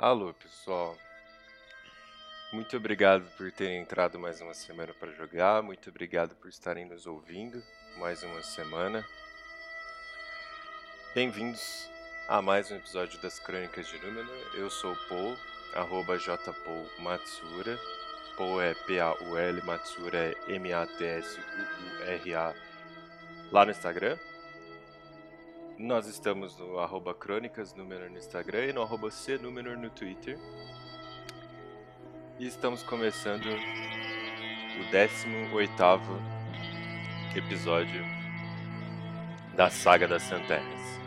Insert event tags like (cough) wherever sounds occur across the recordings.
Alô, pessoal. Muito obrigado por terem entrado mais uma semana para jogar. Muito obrigado por estarem nos ouvindo mais uma semana. Bem-vindos a mais um episódio das Crônicas de Númenor. Eu sou o Paul, arroba jpaulmatsura. Paul é P-A-U-L, Matsura é M-A-T-S-U-U-R-A lá no Instagram. Nós estamos no arroba Crônicas Númenor no Instagram e no arroba CNúmenor no Twitter. E estamos começando o 18º episódio da Saga das Santerras.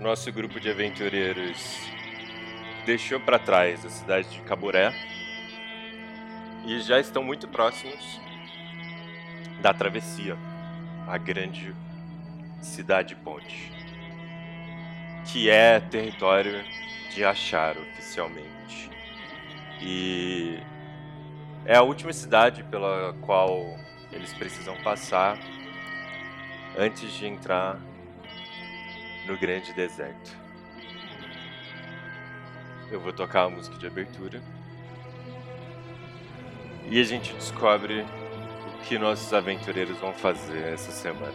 Nosso grupo de aventureiros deixou para trás a cidade de Caburé e já estão muito próximos da travessia, a grande cidade ponte, que é território de Achar oficialmente. E é a última cidade pela qual eles precisam passar antes de entrar no grande deserto. Eu vou tocar a música de abertura. E a gente descobre que nossos aventureiros vão fazer essa semana.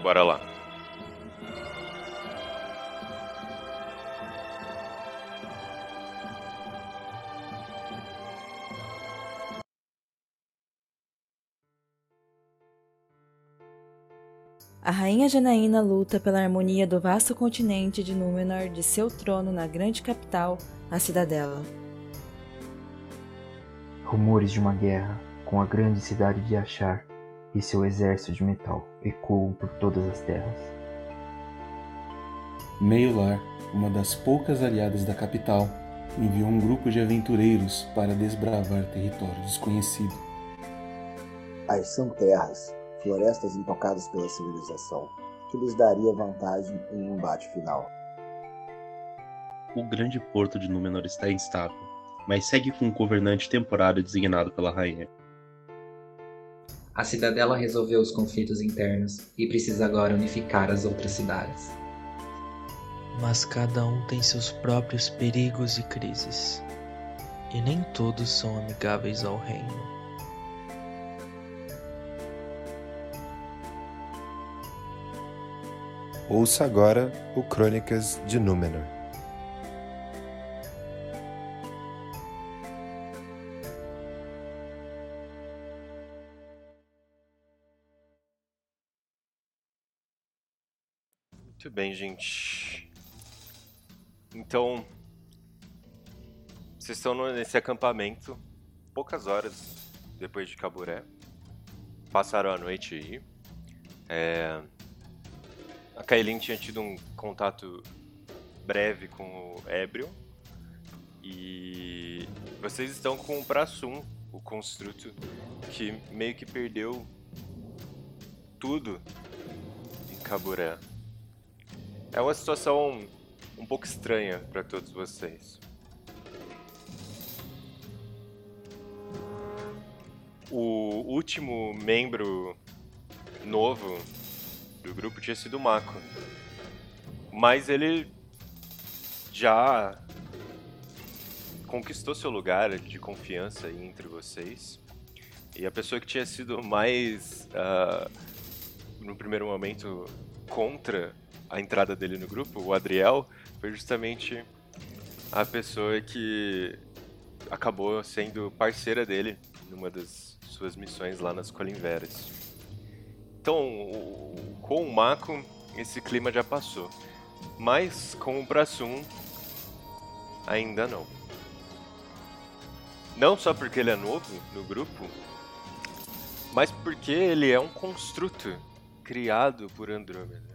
Bora lá. A rainha Janaína luta pela harmonia do vasto continente de Númenor de seu trono na grande capital, a Cidadela. Rumores de uma guerra com a grande cidade de Achar e seu exército de metal ecoam por todas as terras. Meiolar, uma das poucas aliadas da capital, enviou um grupo de aventureiros para desbravar território desconhecido. As são terras, florestas intocadas pela civilização, que lhes daria vantagem em um embate final. O grande porto de Númenor está instável, mas segue com um governante temporário designado pela rainha. A cidadela resolveu os conflitos internos e precisa agora unificar as outras cidades. Mas cada um tem seus próprios perigos e crises, e nem todos são amigáveis ao reino. Ouça agora o Crônicas de Númenor. Muito bem, gente. Então, vocês estão nesse acampamento poucas horas depois de Caburé. Passaram a noite aí. É... A Kailin tinha tido um contato breve com o Ebrion. E vocês estão com o Prassum, o construto, que meio que perdeu tudo em Caburé. É uma situação um pouco estranha para todos vocês. O último membro novo do grupo tinha sido o Mako. Mas ele já conquistou seu lugar de confiança entre vocês. E a pessoa que tinha sido mais, uh, no primeiro momento, contra a entrada dele no grupo, o Adriel, foi justamente a pessoa que acabou sendo parceira dele numa das suas missões lá nas Colinveras. Então, com o Mako, esse clima já passou. Mas com o Prassum, ainda não. Não só porque ele é novo no grupo, mas porque ele é um construto criado por Andrômeda.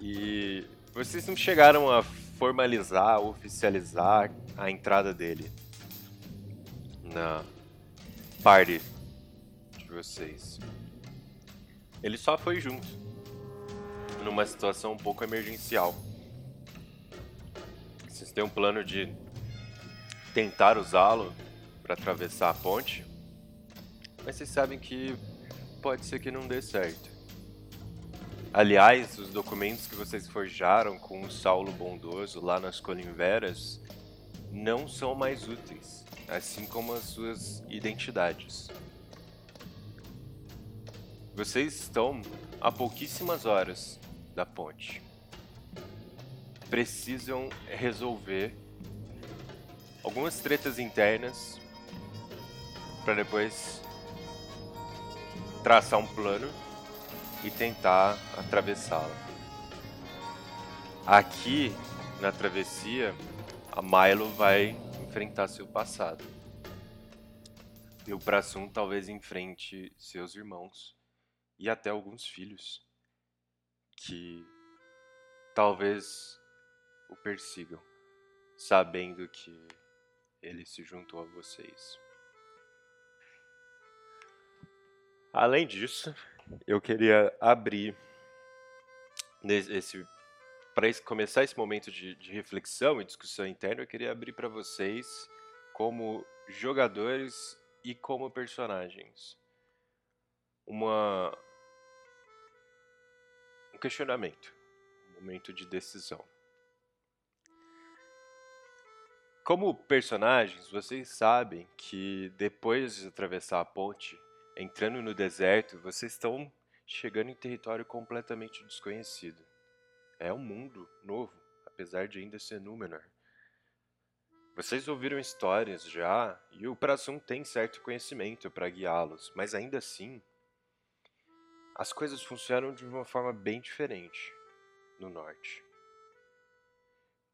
E vocês não chegaram a formalizar, oficializar a entrada dele na party de vocês. Ele só foi junto, numa situação um pouco emergencial. Vocês têm um plano de tentar usá-lo para atravessar a ponte, mas vocês sabem que pode ser que não dê certo. Aliás, os documentos que vocês forjaram com o Saulo Bondoso lá nas Colimveras não são mais úteis, assim como as suas identidades. Vocês estão a pouquíssimas horas da ponte. Precisam resolver algumas tretas internas para depois traçar um plano e tentar atravessá-la. Aqui na travessia, a Milo vai enfrentar seu passado. E o Prassum talvez enfrente seus irmãos e até alguns filhos que talvez o persigam, sabendo que ele se juntou a vocês. Além disso, eu queria abrir esse para começar esse momento de, de, reflexão e discussão interna, eu queria abrir para vocês como jogadores e como personagens uma um questionamento, um momento de decisão. Como personagens, vocês sabem que depois de atravessar a ponte entrando no deserto, vocês estão chegando em território completamente desconhecido. É um mundo novo, apesar de ainda ser Númenor. Vocês ouviram histórias já, e o Prassum tem certo conhecimento para guiá-los, mas ainda assim, as coisas funcionam de uma forma bem diferente no norte.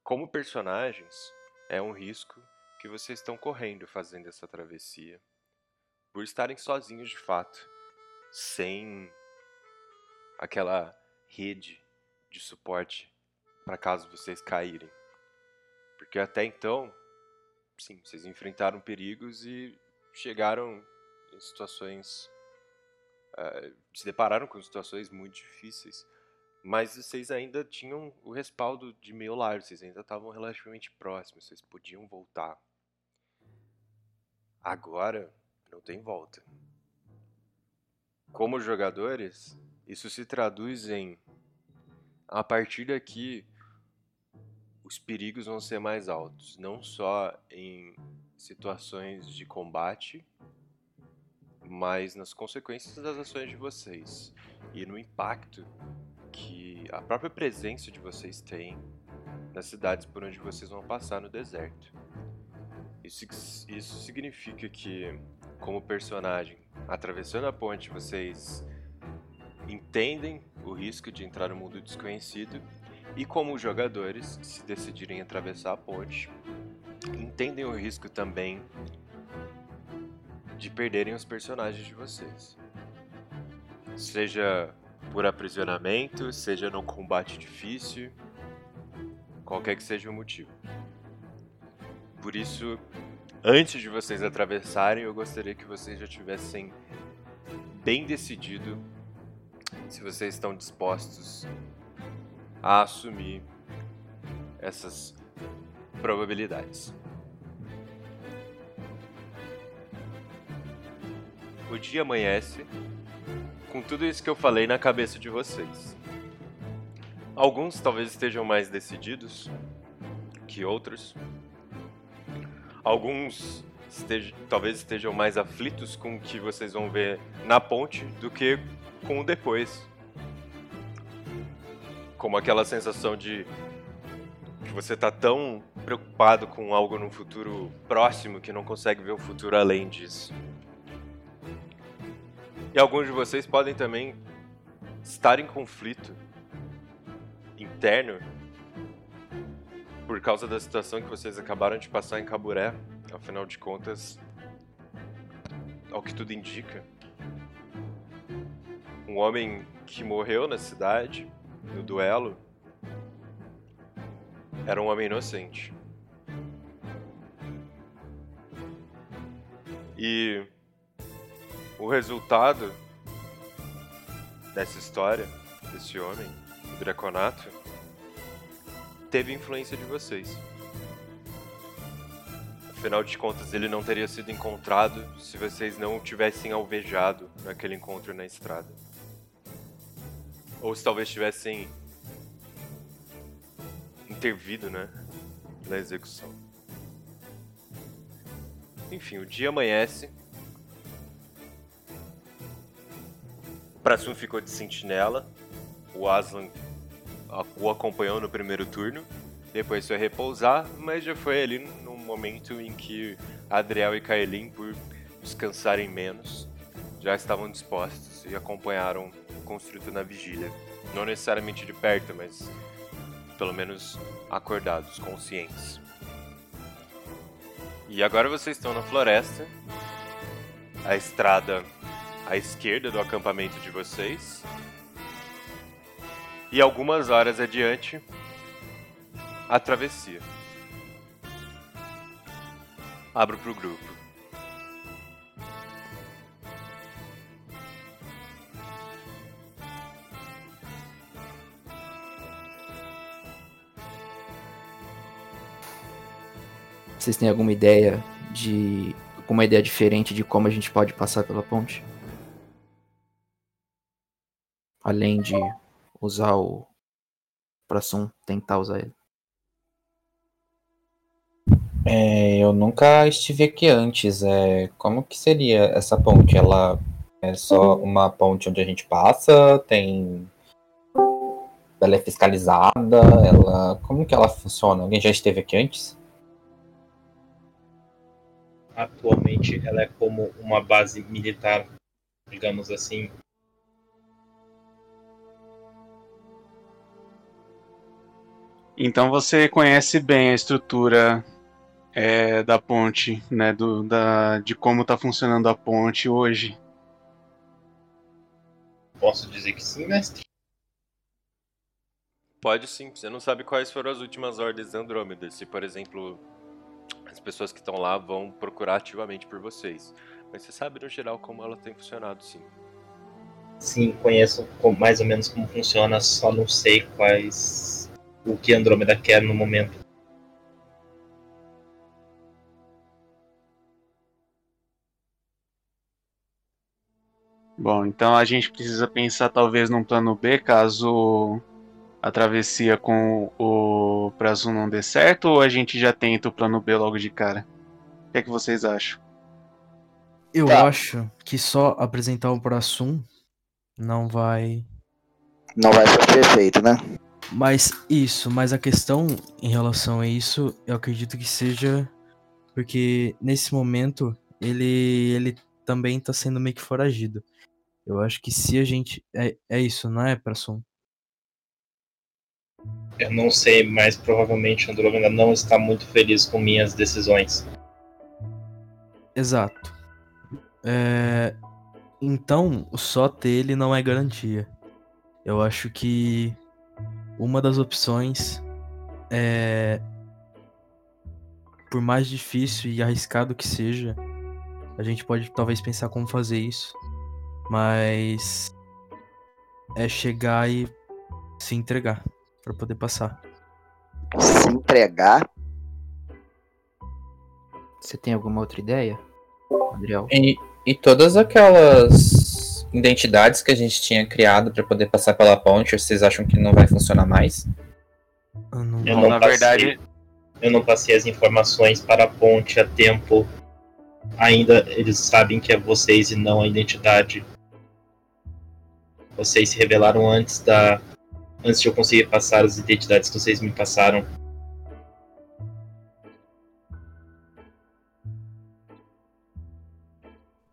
Como personagens, é um risco que vocês estão correndo fazendo essa travessia por estarem sozinhos de fato, sem aquela rede de suporte para caso vocês caírem. Porque até então, sim, vocês enfrentaram perigos e chegaram em situações. Uh, se depararam com situações muito difíceis, mas vocês ainda tinham o respaldo de meio lar, vocês ainda estavam relativamente próximos, vocês podiam voltar. Agora, não tem volta. Como jogadores, isso se traduz em a partir daqui os perigos vão ser mais altos, não só em situações de combate, mas nas consequências das ações de vocês e no impacto que a própria presença de vocês tem nas cidades por onde vocês vão passar no deserto. Isso, isso significa que como personagem, atravessando a ponte, vocês entendem o risco de entrar no mundo desconhecido e como jogadores, se decidirem atravessar a ponte, entendem o risco também de perderem os personagens de vocês. Seja por aprisionamento, seja num combate difícil, qualquer que seja o motivo. Por isso, antes de vocês atravessarem, eu gostaria que vocês já tivessem bem decidido se vocês estão dispostos a assumir essas probabilidades. O dia amanhece com tudo isso que eu falei na cabeça de vocês. Alguns talvez estejam mais decididos que outros, Alguns talvez estejam mais aflitos com o que vocês vão ver na ponte do que com o depois. Como aquela sensação de que você está tão preocupado com algo no futuro próximo que não consegue ver o futuro além disso. E alguns de vocês podem também estar em conflito interno por causa da situação que vocês acabaram de passar em Caburé, afinal de contas, ao que tudo indica, um homem que morreu na cidade, no duelo, era um homem inocente. E o resultado dessa história, desse homem, o Draconato, teve influência de vocês. Afinal de contas, ele não teria sido encontrado se vocês não o tivessem alvejado naquele encontro na estrada. Ou se talvez tivessem intervido, né? Na execução. Enfim, o dia amanhece. O Prasun ficou de sentinela. O Aslan o acompanhou no primeiro turno. Depois foi repousar, mas já foi ali num momento em que Adriel e Kaelin, por descansarem menos, já estavam dispostos e acompanharam o construto na vigília. Não necessariamente de perto, mas pelo menos acordados, conscientes. E agora vocês estão na floresta. A estrada à esquerda do acampamento de vocês. E algumas horas adiante, a travessia. Abro pro grupo. Vocês têm alguma ideia de. alguma ideia diferente de como a gente pode passar pela ponte? Além de usar o Prassum, tentar usar ele. É, eu nunca estive aqui antes. É, como que seria essa ponte? Ela é só uma ponte onde a gente passa? Tem. Ela é fiscalizada? Ela. Como que ela funciona? Alguém já esteve aqui antes? Atualmente ela é como uma base militar, digamos assim. Então você conhece bem a estrutura é, da ponte, né? Do, da, de como está funcionando a ponte hoje. Posso dizer que sim, mestre? Pode sim, você não sabe quais foram as últimas ordens de Andrômeda. Se, por exemplo, as pessoas que estão lá vão procurar ativamente por vocês. Mas você sabe no geral como ela tem funcionado, sim. Sim, conheço mais ou menos como funciona, só não sei quais. O que Andrômeda quer no momento. Bom, então a gente precisa pensar talvez num plano B caso a travessia com o prazo não dê certo ou a gente já tenta o plano B logo de cara? O que é que vocês acham? Eu tá. acho que só apresentar o Prassum não vai. Não vai ser perfeito, né? Mas isso, mas a questão em relação a isso, eu acredito que seja porque nesse momento ele ele também tá sendo meio que foragido. Eu acho que se a gente. É, é isso, não é, Prassum? Eu não sei, mas provavelmente Andrômeda não está muito feliz com minhas decisões. Exato. É... Então, só ter ele não é garantia. Eu acho que uma das opções é. Por mais difícil e arriscado que seja, a gente pode talvez pensar como fazer isso. Mas é chegar e se entregar para poder passar. Se entregar? Você tem alguma outra ideia, Adriel? E, e todas aquelas identidades que a gente tinha criado para poder passar pela ponte, vocês acham que não vai funcionar mais? Eu não, eu não na passei, verdade, eu não passei as informações para a ponte a tempo. Ainda eles sabem que é vocês e não a identidade vocês se revelaram antes da. Antes de eu conseguir passar as identidades que vocês me passaram.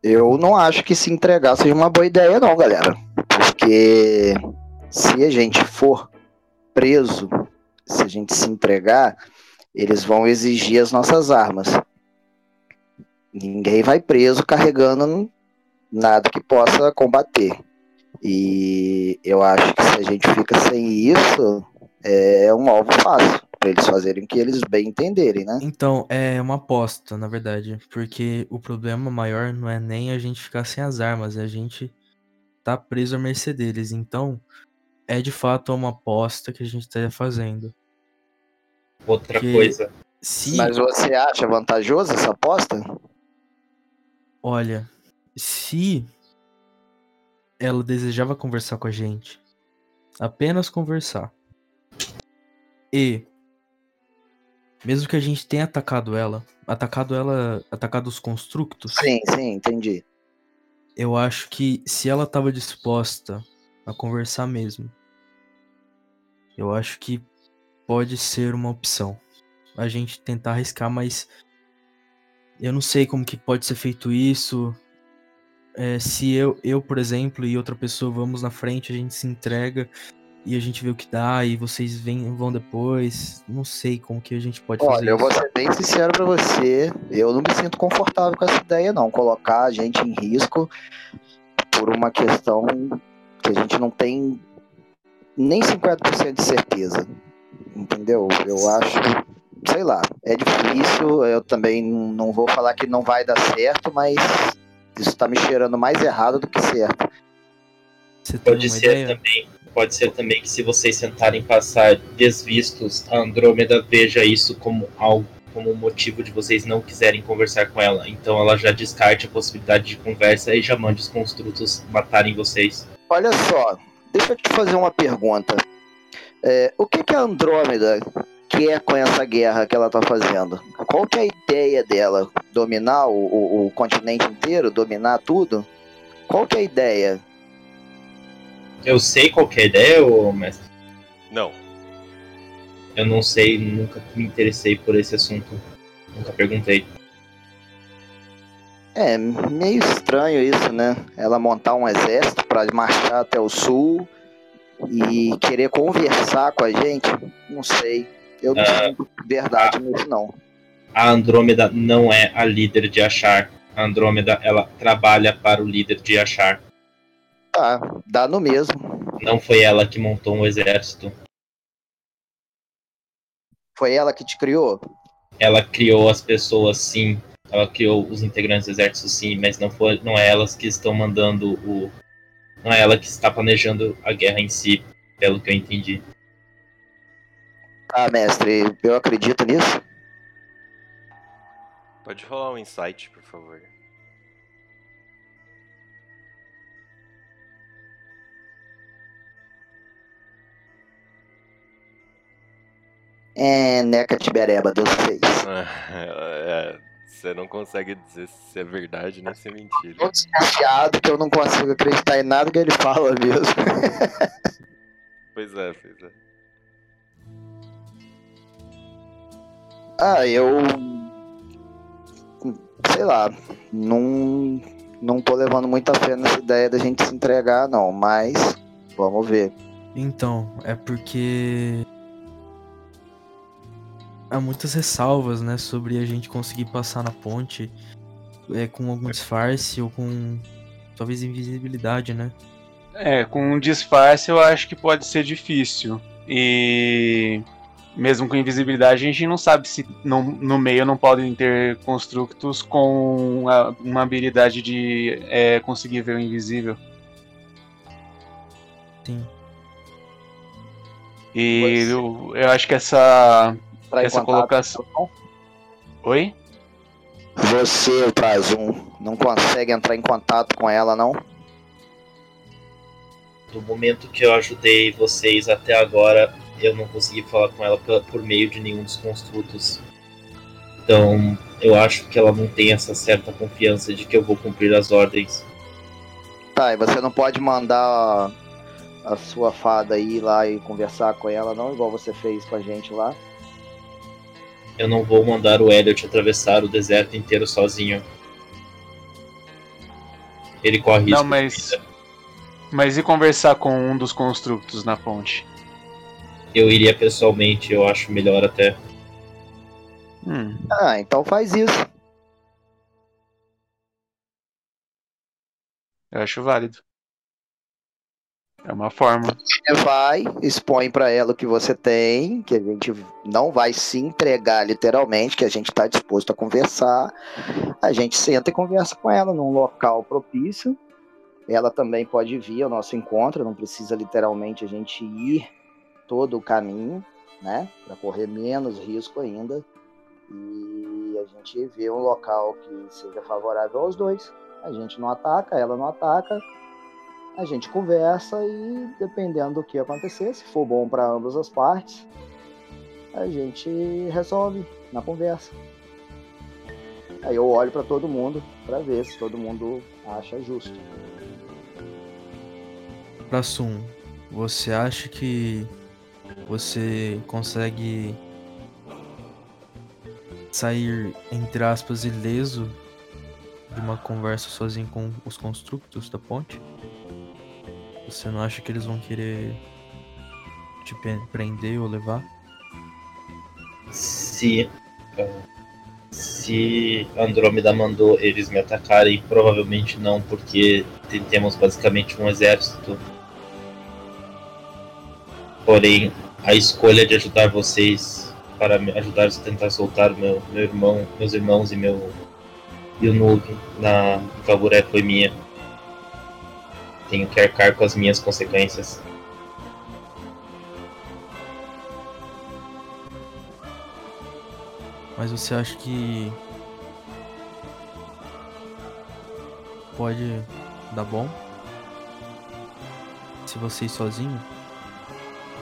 Eu não acho que se entregar seja uma boa ideia, não, galera. Porque se a gente for preso, se a gente se entregar, eles vão exigir as nossas armas. Ninguém vai preso carregando nada que possa combater. E eu acho que se a gente fica sem isso, é um alvo fácil para eles fazerem o que eles bem entenderem, né? Então, é uma aposta, na verdade, porque o problema maior não é nem a gente ficar sem as armas, é a gente tá preso à mercê deles. Então, é de fato uma aposta que a gente estaria fazendo. Outra porque, coisa. Se, Mas você acha vantajoso essa aposta? olha, se ela desejava conversar com a gente, apenas conversar, e mesmo que a gente tenha atacado ela, atacado ela, atacado os constructos, Sim, sim, entendi. eu acho que se ela tava disposta a conversar mesmo, eu acho que pode ser uma opção. A gente tentar arriscar, mas eu não sei como que pode ser feito isso. É, se eu, eu, por exemplo, e outra pessoa vamos na frente, a gente se entrega e a gente vê o que dá e vocês vêm, vão depois. Não sei como que a gente pode fazer Olha, eu vou ser bem sincero pra você. Eu não me sinto confortável com essa ideia, não. Colocar a gente em risco por uma questão que a gente não tem nem 50% de certeza. Entendeu? Eu acho, sei lá, é difícil. Eu também não vou falar que não vai dar certo, mas isso tá me cheirando mais errado do que certo. Você tem Pode uma ser ideia? também. Pode ser também que se vocês tentarem passar desvistos, a Andrômeda veja isso como algo, como motivo de vocês não quiserem conversar com ela. Então ela já descarte a possibilidade de conversa e já mande os construtos matarem vocês. Olha só, deixa eu te fazer uma pergunta. É, o que, que a Andrômeda quer com essa guerra que ela tá fazendo? Qual que é a ideia dela? Dominar o, o- o continente inteiro? Dominar tudo? Qual que é a ideia? Eu sei qual que é a ideia, ô mestre. Não. Eu não sei, nunca me interessei por esse assunto. Nunca perguntei. É meio estranho isso, né? Ela montar um exército para marchar até o sul e querer conversar com a gente? Não sei. Eu não sinto verdade nisso, não. A Andrômeda não é a líder de Achar. A Andrômeda, ela trabalha para o líder de Achar. Tá, dá no mesmo. Não foi ela que montou um exército. Foi ela que te criou? Ela criou as pessoas, sim. Ela criou os integrantes do exército, sim, mas não, foi, não é elas que estão mandando o. Não é ela que está planejando a guerra em si, pelo que eu entendi. Tá, mestre, eu acredito nisso. Pode rolar um insight, por favor. É, Neca Tibereba, deu seis. (laughs) É, você não consegue dizer se é verdade nem se é mentira. Tô desconfiado que eu não consigo acreditar em nada que ele fala mesmo. (laughs) Pois é, pois é. Ah, eu. Sei lá, não, não tô levando muita fé nessa ideia da gente se entregar, não, mas vamos ver. Então, é porque há muitas ressalvas, né, sobre a gente conseguir passar na ponte é, com algum disfarce ou com talvez invisibilidade, né? É, com um disfarce eu acho que pode ser difícil. E mesmo com invisibilidade, a gente não sabe se no, no meio não podem ter constructos com a- uma habilidade de é, conseguir ver o invisível. Sim. E eu, eu acho que essa, Entrar em essa contato colocação. Oi? Você, o Trazum, não consegue entrar em contato com ela, não? Do momento que eu ajudei vocês até agora, eu não consegui falar com ela por, por meio de nenhum dos construtos. Então, eu acho que ela não tem essa certa confiança de que eu vou cumprir as ordens. Tá, e você não pode mandar a sua fada ir lá e conversar com ela, não? Igual você fez com a gente lá. Eu não vou mandar o Elliot atravessar o deserto inteiro sozinho. Ele corre risco. Não, mas. Mas e conversar com um dos construtos na ponte? Eu iria pessoalmente, eu acho melhor até. Hum, Ah, então faz isso. eu acho válido. É uma forma. Você vai, expõe pra ela o que você tem, que a gente não vai se entregar literalmente, que a gente tá disposto a conversar. A gente senta e conversa com ela num local propício. Ela também pode vir ao nosso encontro, não precisa literalmente a gente ir todo o caminho, né? Para correr menos risco ainda. e a gente vê um local que seja favorável aos dois. A gente não ataca, ela não ataca, a gente conversa e dependendo do que acontecer, se for bom para ambas as partes, a gente resolve na conversa. Aí eu olho para todo mundo para ver se todo mundo acha justo. Prassum, você acha que você consegue sair, entre aspas, ileso de uma conversa sozinho com os construtos da ponte? Você não acha que eles vão querer te prender ou levar? Se. Se Andrômeda mandou eles me atacarem, provavelmente não, porque temos basicamente um exército. Porém, a escolha de ajudar vocês para me ajudar a tentar soltar meu, meu irmão, meus irmãos e meu e o Noob na Caburé foi minha. Tenho que arcar com as minhas consequências. Mas você acha que pode dar bom? Se você ir sozinho?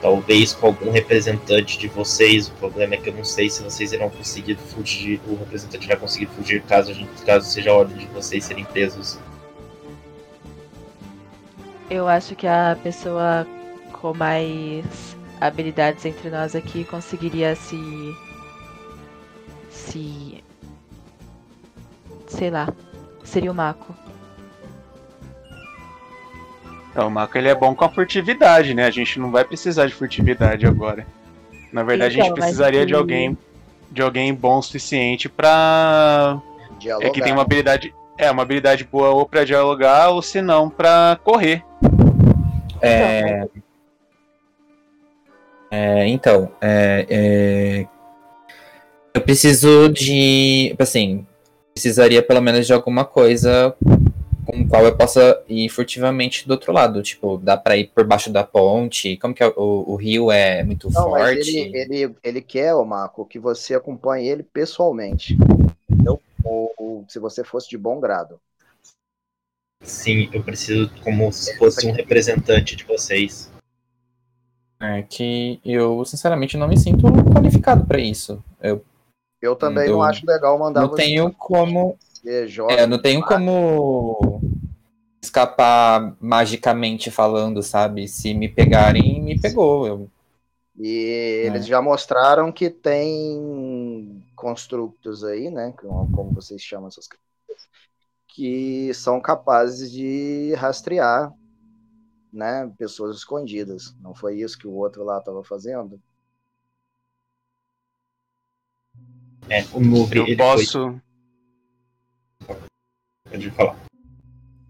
Talvez com algum representante de vocês. O problema é que eu não sei se vocês irão conseguir fugir. O representante vai conseguir fugir caso, caso seja a ordem de vocês serem presos. Eu acho que a pessoa com mais habilidades entre nós aqui conseguiria se. se. sei lá. Seria o Mako. É, o Mako ele é bom com a furtividade, né? A gente não vai precisar de furtividade agora. Na verdade, então, a gente então, precisaria que... de alguém de alguém bom o suficiente pra. Dialogar. É que tem uma habilidade. É, uma habilidade boa ou pra dialogar, ou se não, pra correr. É. É, então, é, é, eu preciso de, assim, precisaria pelo menos de alguma coisa com o qual eu possa ir furtivamente do outro lado. Tipo, dá pra ir por baixo da ponte? Como que é? o, o rio é muito Não, forte? Ele, ele, ele quer, ô Marco, que você acompanhe ele pessoalmente. Ou, ou se você fosse de bom grado. Sim, eu preciso como se fosse um representante de vocês. É que eu, sinceramente, não me sinto qualificado para isso. Eu, eu também eu, não acho legal mandar não você. Tenho como, é, não tenho como escapar magicamente falando, sabe? Se me pegarem, me pegou. Eu... E eles é. já mostraram que tem construtos aí, né? Como vocês chamam essas coisas que são capazes de rastrear né, pessoas escondidas. Não foi isso que o outro lá estava fazendo? É, o Noob, Eu posso. Foi... Pode falar.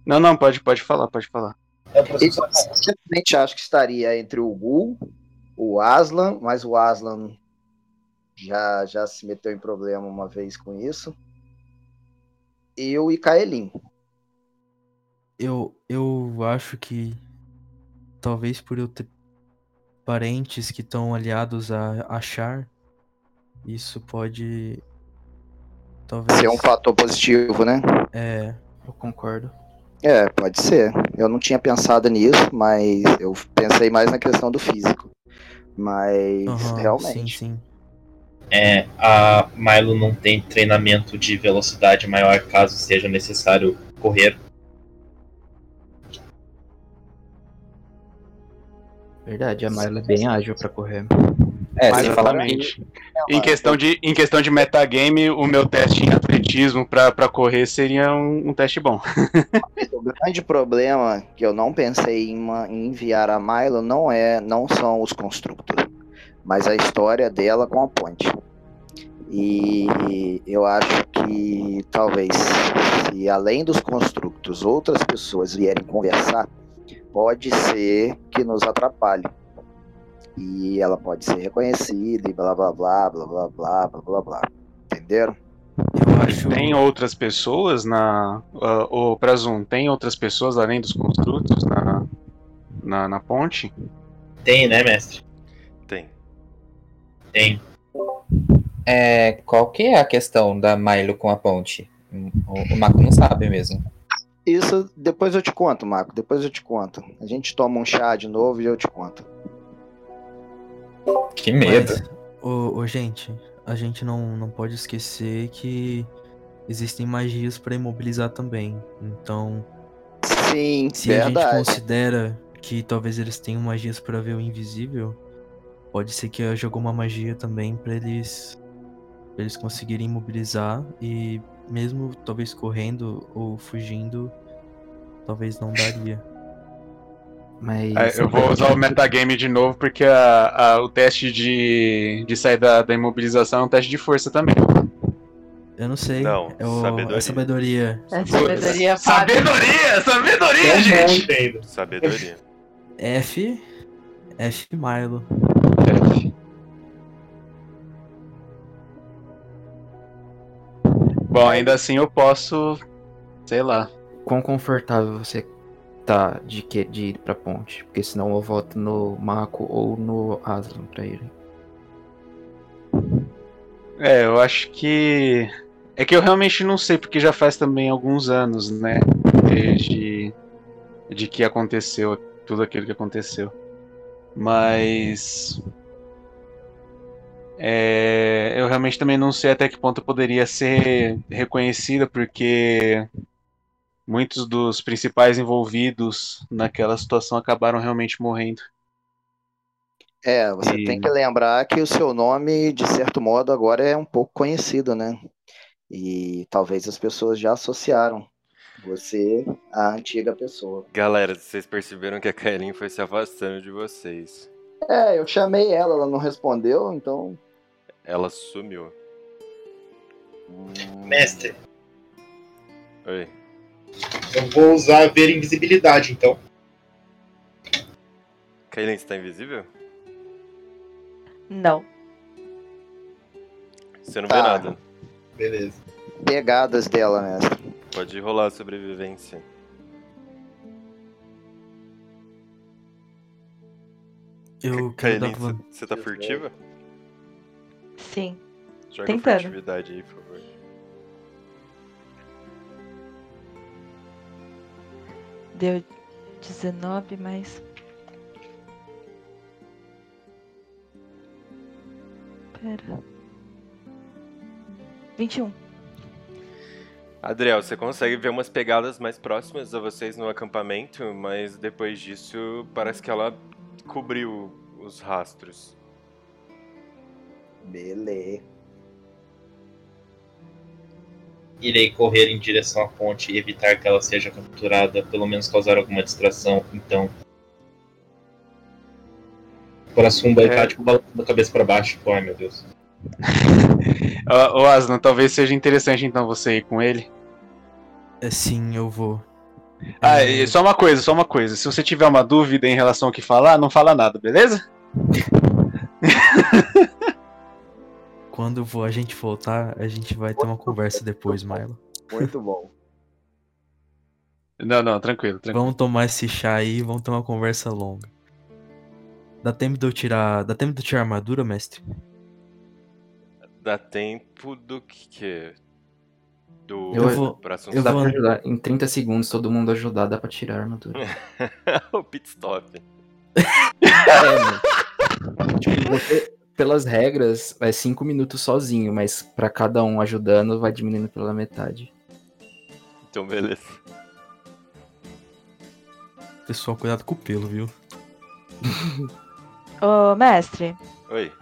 Não, não, pode, pode falar, pode falar. Eu simplesmente acho que estaria entre o Gul, o Aslan, mas o Aslan já, já se meteu em problema uma vez com isso eu e Kaelin. Eu, eu acho que talvez por eu ter parentes que estão aliados a achar, isso pode talvez ser um fator positivo, né? É, eu concordo. É, pode ser. Eu não tinha pensado nisso, mas eu pensei mais na questão do físico. Mas uhum, realmente. Sim, sim é, a Milo não tem treinamento de velocidade maior caso seja necessário correr. Verdade, a Milo é bem ágil para correr. É, exatamente. Em questão, de, em questão de metagame, o meu teste em atletismo para correr seria um, um, teste bom. (laughs) o grande problema que eu não pensei em, uma, em enviar a Milo não é, não são os construtores mas a história dela com a ponte. E eu acho que talvez, se além dos construtos outras pessoas vierem conversar, pode ser que nos atrapalhe. E ela pode ser reconhecida e blá blá blá blá blá blá blá blá blá. Entenderam? Eu acho... Tem outras pessoas na. Uh, o Prazum, tem outras pessoas além dos construtos na, na, na ponte? Tem, né, mestre? Tem. É, qual que é a questão da Milo com a ponte? O, o Marco não sabe mesmo. Isso depois eu te conto, Marco. Depois eu te conto. A gente toma um chá de novo e eu te conto. Que medo. Mas, ô, ô, gente, a gente não, não pode esquecer que existem magias pra imobilizar também. Então, Sim, se a gente verdade. considera que talvez eles tenham magias pra ver o invisível, pode ser que ela jogou uma magia também pra eles pra eles conseguirem imobilizar e mesmo talvez correndo ou fugindo, talvez não daria. Mas. É, eu vou usar o metagame de novo, porque a- a- o teste de, de sair da, da imobilização é um teste de força também. Eu não sei. Não, é o, sabedoria. É sabedoria. É sabedoria fácil. Sabedoria! Sabedoria, gente! Sabedoria. F. F Milo. Bom, ainda assim eu posso. Sei lá. Quão confortável você tá de, que, de ir pra ponte? Porque senão eu voto no Mako ou no Aslan pra ele. É, eu acho que. É que eu realmente não sei, porque já faz também alguns anos, né? Desde de que aconteceu tudo aquilo que aconteceu. Mas. É, eu realmente também não sei até que ponto eu poderia ser reconhecida, porque muitos dos principais envolvidos naquela situação acabaram realmente morrendo. É, você E- tem que lembrar que o seu nome, de certo modo, agora é um pouco conhecido, né? E talvez as pessoas já associaram você à antiga pessoa. Galera, vocês perceberam que a Kaelin foi se afastando de vocês. É, eu chamei ela, ela não respondeu, então. Ela sumiu. Mestre, Oi. eu vou usar ver invisibilidade, então. Kaelin, você tá invisível? Não. Você não Tá. vê nada. Beleza. Pegadas dela, mestre. Pode rolar a sobrevivência. Eu quero dar Kaelin, você- você tá furtiva? Sim. Joga Tentando. furtividade aí, por favor. Deu 19, mas. Pera. 21. Adriel, você consegue ver umas pegadas mais próximas a vocês no acampamento, mas depois disso parece que ela cobriu os rastros. Beleza. Irei correr em direção à ponte e evitar que ela seja capturada, pelo menos causar alguma distração, então. O coração vai É. estar tipo balançando a cabeça pra baixo. Tipo, ai meu Deus. (laughs) Ô, Aslan, talvez seja interessante então você ir com ele. É sim, eu vou. Ah, É, só uma coisa, só uma coisa. Se você tiver uma dúvida em relação ao que falar, não fala nada, beleza? (laughs) Quando a gente voltar, a gente vai ter uma conversa depois, Milo. Muito bom. Não, não, tranquilo, tranquilo. Vamos tomar esse chá aí e vamos ter uma conversa longa. Dá tempo de eu tirar. Dá tempo de eu tirar a armadura, mestre? Dá tempo do que? Do Eu vou- assunto eu Dá vou- pra ajudar. Em 30 segundos, todo mundo ajudar, dá pra tirar a armadura. (laughs) o pit stop. É, mano. Tipo, você, pelas regras, é 5 minutos sozinho, mas pra cada um ajudando, vai diminuindo pela metade. Então beleza. Pessoal, cuidado com o pelo, viu? Ô, mestre, Oi.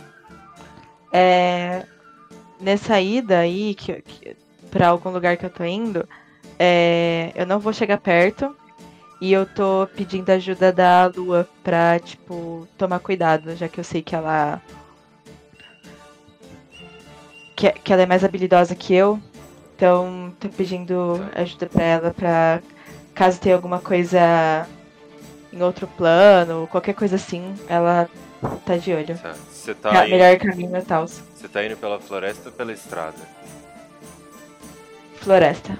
é. Nessa ida aí, que, que, pra algum lugar que eu tô indo, é, eu não vou chegar perto. E eu tô pedindo ajuda da Lua pra, tipo, tomar cuidado, já que eu sei que ela. Que, que ela é mais habilidosa que eu. Então, tô pedindo ajuda pra ela pra. Caso tenha alguma coisa em outro plano, qualquer coisa assim, ela tá de olho. Tá. Você tá, indo, melhor caminho e tal. você tá indo pela floresta ou pela estrada? Floresta.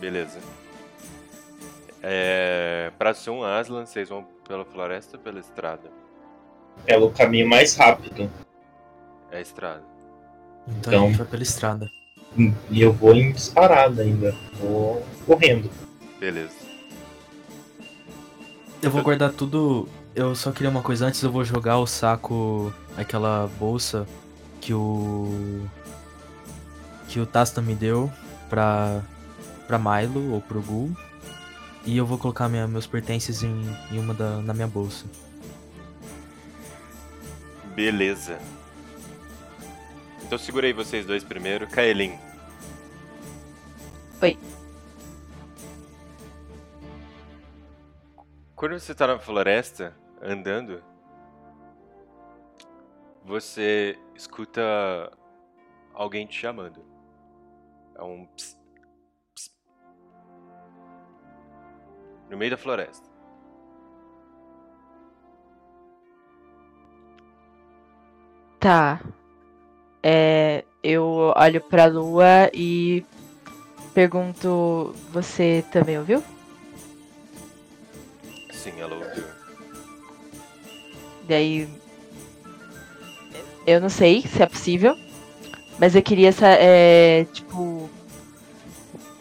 Beleza. É, pra Sun Aslan, vocês vão pela floresta ou pela estrada? Pelo caminho mais rápido. É a estrada. Então, Então- a gente vai pela estrada. E eu vou em disparada ainda. Vou correndo. Beleza. Eu vou guardar tudo. Eu só queria uma coisa antes, eu vou jogar o saco, aquela bolsa que o. que o Tasta me deu pra. pra Milo ou pro Gul. E eu vou colocar minha- meus pertences em, em uma da, na minha bolsa. Beleza. Então segura aí vocês dois primeiro. Kaelin. Oi. Quando você tá na floresta, andando, você escuta alguém te chamando. É um ps, ps. No meio da floresta. Tá. É, eu olho pra lua e pergunto: Você também ouviu? Sim, ela ouviu. Daí. Eu não sei se é possível, mas eu queria, é, tipo.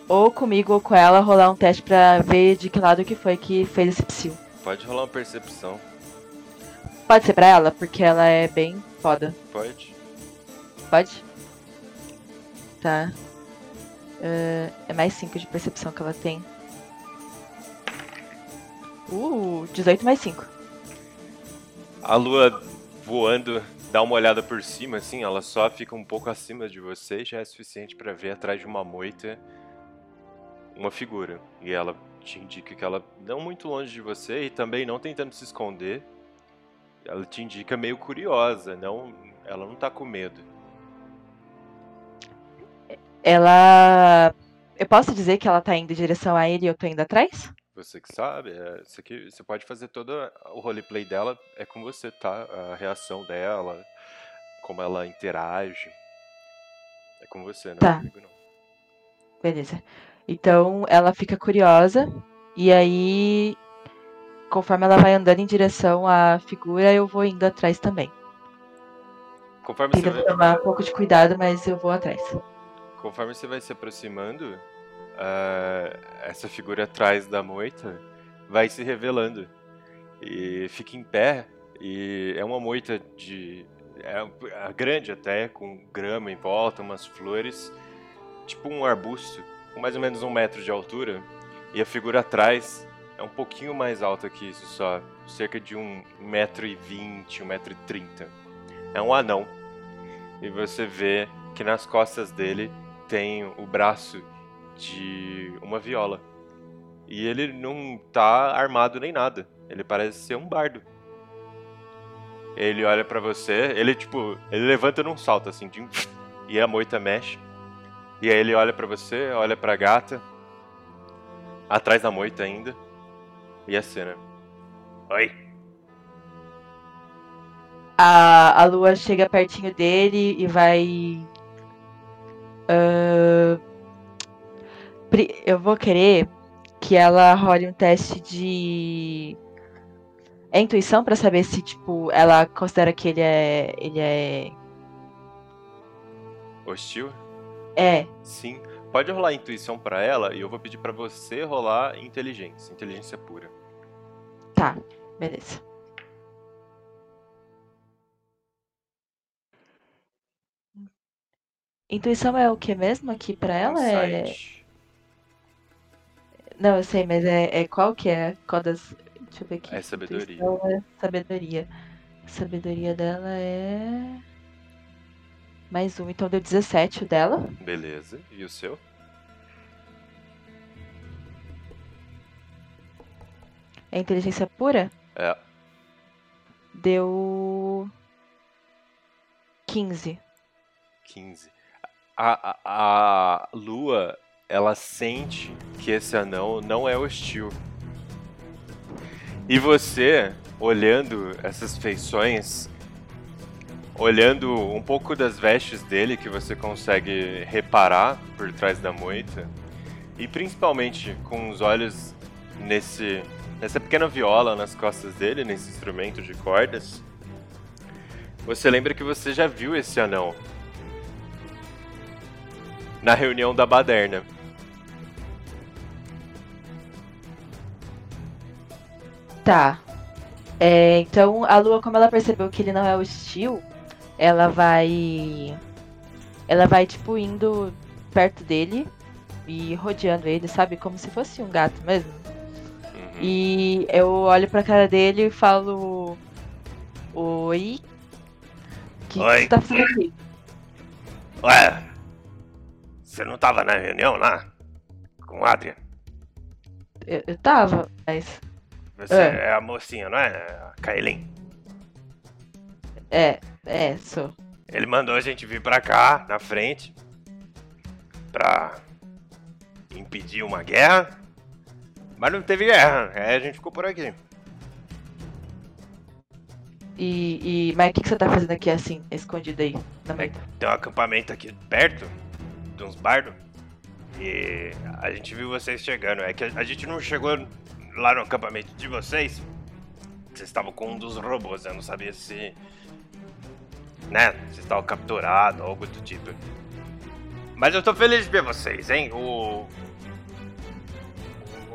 Ou comigo ou com ela rolar um teste pra ver de que lado que foi que fez esse psil. Pode rolar uma percepção. Pode ser pra ela, porque ela é bem foda. Pode. Pode? Tá. É, é mais 5 de percepção que ela tem. Uh, 18 mais 5. A lua voando, dá uma olhada por cima, assim, ela só fica um pouco acima de você e já é suficiente pra ver atrás de uma moita uma figura. E ela te indica que ela não muito longe de você e também não tentando se esconder. Ela te indica meio curiosa, não, ela não tá com medo. Ela. Eu posso dizer que ela tá indo em direção a ele e eu tô indo atrás? Você que sabe, é, isso aqui, você pode fazer todo o roleplay dela, é com você, tá? A reação dela, como ela interage. É com você, não é Tá. comigo não. Beleza. Então ela fica curiosa e aí, conforme ela vai andando em direção à figura, eu vou indo atrás também. Conforme você, Tentando vai, tomar um pouco de cuidado, mas eu vou atrás. conforme você vai se aproximando, ah, essa figura atrás da moita vai se revelando. E fica em pé, e é uma moita de. É é grande até, com grama em volta, umas flores, tipo um arbusto, com mais ou menos um metro de altura. E a figura atrás é um pouquinho mais alta que isso só, cerca de um metro e vinte, um metro e trinta. É um anão. E você vê que nas costas dele tem o braço de uma viola. E ele não tá armado nem nada. Ele parece ser um bardo. Ele olha pra você, ele tipo, ele levanta num salto assim, de um- (laughs) e a moita mexe. E aí ele olha pra você, olha pra gata, atrás da moita ainda. E a cena. Oi. A, a lua chega pertinho dele e vai. pri- eu vou querer que ela role um teste de. É intuição pra saber se, tipo, ela considera que ele é. Ele é. Hostil? É. Sim. Pode rolar intuição pra ela e eu vou pedir pra você rolar inteligência, inteligência pura. Tá, beleza. Intuição é o que mesmo aqui pra ela? É... Não, eu sei, mas é, é qual que é? Qual das. Deixa eu ver aqui. É sabedoria. É sabedoria. A sabedoria dela é. Mais um, então deu 17 o dela. Beleza. E o seu? É inteligência pura? É. Deu. 15. 15. A, a, a lua, ela sente que esse anão não é hostil. E você, olhando essas feições, olhando um pouco das vestes dele que você consegue reparar por trás da moita, e principalmente com os olhos nesse nessa pequena viola nas costas dele, nesse instrumento de cordas, Você lembra que você já viu esse anão? Na reunião da baderna. Tá. É, então a Lua, como ela percebeu que ele não é hostil, ela vai. Ela vai, tipo, indo perto dele e rodeando ele, sabe? Como se fosse um gato mesmo. E eu olho pra cara dele e falo. Oi? O que, que Oi. você tá fazendo aqui? Ué, você não tava na reunião lá? Com o Adrian? Eu, eu tava, mas. É. é a mocinha, não é? A Kailin. É, é, sou. Ele mandou a gente vir pra cá, na frente, pra impedir uma guerra. Mas não teve guerra, aí a gente ficou por aqui. E, e- mas o que, que você tá fazendo aqui assim, escondido aí? Na meio? Tem um acampamento aqui perto, de uns bardos. E a gente viu vocês chegando. É que a a gente não chegou lá no acampamento de vocês. Vocês estavam com um dos robôs, eu não sabia se. Né? Vocês estavam capturados, algo do tipo. Mas eu tô feliz de ver vocês, hein? O.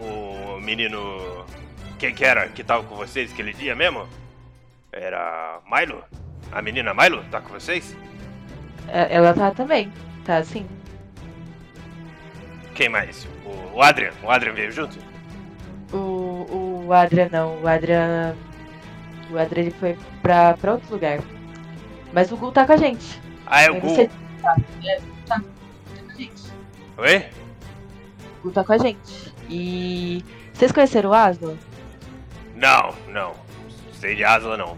O menino. Quem que era que tava com vocês aquele dia mesmo? Era. Milo? A menina Milo tá com vocês? É, Ela tá também, tá assim. Quem mais? O Adrian. O Adrian veio junto? O, o Adrian não, o Adrian. O Adrian ele foi pra, pra outro lugar. Mas o Gul tá com a gente. Ah, é o Gul. sei- Tá, é, tá, tá com a gente. Oi? O Gul tá com a gente. E. Vocês conheceram o Asno? Não, não. Sei de Asla, não.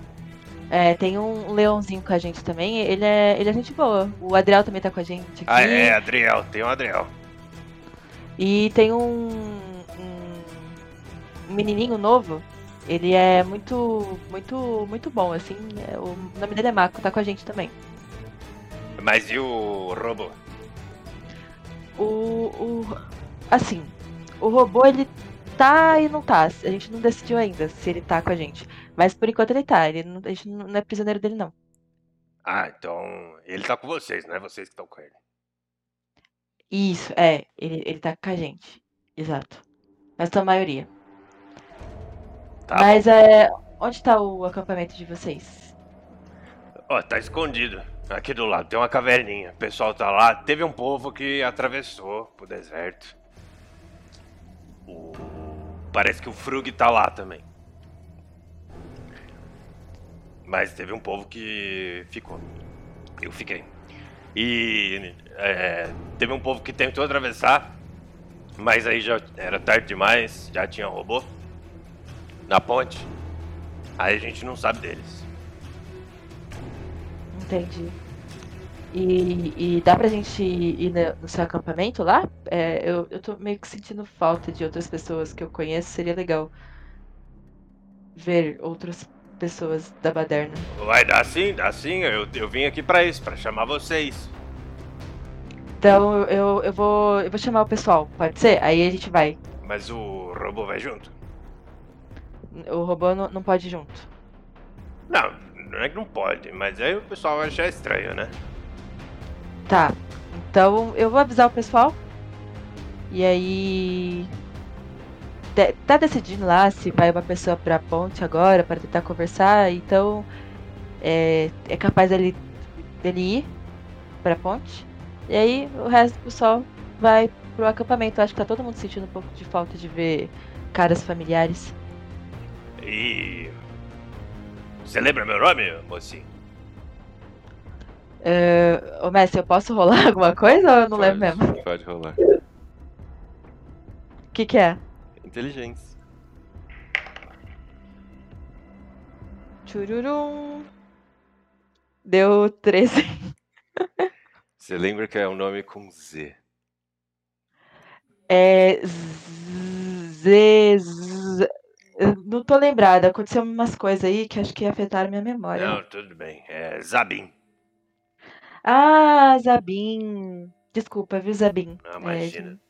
É, tem um leãozinho com a gente também. Ele é, ele é gente boa. O Adriel também tá com a gente aqui. Ah, é, Adriel. Tem o Adriel. E tem um, um, um menininho novo. Ele é muito, muito, muito bom, assim. é, O nome dele é Mako, tá com a gente também. Mas e o robô? O, o, assim, o robô ele tá e não tá. A gente não decidiu ainda se ele tá com a gente. Mas por enquanto ele tá. Ele não, a gente não é prisioneiro dele não. Ah, então. Ele tá com vocês, não é vocês que estão com ele. Isso, é. Ele, ele tá com a gente. Exato. Mas a maioria. Tá Mas é. Onde tá o acampamento de vocês? Ó, tá escondido. Aqui do lado tem uma caverninha. O pessoal tá lá. Teve um povo que atravessou pro deserto. O... Parece que o Frug tá lá também. Mas teve um povo que ficou. Eu fiquei. E é, teve um povo que tentou atravessar, mas aí já era tarde demais, já tinha robô na ponte. Aí a gente não sabe deles. Entendi. E, e dá pra gente ir no seu acampamento lá? É, eu, eu tô meio que sentindo falta de outras pessoas que eu conheço. Seria legal ver outras pessoas da baderna. Vai dar sim, dá sim. Eu, eu vim aqui pra isso, pra chamar vocês. Então eu, eu, vou, eu vou chamar o pessoal, pode ser? Aí a gente vai. Mas o robô vai junto? O robô não, não pode ir junto. Não, não é que não pode, mas aí o pessoal vai achar estranho, né? Tá. Então eu vou avisar o pessoal. E aí. de- Tá decidindo lá se vai uma pessoa pra ponte agora para tentar conversar. Então é, é capaz dele, dele ir pra ponte. E aí o resto do pessoal vai pro acampamento. Acho que tá todo mundo sentindo um pouco de falta de ver caras familiares. E. Você lembra meu nome, mocinho? É, ô Messi, eu posso rolar (laughs) alguma coisa ou eu não lembro mesmo? Pode rolar. O que, que é? Inteligência. Chururum. Deu 13. (laughs) Você lembra que é um nome com Z? É. Z. z- eu Não tô lembrada. Aconteceu umas coisas aí que acho que afetaram minha memória. Não, tudo bem. É Zabin. Ah, Zabin. Desculpa, viu, Zabin? Não, É, imagina.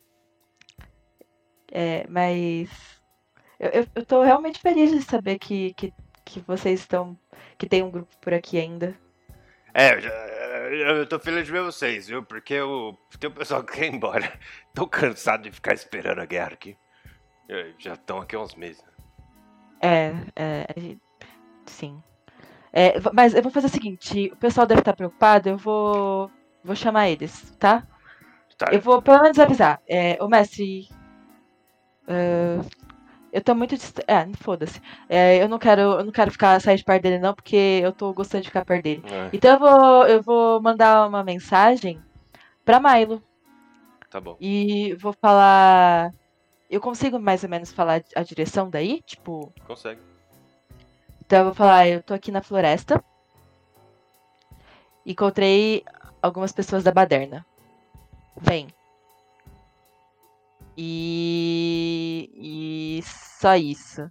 É, mas. Eu, eu, eu tô realmente feliz de saber que, que, que vocês estão. Que tem um grupo por aqui ainda. É, eu, já- eu tô feliz de ver vocês, viu? Porque o, tem o pessoal que quer ir embora. (laughs) Tô cansado de ficar esperando a guerra aqui. É, Já estão aqui há uns meses. É, é, sim. É, mas eu vou fazer o seguinte, o pessoal deve estar preocupado, eu vou, vou chamar eles, tá? Tá. Eu vou pelo menos avisar. É, ô mestre, é, eu tô muito dist... É, foda-se. É, eu não quero, eu não quero ficar sair de perto dele não, porque eu tô gostando de ficar perto dele. É. Então eu vou, eu vou mandar uma mensagem pra Milo Tá bom. e vou falar. Eu consigo mais ou menos falar a direção daí? Tipo, Consegue. então eu vou falar, eu tô aqui na floresta. Encontrei algumas pessoas da baderna. Vem. E. E só isso.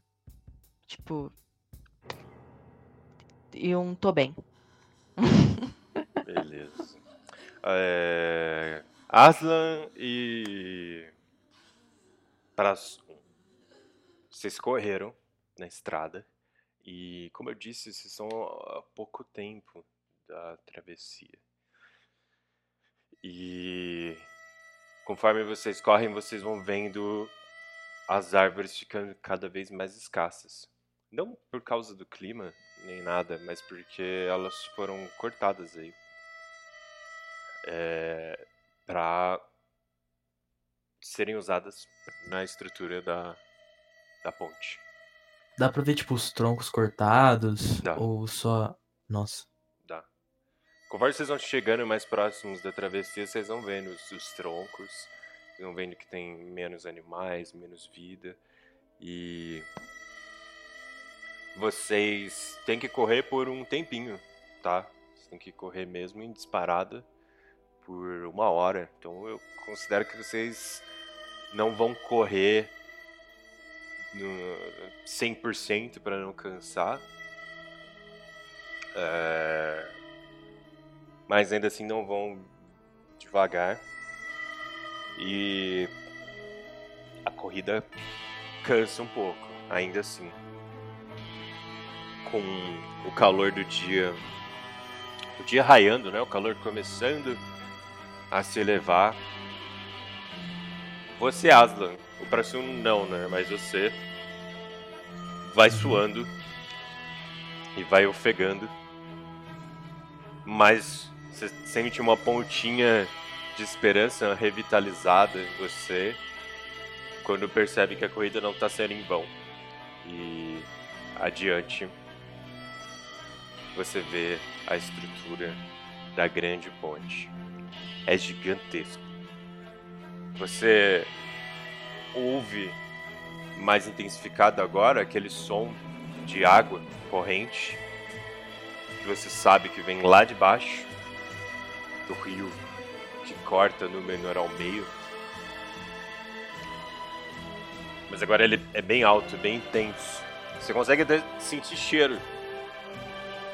Tipo. E um tô bem. Beleza. É... Aslan e. Pras... Vocês correram na estrada. E, como eu disse, vocês são há pouco tempo da travessia. E. Conforme vocês correm, vocês vão vendo as árvores ficando cada vez mais escassas. Não por causa do clima, nem nada, mas porque elas foram cortadas aí. É, para serem usadas na estrutura da, da ponte. Dá pra ver, tipo, os troncos cortados? Dá. Ou só. Nossa. Dá. Conforme vocês vão chegando mais próximos da travessia, vocês vão vendo os, os troncos, vocês vão vendo que tem menos animais, menos vida. E vocês têm que correr por um tempinho, tá? Vocês têm que correr mesmo em disparada por uma hora. Então eu considero que vocês não vão correr no 100% para não cansar. É, Mas ainda assim não vão devagar. E a corrida cansa um pouco, ainda assim. Com o calor do dia, o dia raiando, né? O calor começando a se elevar. Você, Aslan, o Prasun não, né? Mas você vai suando e vai ofegando. Mas você sente uma pontinha de esperança revitalizada em você quando percebe que a corrida não está sendo em vão. E adiante você vê a estrutura da grande ponte. É gigantesco. Você ouve mais intensificado agora aquele som de água corrente que você sabe que vem lá de baixo do rio que corta no menor ao meio. Mas agora ele é bem alto, bem intenso. Você consegue sentir cheiro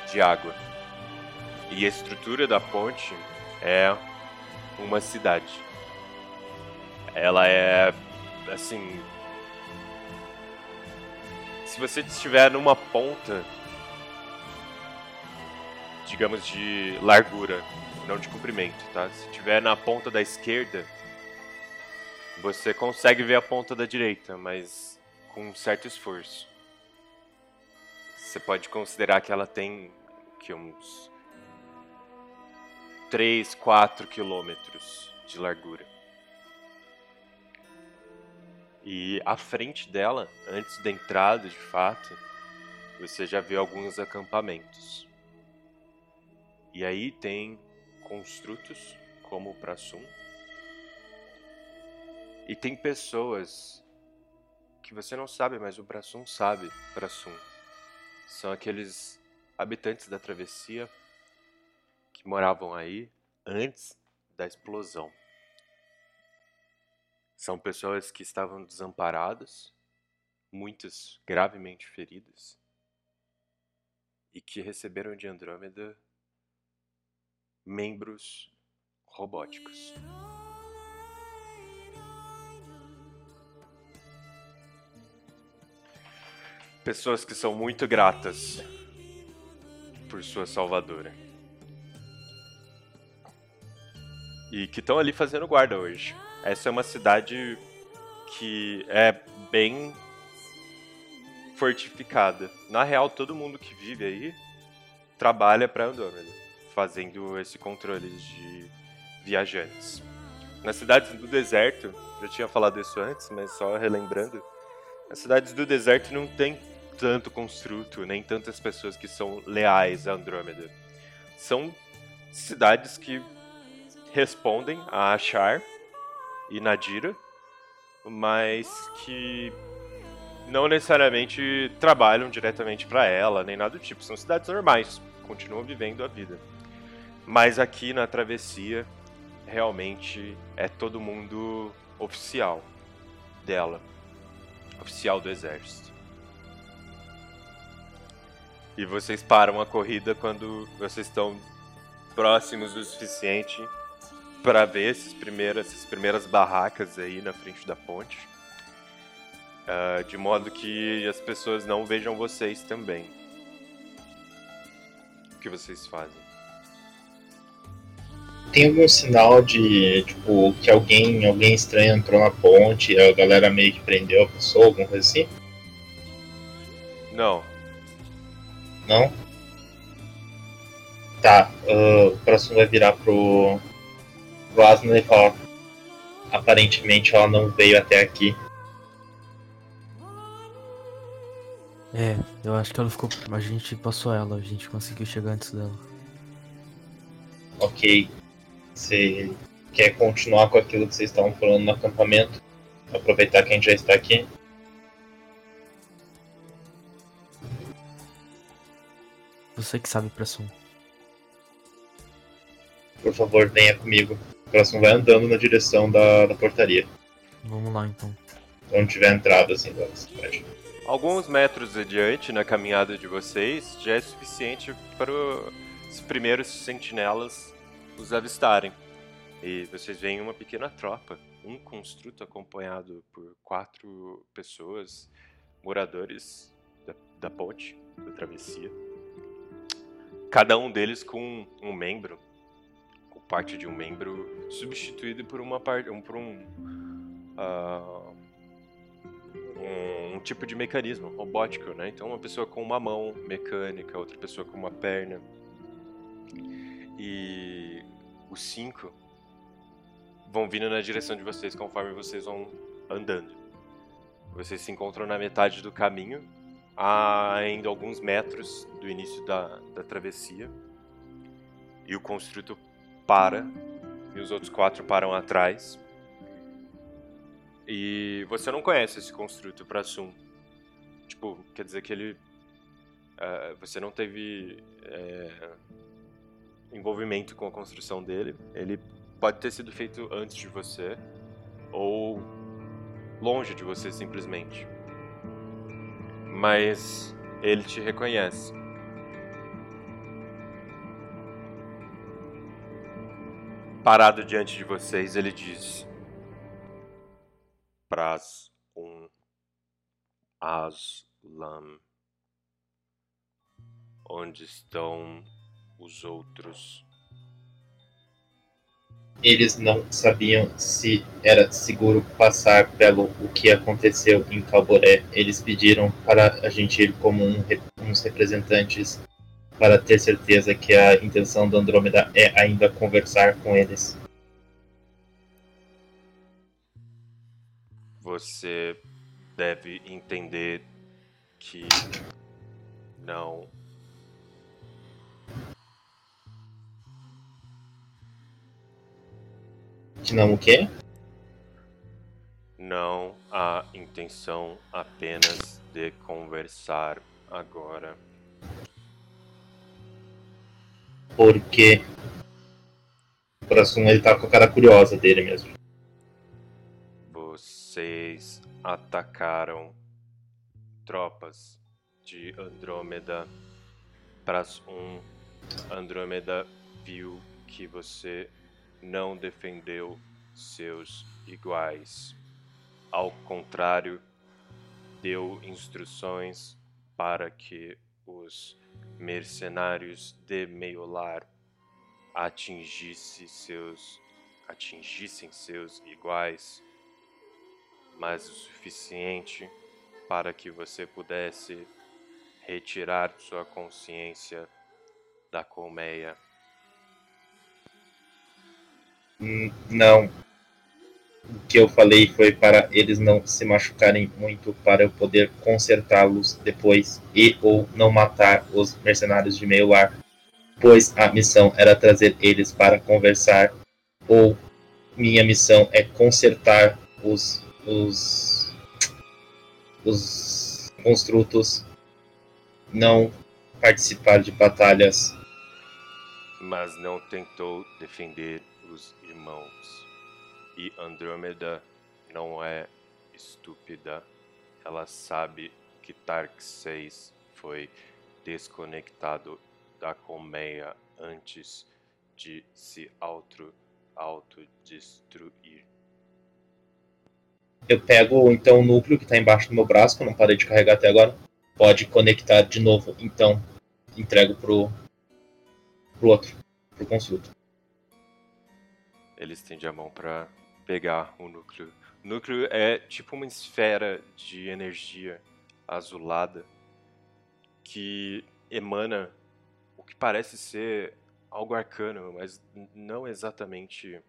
de água. E a estrutura da ponte é uma cidade. Ela é assim. Se você estiver numa ponta, digamos de largura, não de comprimento, tá? Se estiver na ponta da esquerda, você consegue ver a ponta da direita, mas com um certo esforço. Você pode considerar que ela tem que uns 3, 4 quilômetros de largura. E à frente dela, antes da entrada de fato, você já vê alguns acampamentos. E aí tem construtos, como o Prassum. E tem pessoas que você não sabe, mas o Prassum sabe, Prassum. São aqueles habitantes da travessia que moravam aí antes da explosão. São pessoas que estavam desamparadas, muitas gravemente feridas, e que receberam de Andrômeda membros robóticos. Pessoas que são muito gratas por sua salvadora. E que estão ali fazendo guarda hoje. Essa é uma cidade que é bem fortificada. Na real, todo mundo que vive aí trabalha para Andrômeda, fazendo esse controle de viajantes. Nas cidades do deserto, já tinha falado isso antes, mas só relembrando, nas cidades do deserto não tem tanto construto, nem tantas pessoas que são leais a Andrômeda. São cidades que respondem a Achar e Nadira, mas que não necessariamente trabalham diretamente para ela, nem nada do tipo. São cidades normais, continuam vivendo a vida. Mas aqui na travessia, realmente é todo mundo oficial dela, oficial do exército. E vocês param a corrida quando vocês estão próximos o suficiente para ver esses primeiros, essas primeiras barracas aí na frente da ponte. Uh, de modo que as pessoas não vejam vocês também. O que vocês fazem? Tem algum sinal de, tipo, que alguém, alguém estranho entrou na ponte e a galera meio que prendeu a pessoa, alguma coisa assim? Não. Não? Tá, uh, o próximo vai virar pro, e falar. Aparentemente ela não veio até aqui. É, eu acho que ela ficou. A gente passou ela, a gente conseguiu chegar antes dela. Ok. Você quer continuar com aquilo que vocês estavam falando no acampamento? Aproveitar que a gente já está aqui? Você que sabe, Pressum. Por favor, venha comigo. O próximo vai andando na direção da, da portaria. Vamos lá então. Onde tiver entrada assim da cidade. Alguns metros adiante na caminhada de vocês já é suficiente para os primeiros sentinelas os avistarem. E vocês veem uma pequena tropa, um construto acompanhado por quatro pessoas, moradores da, da ponte, da travessia. Cada um deles com um membro, parte de um membro substituído por uma parte, um, por um, uh, um, um tipo de mecanismo robótico, né? Então uma pessoa com uma mão mecânica, outra pessoa com uma perna. E os cinco vão vindo na direção de vocês conforme vocês vão andando. Vocês se encontram na metade do caminho, ainda alguns metros do início da, da travessia. E o construto para, e os outros quatro param atrás. E você não conhece esse construto para Sum. Tipo, quer dizer que ele. Uh, você não teve é, envolvimento com a construção dele. Ele pode ter sido feito antes de você, ou longe de você simplesmente. Mas ele te reconhece. Parado diante de vocês, ele diz: Pras um Aslam. Onde estão os outros? Eles não sabiam se era seguro passar pelo o que aconteceu em Calboré. Eles pediram para a gente ir como um, uns representantes para ter certeza que a intenção do Andrômeda é ainda conversar com eles. Você deve entender que não Que não o quê? Não há intenção apenas de conversar agora. Porque o próximo ele tá com a cara curiosa dele mesmo. Vocês atacaram tropas de Andrômeda. Pras um, Andrômeda viu que você não defendeu seus iguais. Ao contrário, deu instruções para que os mercenários de Meiolar atingisse seus atingissem seus iguais, mas o suficiente para que você pudesse retirar sua consciência da colmeia. Hum, Não. O que eu falei foi para eles não se machucarem muito para eu poder consertá-los depois e ou não matar os mercenários de meio ar, pois a missão era trazer eles para conversar ou minha missão é consertar os os os construtos, não participar de batalhas mas não tentou defender os irmãos. E Andrômeda não é estúpida. Ela sabe que Tark 6 foi desconectado da colmeia antes de se auto autodestruir. Eu pego então o núcleo que está embaixo do meu braço, que eu não parei de carregar até agora. Pode conectar de novo, então entrego pro, pro outro, pro construto. Ele estende a mão para pegar o núcleo. O núcleo é tipo uma esfera de energia azulada que emana o que parece ser algo arcano, mas não exatamente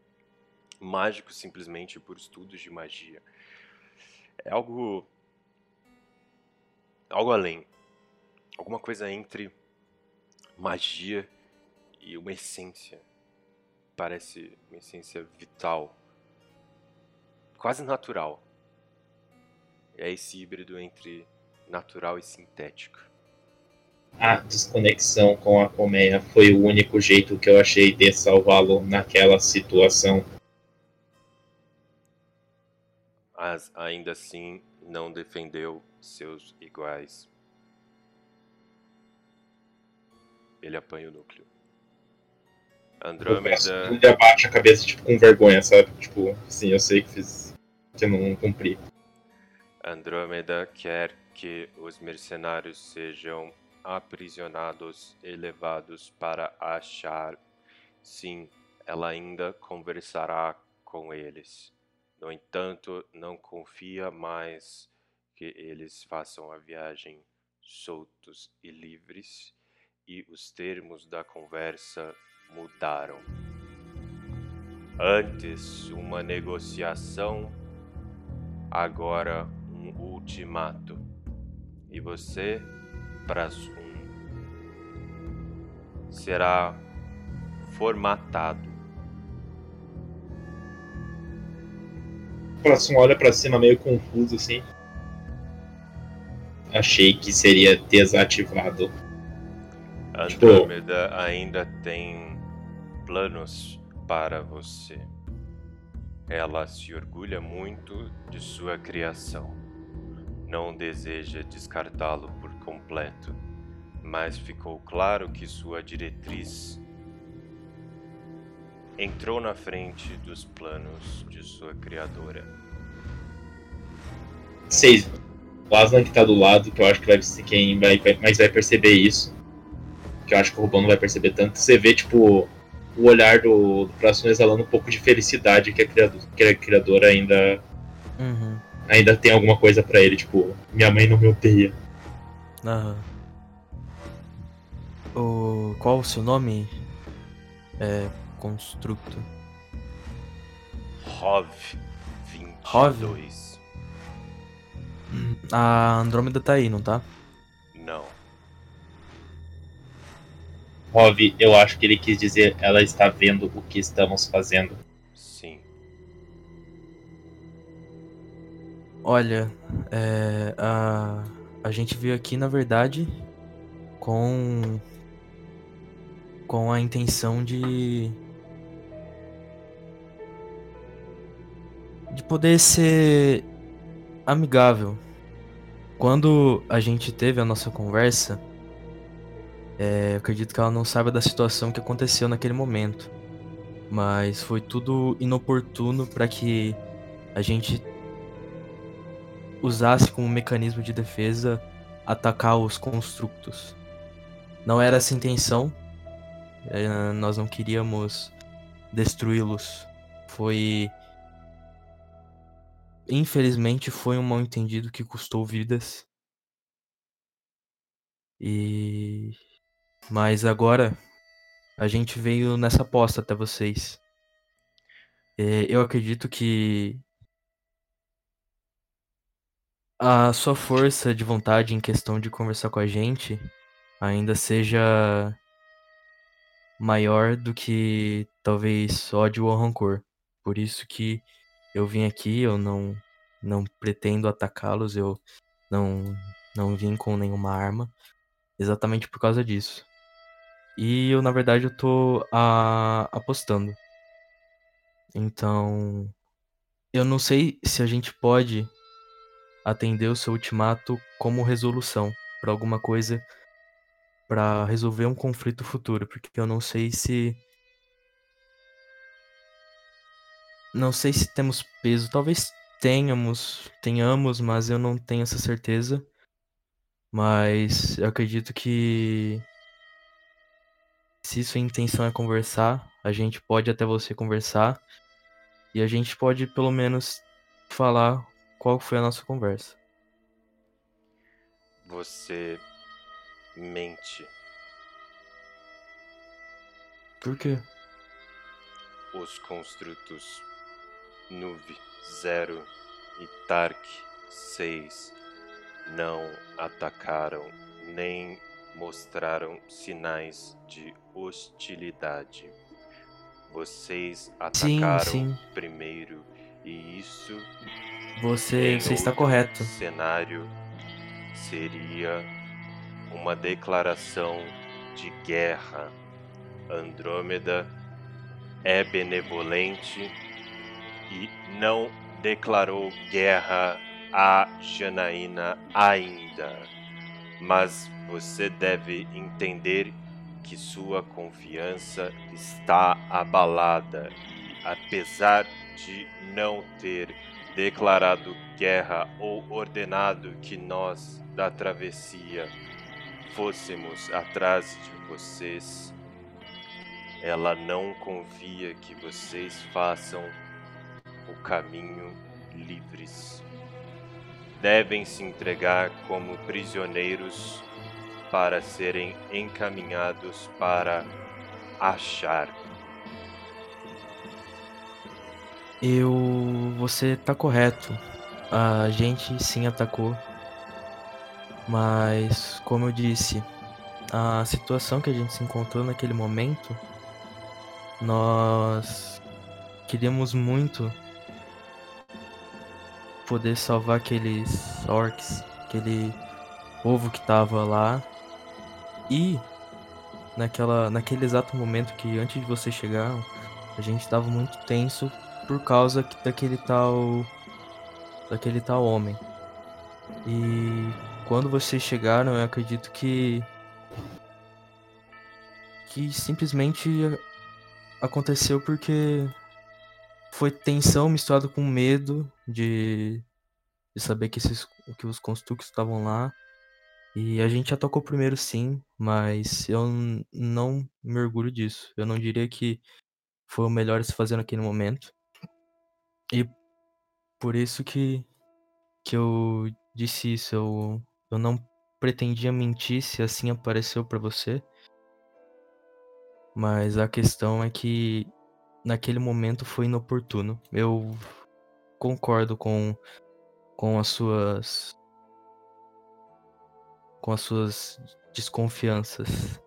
mágico simplesmente por estudos de magia. É algo algo além. Alguma coisa entre magia e uma essência. Parece uma essência vital. Quase natural. É esse híbrido entre natural e sintético. A desconexão com a colmeia foi o único jeito que eu achei de salvá-lo naquela situação. Mas ainda assim não defendeu seus iguais. Ele apanha o núcleo. Andrômeda. Ele abaixa a cabeça, tipo, com vergonha, sabe? Tipo, sim, eu sei que fiz. Eu não cumpri. Andrômeda quer que os mercenários sejam aprisionados e levados para achar. Sim, ela ainda conversará com eles. No entanto, não confia mais que eles façam a viagem soltos e livres, e os termos da conversa mudaram. Antes uma negociação, agora um ultimato. E você, Prasun, será formatado. Próximo olha pra cima meio confuso assim. Achei que seria desativado. Tipo- Andrômeda ainda tem planos para você. Ela se orgulha muito de sua criação. Não deseja descartá-lo por completo, mas ficou claro que sua diretriz entrou na frente dos planos de sua criadora. Seis. O Aslan que tá do lado, que eu acho que vai ser quem vai, vai- mais vai perceber isso. Que eu acho que o Rubão não vai perceber tanto. Você vê, tipo, o olhar do, do próximo exalando um pouco de felicidade que a criadora, que a criadora ainda, Uhum. ainda tem alguma coisa pra ele, tipo, minha mãe não me odeia. Aham. O... Qual o seu nome? É. Constructo. Rov Rov? 22. A Andrômeda tá aí, não tá? Não. Rov, eu acho que ele quis dizer ela está vendo o que estamos fazendo. Sim. Olha, é, a, a gente veio aqui, na verdade, com com a intenção de de poder ser amigável. Quando a gente teve a nossa conversa, é, eu acredito que ela não saiba da situação que aconteceu naquele momento, mas foi tudo inoportuno para que a gente usasse como mecanismo de defesa atacar os constructos. Não era essa a intenção, eh, nós não queríamos destruí-los, Foi. Infelizmente, foi um mal entendido que custou vidas. E. Mas agora a gente veio nessa aposta até vocês. É, eu acredito que a sua força de vontade em questão de conversar com a gente ainda seja maior do que talvez ódio ou rancor. Por isso que eu vim aqui, eu não não pretendo atacá-los, eu não não vim com nenhuma arma, exatamente por causa disso. E eu na verdade eu tô a, apostando. Então, eu não sei se a gente pode atender o seu ultimato como resolução para alguma coisa para resolver um conflito futuro, porque eu não sei se não sei se temos peso, talvez tenhamos, tenhamos, mas eu não tenho essa certeza. Mas eu acredito que se sua intenção é conversar, a gente pode até você conversar e a gente pode pelo menos falar qual foi a nossa conversa. Você mente. Por quê? Os construtos Nuve 0 e Tark 6 não atacaram nem mostraram sinais de hostilidade. Vocês atacaram sim, sim. primeiro e isso Você, você está correto. cenário seria uma declaração de guerra. Andrômeda é benevolente e não declarou guerra a Janaína ainda. Mas você deve entender que sua confiança está abalada e, apesar de não ter declarado guerra ou ordenado que nós da travessia fôssemos atrás de vocês, ela não confia que vocês façam o caminho livres. Devem se entregar como prisioneiros para serem encaminhados para achar. Eu. Você tá correto. A gente sim atacou. Mas, como eu disse, a situação que a gente se encontrou naquele momento, nós queríamos muito poder salvar aqueles orcs, aquele povo que tava lá. E naquela, naquele exato momento que antes de você chegar, a gente tava muito tenso por causa que- daquele tal daquele tal homem. E quando vocês chegaram, eu acredito que que simplesmente aconteceu porque foi tensão misturado com medo de, de saber que esses que os construtos estavam lá. E a gente atacou primeiro sim, mas eu não me orgulho disso. Eu não diria que foi o melhor a se fazer naquele momento. E por isso que, que eu disse isso. Eu, eu não pretendia mentir se assim apareceu pra você. Mas a questão é que naquele momento foi inoportuno. Eu concordo com, com as suas. Com as suas desconfianças,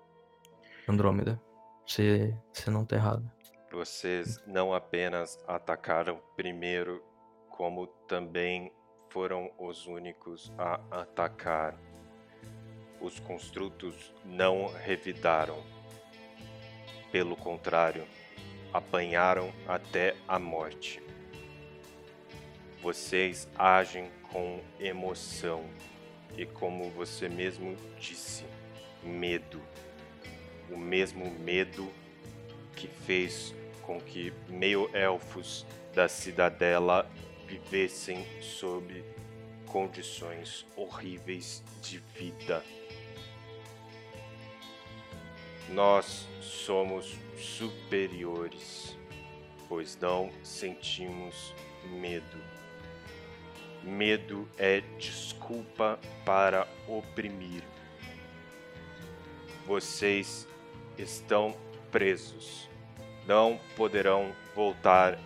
Andrômeda. Você, você não tá errado. Vocês não apenas atacaram primeiro, como também foram os únicos a atacar. Os construtos não revidaram. Pelo contrário, apanharam até a morte. Vocês agem com emoção e, como você mesmo disse, medo. O mesmo medo que fez com que meio-elfos da cidadela vivessem sob condições horríveis de vida. Nós somos superiores. pois não sentimos medo. Medo é desculpa para oprimir. Vocês estão presos. Não poderão voltar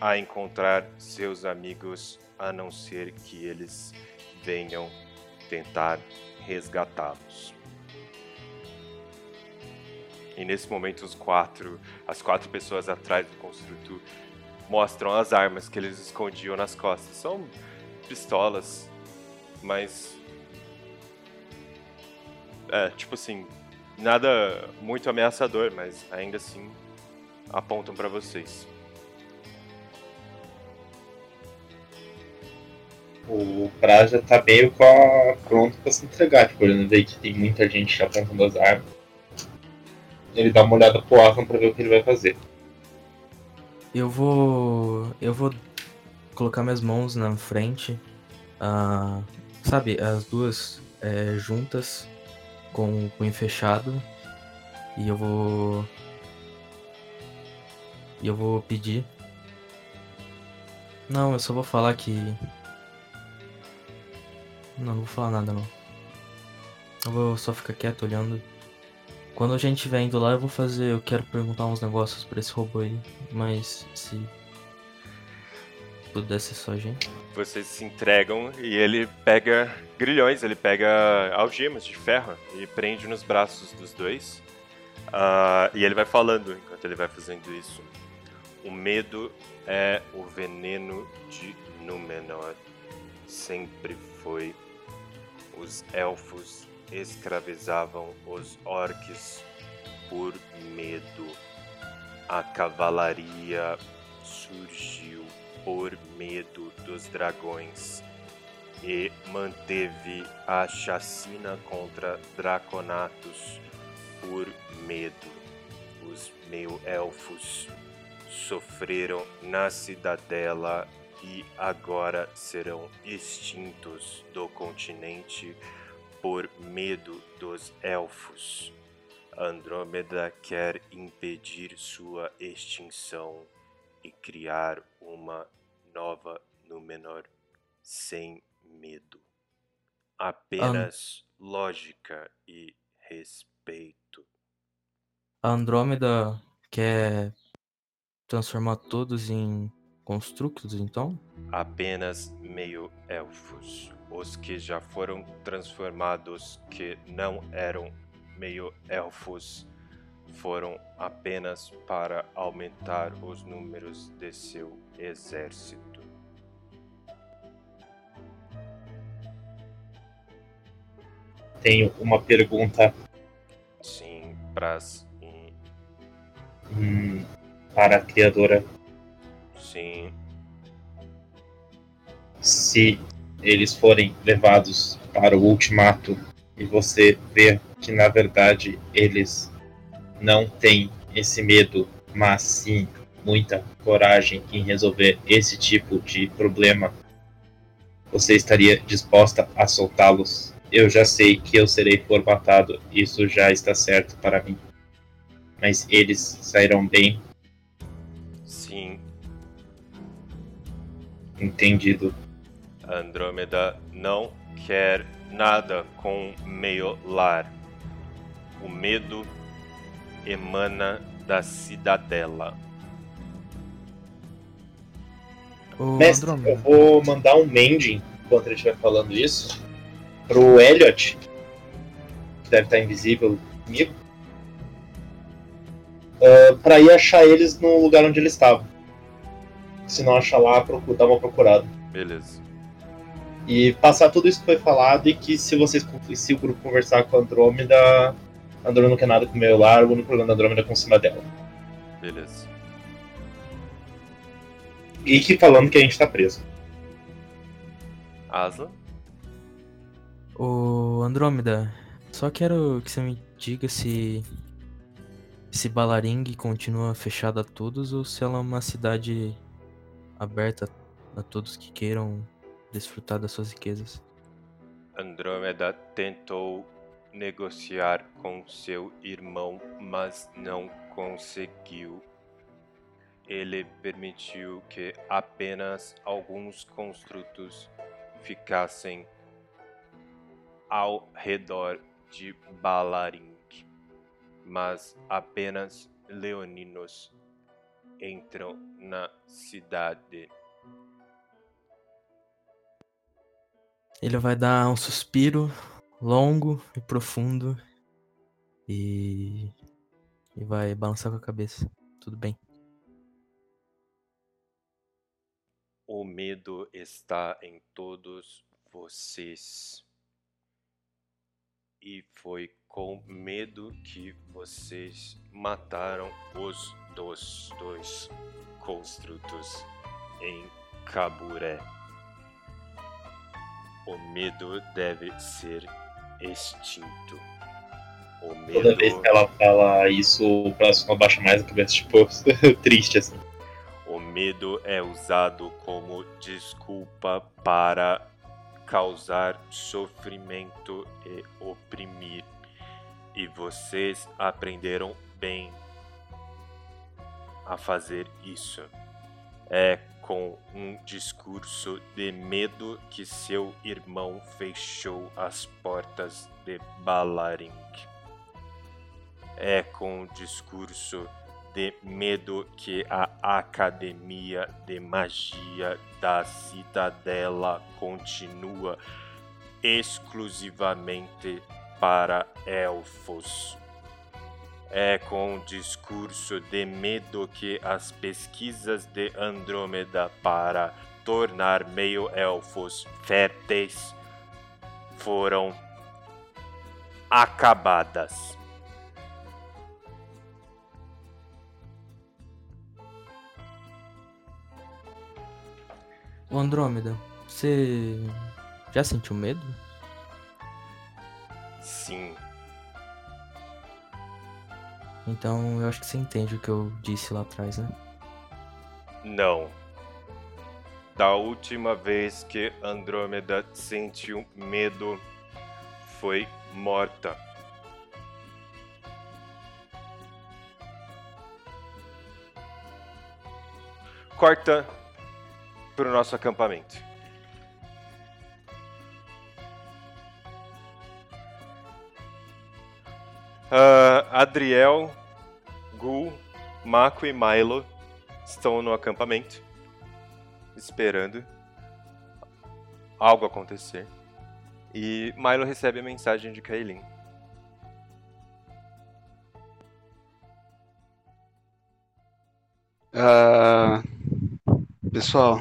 a encontrar seus amigos a não ser que eles venham tentar resgatá-los. E nesse momento os quatro, as quatro pessoas atrás do construto mostram as armas que eles escondiam nas costas. São pistolas, mas é, tipo assim, nada muito ameaçador, mas ainda assim apontam para vocês. O Praja tá meio com a... pronto pra se entregar, tipo, ele vê que tem muita gente apontando as armas. Ele dá uma olhada pro Arkham pra ver o que ele vai fazer. Eu vou. Eu vou colocar minhas mãos na frente. ah, sabe, as duas é, juntas com o punho fechado. E eu vou. E eu vou pedir. Não, eu só vou falar que. Não, não vou falar nada não. Eu vou só ficar quieto olhando. Quando a gente estiver indo lá, eu vou fazer. Eu quero perguntar uns negócios pra esse robô aí. Mas se. Pudesse só a gente. Vocês se entregam e ele pega grilhões, ele pega algemas de ferro e prende nos braços dos dois. Ah, e ele vai falando enquanto ele vai fazendo isso. O medo é o veneno de Númenor. Sempre foi. Os elfos escravizavam os orcs por medo. A cavalaria surgiu por medo dos dragões e manteve a chacina contra Draconatos por medo. Os meio-elfos sofreram na cidadela e agora serão extintos do continente por medo dos elfos. Andrômeda quer impedir sua extinção e criar uma nova Númenor sem medo. Apenas lógica e respeito. A Andrômeda quer transformar todos em construtos, então? Apenas meio-elfos. Os que já foram transformados, que não eram meio-elfos, foram apenas para aumentar os números de seu exército. Tenho uma pergunta Sim, Pras. hum, para a criadora. Sim, Se eles forem levados para o ultimato e você vê que na verdade eles não têm esse medo, mas sim muita coragem em resolver esse tipo de problema, você estaria disposta a soltá-los? Eu já sei que eu serei formatado, isso já está certo para mim. Mas eles sairão bem, sim. entendido. Andrômeda não quer nada com meio lar. O medo emana da cidadela. Ô, Mestre, Andrômeda. eu vou mandar um mending enquanto ele estiver falando isso pro Elliot, que deve estar invisível comigo, ah, pra ir achar eles no lugar onde eles estavam. Se não achar lá, procura, dá uma procurada. Beleza. E passar tudo isso que foi falado e que se vocês se o grupo conversar com a Andrômeda, a Andrômeda não quer nada com o meio largo, o único problema da Andrômeda é com cima dela. Beleza. E que falando que a gente tá preso. Asla? Ô, Andrômeda, só quero que você me diga se. Se Balaring continua fechada a todos ou se ela é uma cidade aberta a todos que queiram desfrutar das suas riquezas. Andrômeda tentou negociar com seu irmão, mas não conseguiu. ele permitiu que apenas alguns construtos ficassem ao redor de Balaring, mas apenas leoninos entram na cidade. Ele vai dar um suspiro longo e profundo e, e vai balançar com a cabeça. Tudo bem. O medo está em todos vocês. E foi com medo que vocês mataram os dos dois construtos em Caburé. O medo deve ser extinto. O medo. Toda vez que ela fala isso, o próximo abaixa mais a cabeça, tipo, (laughs) triste assim. O medo é usado como desculpa para causar sofrimento e oprimir. E vocês aprenderam bem a fazer isso. É com um discurso de medo que seu irmão fechou as portas de Balaring. É com um discurso de medo que a Academia de Magia da Cidadela continua exclusivamente para elfos. É com o discurso de medo que as pesquisas de Andrômeda para tornar meio-elfos férteis foram acabadas. Andrômeda, você já sentiu medo? Sim. Então eu acho que você entende o que eu disse lá atrás, né? Não. Da última vez que Andrômeda sentiu medo, foi morta. Corta para o nosso acampamento. Ah, Adriel, Gul, Mako e Milo estão no acampamento, esperando algo acontecer. E Milo recebe a mensagem de Kaelin. Ah, pessoal,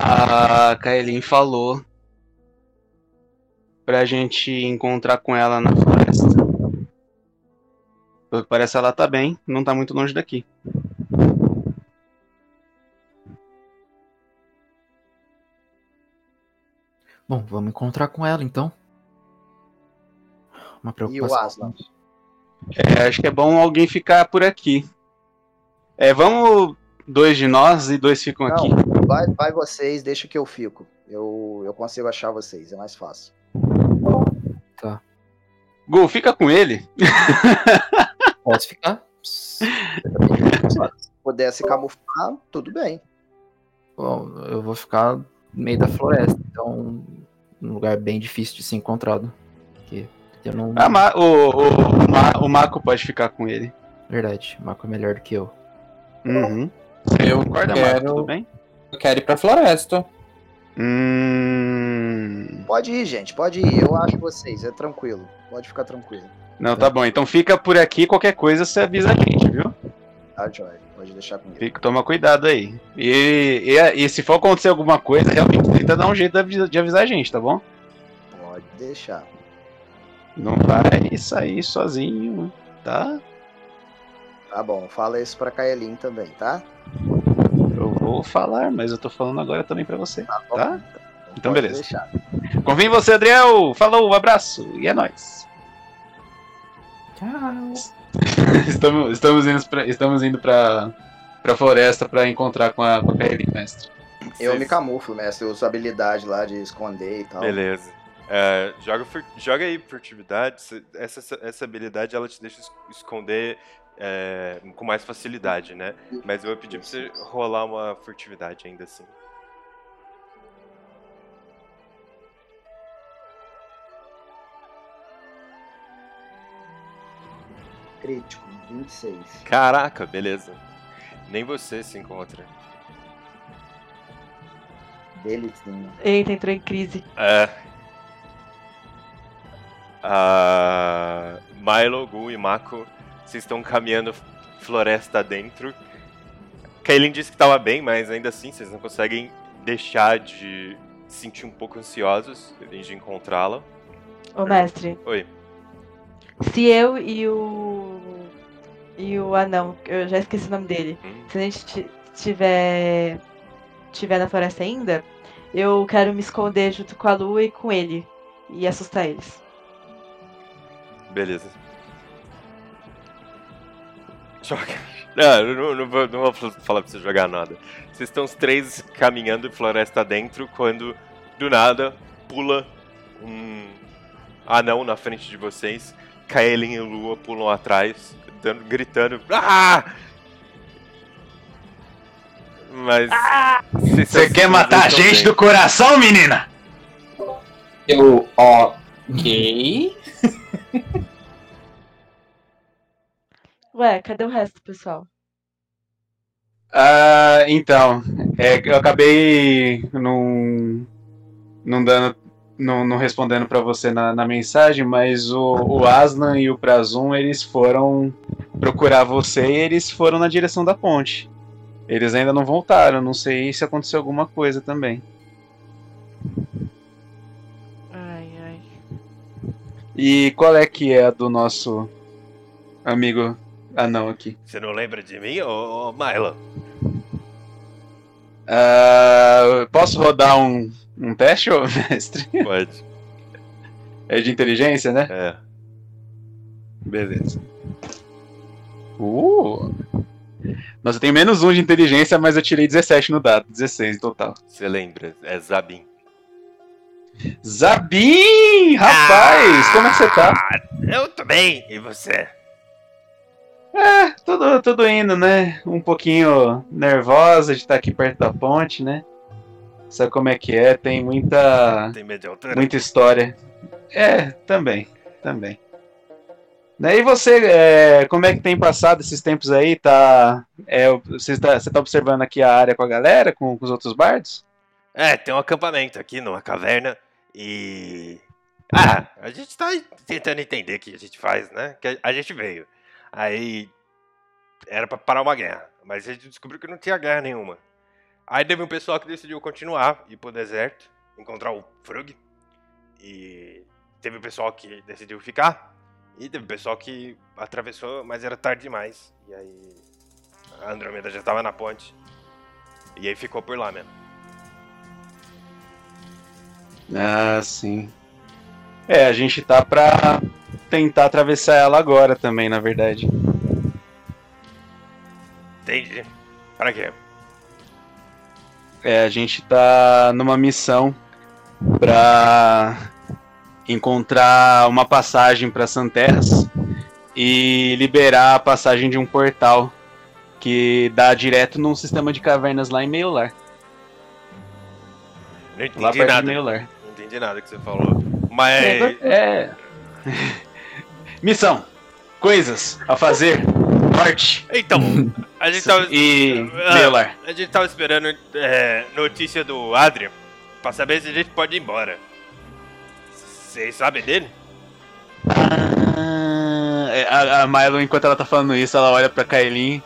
a Kaelin falou pra gente encontrar com ela na floresta. Pelo que parece, ela tá bem, não tá muito longe daqui. Bom, vamos encontrar com ela então. Uma E o preocupação. Aslan? É, acho que é bom alguém ficar por aqui. É, vamos dois de nós e dois ficam aqui. Não, vai, vai vocês, deixa que eu fico. Eu, eu consigo achar vocês, é mais fácil. Tá. Gu, fica com ele. (laughs) Posso ficar? Se puder se camuflar, tudo bem. Bom, eu vou ficar no meio da floresta, então um lugar bem difícil de ser encontrado. Porque eu não. Ah, Ma- o, o, o, Ma- o Mako pode ficar com ele. Verdade, o Marco é melhor do que eu. Uhum. Eu Concorda, quero- Marco? Tudo bem? Eu quero ir pra floresta. Hum... Pode ir, gente, pode ir. Eu acho vocês, é tranquilo. Pode ficar tranquilo. Não, tá bom. Então fica por aqui, qualquer coisa você avisa a gente, viu? Tá, Joy? Pode deixar comigo. Fica, toma cuidado aí. E, e, e se for acontecer alguma coisa, realmente tenta dar um jeito de avisar, de avisar a gente, tá bom? Pode deixar. Não vai sair sozinho, tá? Tá bom, fala isso pra Kaelin também, tá? Eu vou falar, mas eu tô falando agora também pra você, Tá bom. tá? Então pode beleza. deixar. Em você, Adriel! Falou, um abraço e é nóis! (laughs) estamos, estamos indo pra, estamos indo pra, pra floresta pra encontrar com a, com a Kaelin, mestre. Eu me camuflo, mestre. Eu uso habilidade lá de esconder e tal. Beleza. É, joga, joga aí furtividade. Essa, essa habilidade ela te deixa es- esconder é, com mais facilidade, né? Mas eu vou pedir pra você rolar uma furtividade ainda assim. Crítico, 26. Caraca, beleza. Nem você se encontra. Belezinha. Eita, entrou em crise. É. Ah, Milo, Gu e Mako, vocês estão caminhando floresta dentro. Kaylin disse que estava bem, mas ainda assim vocês não conseguem deixar de se sentir um pouco ansiosos de encontrá-la. Ô, mestre, Oi. se eu e o. E o anão, eu já esqueci o nome dele. Se a gente ti- tiver. tiver na floresta ainda, eu quero me esconder junto com a lua e com ele. E assustar eles. Beleza. Joga. Não, não, não vou, não vou falar pra você jogar nada. Vocês estão os três caminhando floresta dentro quando, do nada, pula um anão na frente de vocês. Kaelin e Lua pulam atrás, dando, gritando. Ah! Mas. vocês Você quer matar a gente bem. do coração, menina? Eu, ok. (laughs) Ué, cadê o resto, pessoal? Ah, então, é, eu acabei não, não dando, não, não respondendo pra você na, na mensagem, mas o, o Aslan e o Prazum, eles foram procurar você e eles foram na direção da ponte. Eles ainda não voltaram, não sei se aconteceu alguma coisa também. Ai, ai. E qual é que é a do nosso amigo anão aqui? Você não lembra de mim, ô, ô Milo? Ah, posso rodar um, um teste, ô (laughs) mestre? Pode. É de inteligência, né? É. Beleza. Uh! Nossa, eu tenho menos um de inteligência, mas eu tirei 17 no dado. 16 em total. Você lembra? É Zabin. Zabim! Rapaz, como é que você tá? Eu tô bem, e você? É, tudo, tudo indo, né? Um pouquinho nervosa de estar aqui perto da ponte, né? Sabe como é que é? Tem muita. Tem? Muita história. É, também. Também. Né, E você, é, como é que tem passado esses tempos aí? Tá, é, você, tá, você tá observando aqui a área com a galera, com, com os outros bardos? É, tem um acampamento aqui numa caverna e. Ah, a gente tá tentando entender o que a gente faz, né? Que a gente veio. Aí. Era pra parar uma guerra, mas a gente descobriu que não tinha guerra nenhuma. Aí teve um pessoal que decidiu continuar, ir pro deserto, encontrar o Frug. E teve o pessoal que decidiu ficar. E teve o pessoal que atravessou, mas era tarde demais. E aí. A Andrômeda já tava na ponte. E aí ficou por lá mesmo. Ah, sim. É, a gente tá pra tentar atravessar ela agora também, na verdade. Entendi. Pra quê? É, a gente tá numa missão pra encontrar uma passagem pra Santerras e liberar a passagem de um portal que dá direto num sistema de cavernas lá em Meilar. Não Lá entendi de nada. Não entendi nada que você falou. Mas. É. (laughs) Missão. Coisas a fazer. Norte. Então, a gente tava. E Ah, Meilar. A gente tava esperando é, notícia do Adrian pra saber se a gente pode ir embora. Vocês sabem dele? Ah, é, a, a Milo, enquanto ela tá falando isso, ela olha pra Kailin.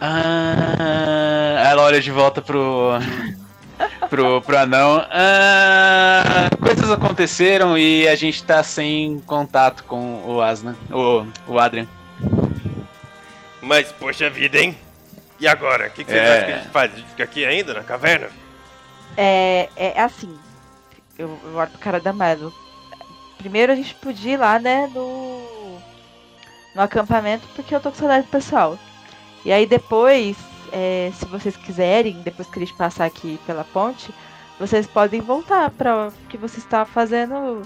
Ah, ela olha de volta pro. Pro, pro anão. Ah, coisas aconteceram e a gente tá sem contato com o Asna. O, o Adrian. Mas, poxa vida, hein? E agora? O que, que vocês É. acham que a gente faz? A gente fica aqui ainda, na caverna? É, é assim. Eu, eu olho pro cara da Milo. Primeiro a gente podia ir lá, né, no. No acampamento, porque eu tô com saudade do pessoal. E aí depois, é, se vocês quiserem, depois que a gente passar aqui pela ponte, vocês podem voltar para o que você está fazendo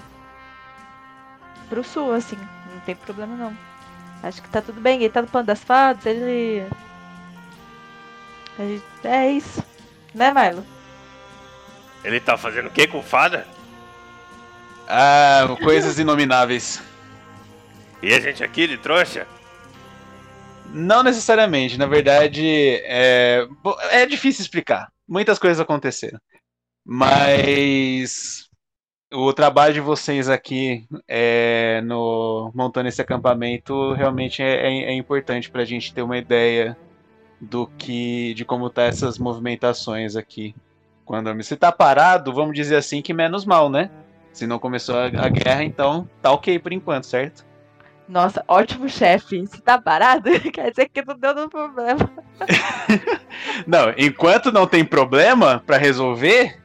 pro sul, assim. Não tem problema não. Acho que tá tudo bem. Ele tá no plano das fadas, ele. a gente- É isso. Né, Milo? Ele tá fazendo o que com fada? Ah, coisas inomináveis. E a gente aqui de trouxa? Não necessariamente, na verdade, é, é difícil explicar. Muitas coisas aconteceram. Mas o trabalho de vocês aqui é, no montando esse acampamento realmente é, é- é importante para a gente ter uma ideia do que de como tá essas movimentações aqui. Quando se tá parado, vamos dizer assim que menos mal, né? Se não começou a, a guerra, então tá ok por enquanto, certo? Nossa, ótimo chefe. Se tá parado, (laughs) quer dizer que não deu nenhum problema. (laughs) Não, enquanto não tem problema pra resolver,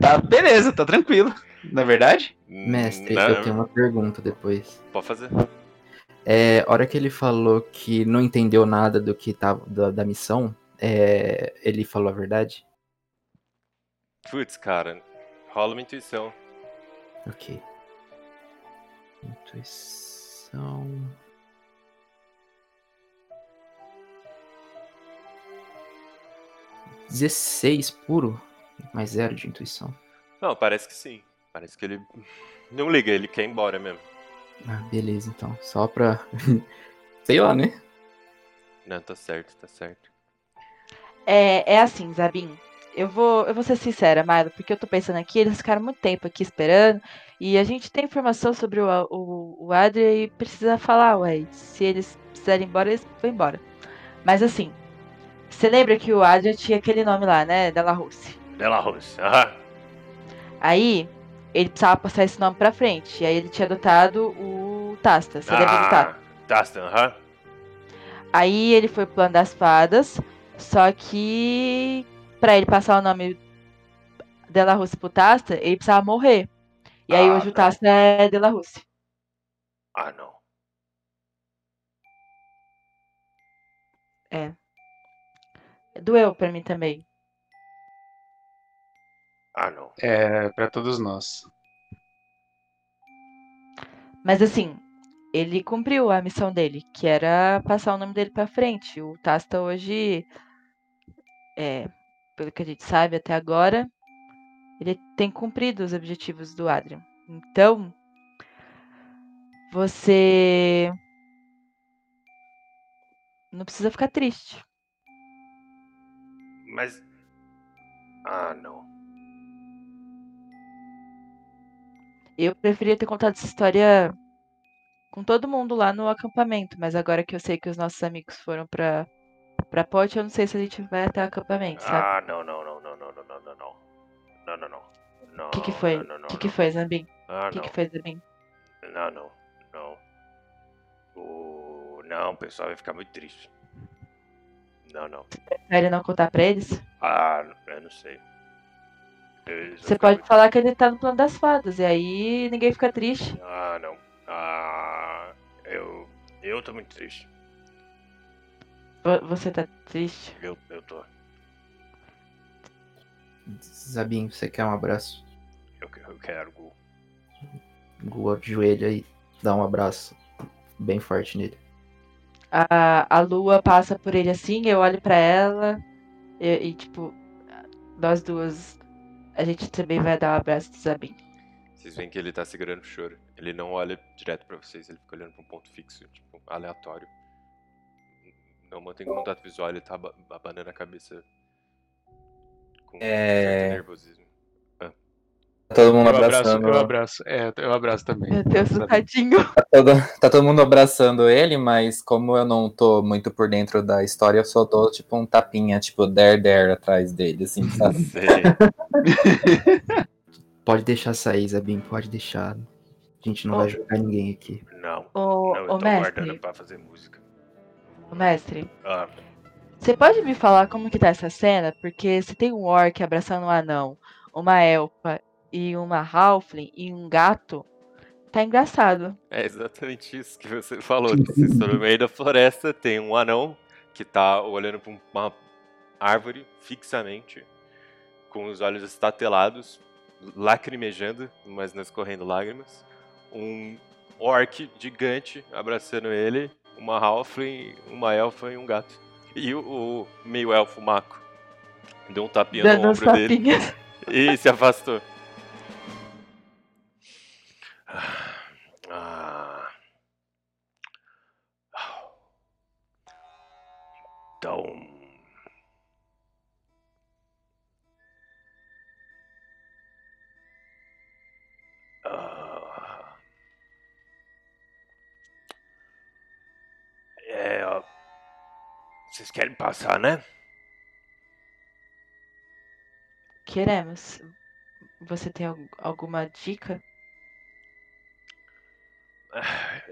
tá beleza, tá tranquilo. Não é verdade? Mestre, Não. eu tenho uma pergunta depois. Pode fazer. É, a hora que ele falou que não entendeu nada do que tava da, da missão, é, ele falou a verdade? Putz, cara. Rola uma intuição. Ok. Intuição. 16 puro, mais zero de intuição. Não, parece que sim. Parece que ele não liga, ele quer ir embora mesmo. Ah, beleza, então. Só pra. (laughs) Sei lá, né? Não, tá certo, tá certo. É, é assim, Zabin. Eu vou, eu vou ser sincera, Milo, porque eu tô pensando aqui, eles ficaram muito tempo aqui esperando, e a gente tem informação sobre o, o, o Adria e precisa falar, ué. Se eles precisarem ir embora, eles vão embora. Mas assim, você lembra que o Adria tinha aquele nome lá, né? Della Rossi. Bela Rose, aham. Aí, ele precisava passar esse nome pra frente. E aí ele tinha adotado o Tasta. Você lembra do Tasta? Ah, Tastan, aham. Aí ele foi pro plano das fadas, só que pra ele passar o nome Della Rússia pro Tasta, ele precisava morrer. E aí Ah, hoje o Tasta é Della Rússia. Ah, não. É. Doeu pra mim também. Ah, não. É, pra todos nós. Mas assim, ele cumpriu a missão dele, que era passar o nome dele pra frente. O Tasta hoje, é, pelo que a gente sabe até agora, ele tem cumprido os objetivos do Adrian. Então, você não precisa ficar triste. Mas. Ah, não. Eu preferia ter contado essa história com todo mundo lá no acampamento, mas agora que eu sei que os nossos amigos foram pra, pra ponte, eu não sei se a gente vai até o acampamento, sabe? Ah, não, não, não, não, não, não, não, não, não. Não, não, não. O que, que foi? Não, não, não, O que, que não. foi, Zambim? Ah, O que, que foi, Zambim? Não, não, não. O... Não, o pessoal vai ficar muito triste. Não, não. Prefere não contar pra eles? Ah, eu não sei. Eles Você pode falar que ele tá no plano das fadas, e aí ninguém fica triste. muito- Ah, não. Ah, eu. Eu tô muito triste. Vo- Você tá triste? Eu, eu tô. Zabim, você quer um abraço? Eu, que- eu quero, Gu. Gu ajoelha e dá um abraço bem forte nele. A, a lua passa por ele assim, eu olho pra ela, e, e, tipo, nós duas, a gente também vai dar um abraço do Zabim. Vocês veem que ele tá segurando o choro. Ele não olha direto pra vocês, ele fica olhando pra um ponto fixo, tipo, aleatório. Não mantém contato visual, ele tá aba- abanando a cabeça com É. certo nervosismo. Tá todo mundo Eu abraço, abraçando. eu abraço. É, eu abraço também. Meu Deus, tadinho. (laughs) Tá todo, tá todo mundo abraçando ele, mas como eu não tô muito por dentro da história, eu só dou tipo um tapinha, tipo, der der atrás dele, assim, (laughs) sabe? Pode deixar sair, Zabim, pode deixar. A gente não Ô. vai jogar ninguém aqui. Não, Ô, não, eu ô tô mestre, guardando pra fazer música. Mestre, Ah, você pode me falar como que tá essa cena? Porque se tem um orc abraçando um anão, uma elfa e uma halfling e um gato, tá engraçado. é exatamente isso que você falou. Vocês estão no meio da floresta, tem um anão que tá olhando pra uma árvore fixamente, com os olhos estatelados, lacrimejando, mas não escorrendo lágrimas. Um orc gigante abraçando ele, uma halfling, uma elfa e um gato. E o, o meio elfo maco deu um tapinha Dando no ombro dele tapinhas. (laughs) e se afastou. Ah. Então. Vocês querem passar, né? Queremos. Você tem al- alguma dica? Ah,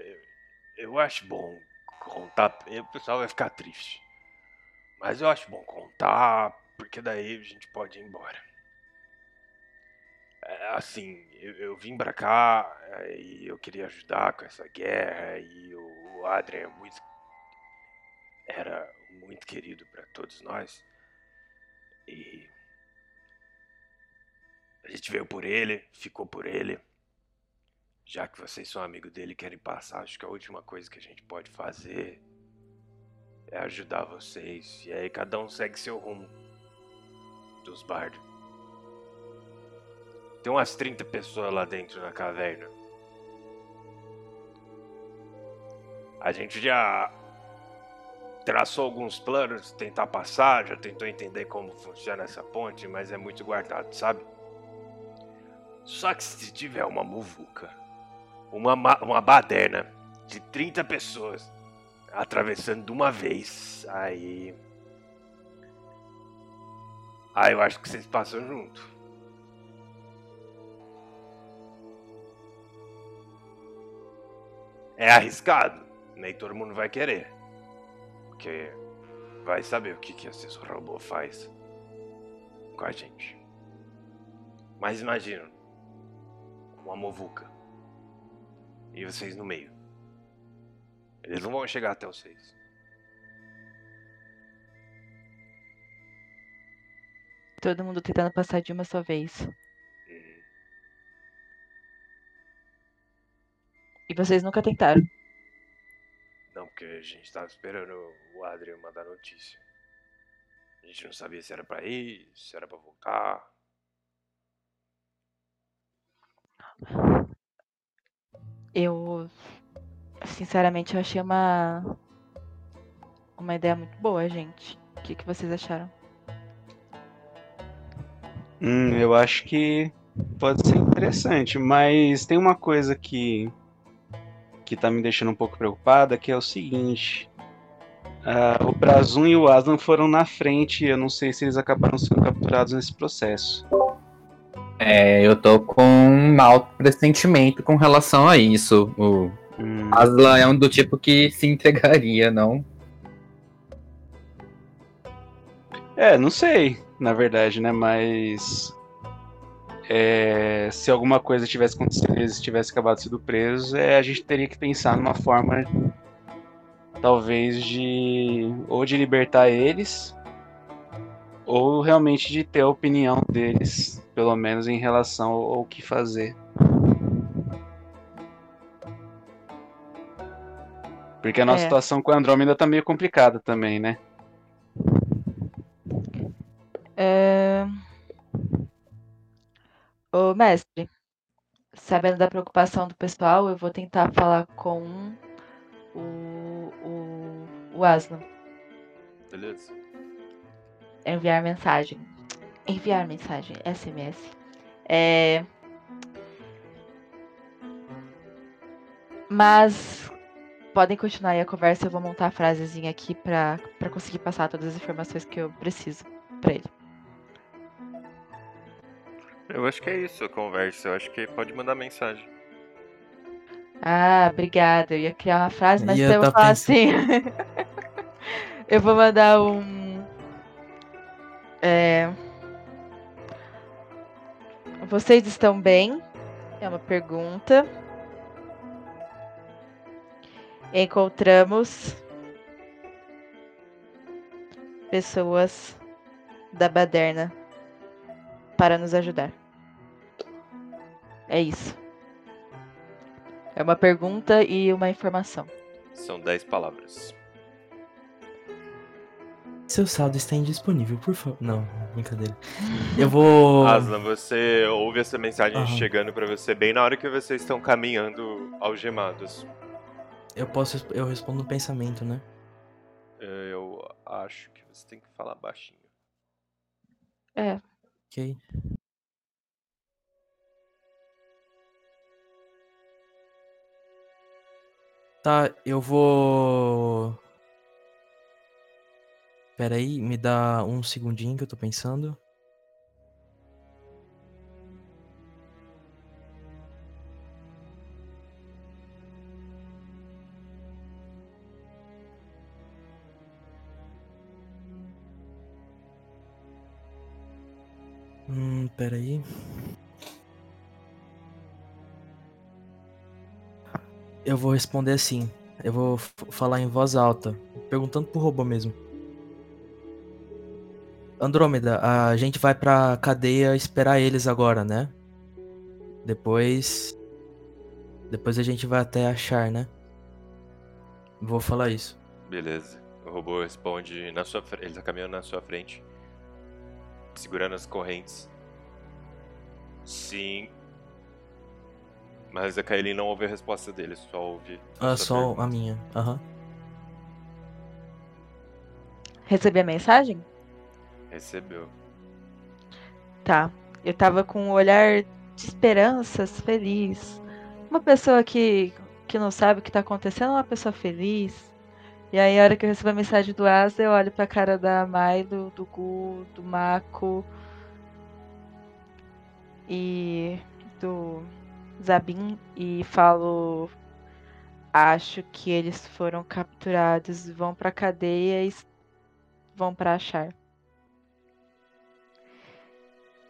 Eu, acho bom contar. O pessoal vai ficar triste. Mas eu acho bom contar, porque daí a gente pode ir embora. É, assim, eu, eu vim pra cá e eu queria ajudar com essa guerra e o, Adrian é. Era muito querido pra todos nós. E. A gente veio por ele, ficou por ele. Já que vocês são amigos dele e querem passar, acho que a última coisa que a gente pode fazer é ajudar vocês. E aí cada um segue seu rumo. Dos bardos. Tem umas 30 pessoas lá dentro na caverna. A gente já traçou alguns planos, tentar passar, já tentou entender como funciona essa ponte, mas é muito guardado, sabe? Só que se tiver uma muvuca, uma, ma- uma baderna de 30 pessoas atravessando de uma vez, aí. Aí eu acho que vocês passam junto. É arriscado, nem todo mundo vai querer. Porque vai saber o que, que esses robôs faz com a gente. Mas imagina, uma movuca. E vocês no meio. Eles não vão chegar até vocês. Todo mundo tentando passar de uma só vez. E vocês nunca tentaram. Não, porque a gente tava esperando o Adrian mandar notícia. A gente não sabia se era pra ir, se era pra voltar. Eu, sinceramente, eu achei uma uma ideia muito boa, gente. O que, que vocês acharam? Hum, eu acho que pode ser interessante, mas tem uma coisa que que tá me deixando um pouco preocupada, que é o seguinte. Ah, o Brazum e o Aslan foram na frente, eu não sei se eles acabaram sendo capturados nesse processo. É, eu tô com um mau pressentimento com relação a isso. O Aslan é um do tipo que se entregaria, não? É, não sei, na verdade, né? Mas é, se alguma coisa tivesse acontecido e eles tivessem acabado sendo presos, é, a gente teria que pensar numa forma, talvez, de ou de libertar eles, ou realmente de ter a opinião deles, pelo menos em relação ao, ao que fazer. Porque a nossa É. situação com a Andrômeda tá meio complicada também, né? É... Ô, mestre, sabendo da preocupação do pessoal, eu vou tentar falar com o, o, o Aslan. Beleza? Enviar mensagem. Enviar mensagem, SMS. É... Mas podem continuar aí a conversa, eu vou montar a frasezinha aqui pra conseguir passar todas as informações que eu preciso pra ele. Eu acho que é isso a conversa. Eu acho que pode mandar mensagem. Ah, obrigada. Eu ia criar uma frase, mas eu vou tava falar assim. (laughs) eu vou mandar um. É... Vocês estão bem? É uma pergunta. Encontramos pessoas da baderna para nos ajudar. É isso. É uma pergunta e uma informação. São 10 palavras. Seu saldo está indisponível, por favor. Não, brincadeira. Eu vou. (laughs) Aslan, você ouve essa mensagem Aham. chegando pra você bem na hora que vocês estão caminhando algemados. Eu posso. Eu respondo no pensamento, né? Eu acho que você tem que falar baixinho. É. Ok. Tá, eu vou. Pera aí, me dá um segundinho que eu tô pensando. Hum, pera aí. Eu vou responder assim. Eu vou falar em voz alta, perguntando pro robô mesmo. Andrômeda, a gente vai pra cadeia esperar eles agora, né? Depois. Depois a gente vai até achar, né? Vou falar isso. Beleza. O robô responde na sua frente. Ele tá caminhando na sua frente. Segurando as correntes. Sim. Mas a Kaelin não ouve a resposta dele, só ouve. a Ah, só pergunta. a minha. Aham. Recebi a mensagem? Recebeu. Tá. Eu tava com um olhar de esperanças, feliz. Uma pessoa que, que não sabe o que tá acontecendo, uma pessoa feliz. E aí, a hora que eu recebo a mensagem do Asa, eu olho pra cara da Mai, do, do Gu, do Mako e do Zabin e falo: Acho que eles foram capturados, vão pra cadeia e vão pra achar.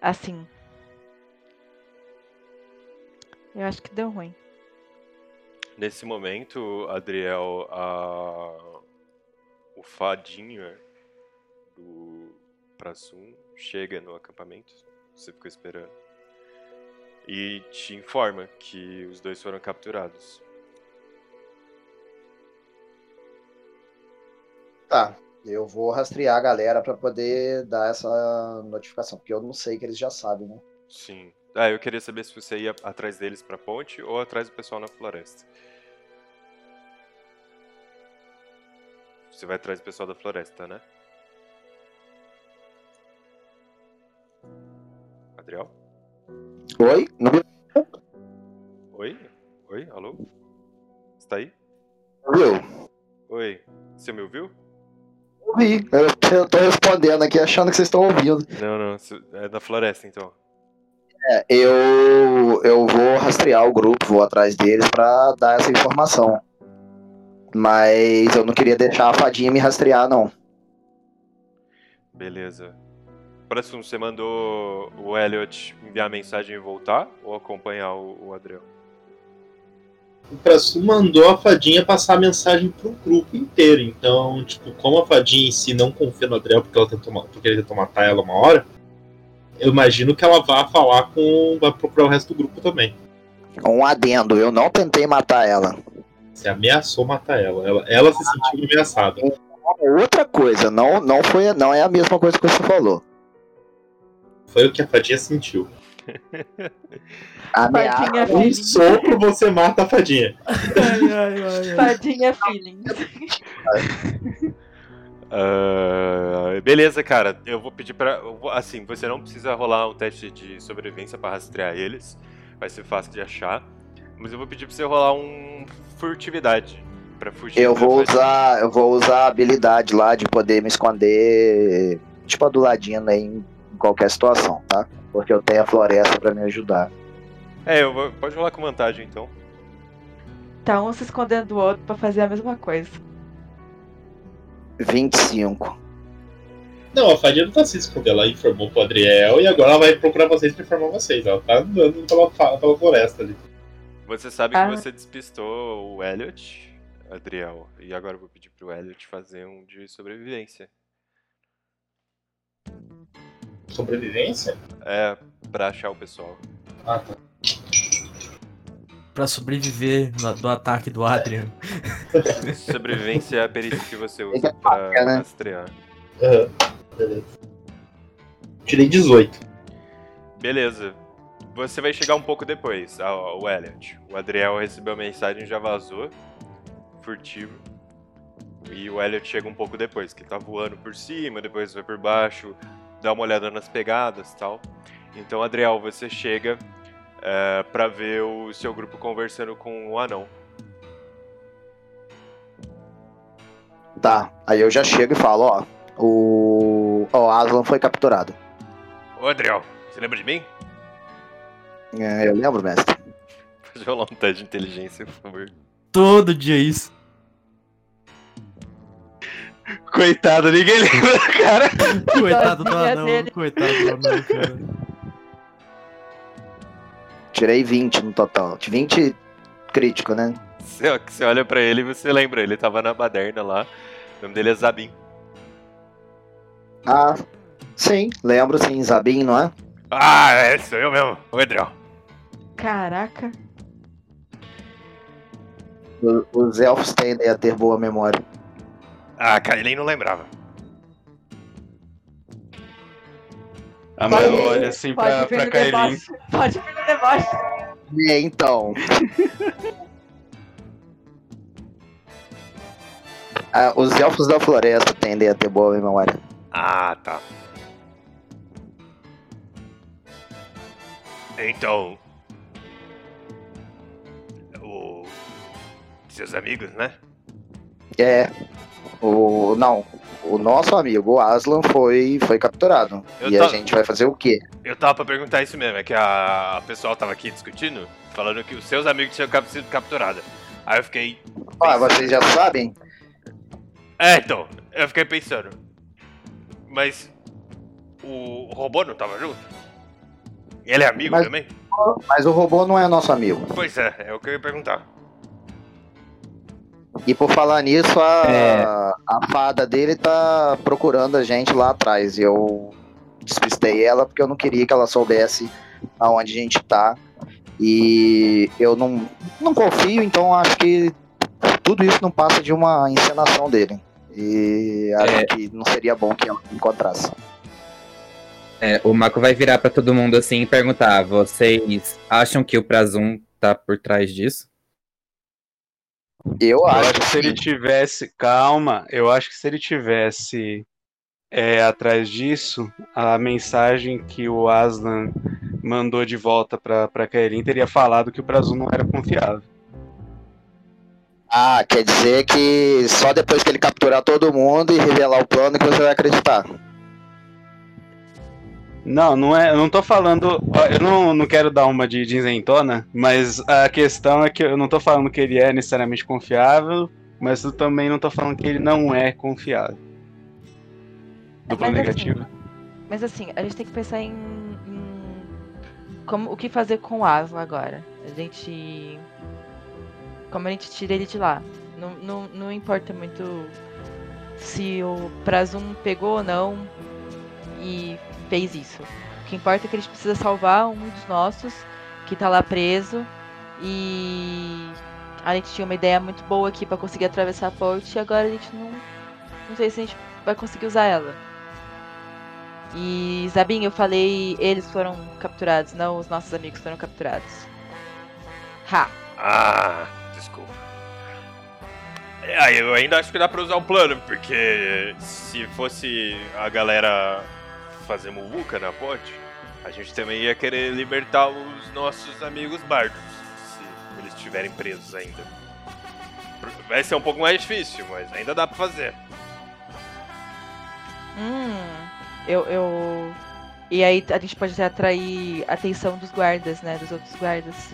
Assim. Eu acho que deu ruim. Nesse momento, Adriel, a... o fadinho do Prassum chega no acampamento. Você ficou esperando. E te informa que os dois foram capturados. Tá, eu vou rastrear a galera pra poder dar essa notificação, porque eu não sei que eles já sabem, né? Sim. Ah, eu queria saber se você ia atrás deles pra ponte ou atrás do pessoal na floresta. Você vai atrás do pessoal da floresta, né? Adriel? Oi? Não Oi? Oi? Alô? Você tá aí? ouviu? Oi? Você me ouviu? Ouvi. Eu, tô respondendo aqui achando que vocês estão ouvindo. Não, não. É da floresta, então. É, eu, eu vou rastrear o grupo, vou atrás deles pra dar essa informação. Mas eu não queria deixar a fadinha me rastrear, não. Beleza. Próximo, você mandou o Elliot enviar mensagem e voltar? Ou acompanhar o, o Adriel? O Prasu mandou a fadinha passar a mensagem pro grupo inteiro. Então, tipo, como a fadinha em si não confia no Adriel porque, ela tentou, porque ele tentou matar ela uma hora, eu imagino que ela vá falar com. vai procurar o resto do grupo também. Um adendo, eu não tentei matar ela. Você ameaçou matar ela. Ela, ela se sentiu ameaçada. Outra coisa, não, não, foi, não é a mesma coisa que você falou. Foi o que a fadinha sentiu. (laughs) Ameaça. Fadinha Um feelings. sopro você mata a fadinha. Fadinha feelings. (laughs) Ah, beleza, cara. Eu vou pedir vou- Assim, você não precisa rolar um teste de sobrevivência pra rastrear eles. Vai ser fácil de achar. Mas eu vou pedir pra você rolar um furtividade. Pra fugir. Eu da vou fadinha. usar, eu vou usar a habilidade lá de poder me esconder, tipo a do ladino aí em qualquer situação, tá? Porque eu tenho a floresta pra me ajudar. É, eu vou... pode rolar com vantagem então. Tá um se escondendo do outro pra fazer a mesma coisa. 25. Não, a fadinha não tá se escondendo. Ela informou pro Adriel e agora ela vai procurar vocês pra informar vocês. Ela tá andando pela, pela floresta ali. Você sabe Ah. que você despistou o Elliot, Adriel. E agora eu vou pedir pro Elliot fazer um de sobrevivência. Sobrevivência? É, pra achar o pessoal. Ah, tá. pra sobreviver no- do ataque do Adrian. (laughs) Sobrevivência é a perícia que você usa que pra né? rastrear. Aham, beleza. Tirei 18. Beleza. Você vai chegar um pouco depois, ao- o Elliot. O Adriel recebeu a mensagem e já vazou. Furtivo. E o Elliot chega um pouco depois, que tá voando por cima, depois vai por baixo, dá uma olhada nas pegadas e tal. Então, Adriel, você chega é, pra ver o seu grupo conversando com o anão. Tá, aí eu já chego e falo, ó. O. Ó, o Aslan foi capturado. Ô, Adriel, você lembra de mim? É, eu lembro, mestre. Pode rolar um teste de inteligência, por favor. Todo dia isso. Coitado, ninguém lembra, cara. Coitado do anão, coitado do anão, cara. Tirei 20 no total. 20 crítico, né? Você, você olha pra ele e você lembra, ele tava na baderna lá. O nome dele é Zabin. Ah, sim, lembro sim, Zabin, não é? Ah, é, sou eu mesmo, o Adriel. Caraca. O- Os elfos tendem a ter boa memória. Ah, Kailin não lembrava. A mãe Pode- olha assim Pode pra, pra Kaelin. Pode vir no deboche. É, então. (laughs) Ah, os elfos da floresta tendem a ter boa memória. Ah, tá. Então. O. Seus amigos, né? É. O. Não. O nosso amigo, Aslan, foi, foi capturado. Eu e tô- a gente vai fazer o quê? Eu tava pra perguntar isso mesmo, é que a, a pessoal tava aqui discutindo, falando que os seus amigos tinham sido capturados. Aí eu fiquei. Ah, vocês já sabem? É, então, eu fiquei pensando. Mas. O robô não tava junto? Ele é amigo Mas- também? Mas o robô não é nosso amigo. Pois é, é o que eu ia perguntar. E por falar nisso, a, É. a fada dele tá procurando a gente lá atrás. E eu despistei ela porque eu não queria que ela soubesse aonde a gente tá. E eu não, não confio, então acho que tudo isso não passa de uma encenação dele. E acho É. que não seria bom que ela encontrasse. É, o Mako vai virar pra todo mundo assim e perguntar: vocês acham que o Prazum tá por trás disso? Eu Eu acho acho que se ele tivesse. Calma, eu acho que se ele tivesse é, atrás disso, a mensagem que o Aslan mandou de volta pra, pra Kaelin teria falado que o Prazum não era confiável. Ah, quer dizer que só depois que ele capturar todo mundo e revelar o plano que você vai acreditar. Não, não é. Eu não tô falando. Eu não, não quero dar uma de, de isentona, mas a questão é que eu não tô falando que ele é necessariamente confiável, mas eu também não tô falando que ele não é confiável. Dupla Mas assim, negativa. Mas assim, a gente tem que pensar em, em como o que fazer com o Aslan agora. A gente. Como a gente tira ele de lá. Não, não, não importa muito se o Prazum pegou ou não e fez isso. O que importa é que a gente precisa salvar um dos nossos que tá lá preso. E a gente tinha uma ideia muito boa aqui pra conseguir atravessar a ponte e agora a gente não. Não sei se a gente vai conseguir usar ela. E Zabin, eu falei, eles foram capturados, não os nossos amigos foram capturados. Ha! Ah, desculpa. É, eu ainda acho que dá pra usar o plano, porque se fosse a galera fazer muvuca na ponte, a gente também ia querer libertar os nossos amigos bardos, se eles estiverem presos ainda. Vai ser um pouco mais difícil, mas ainda dá pra fazer. Hum, eu, eu. E aí a gente pode até atrair a atenção dos guardas, né? Dos outros guardas.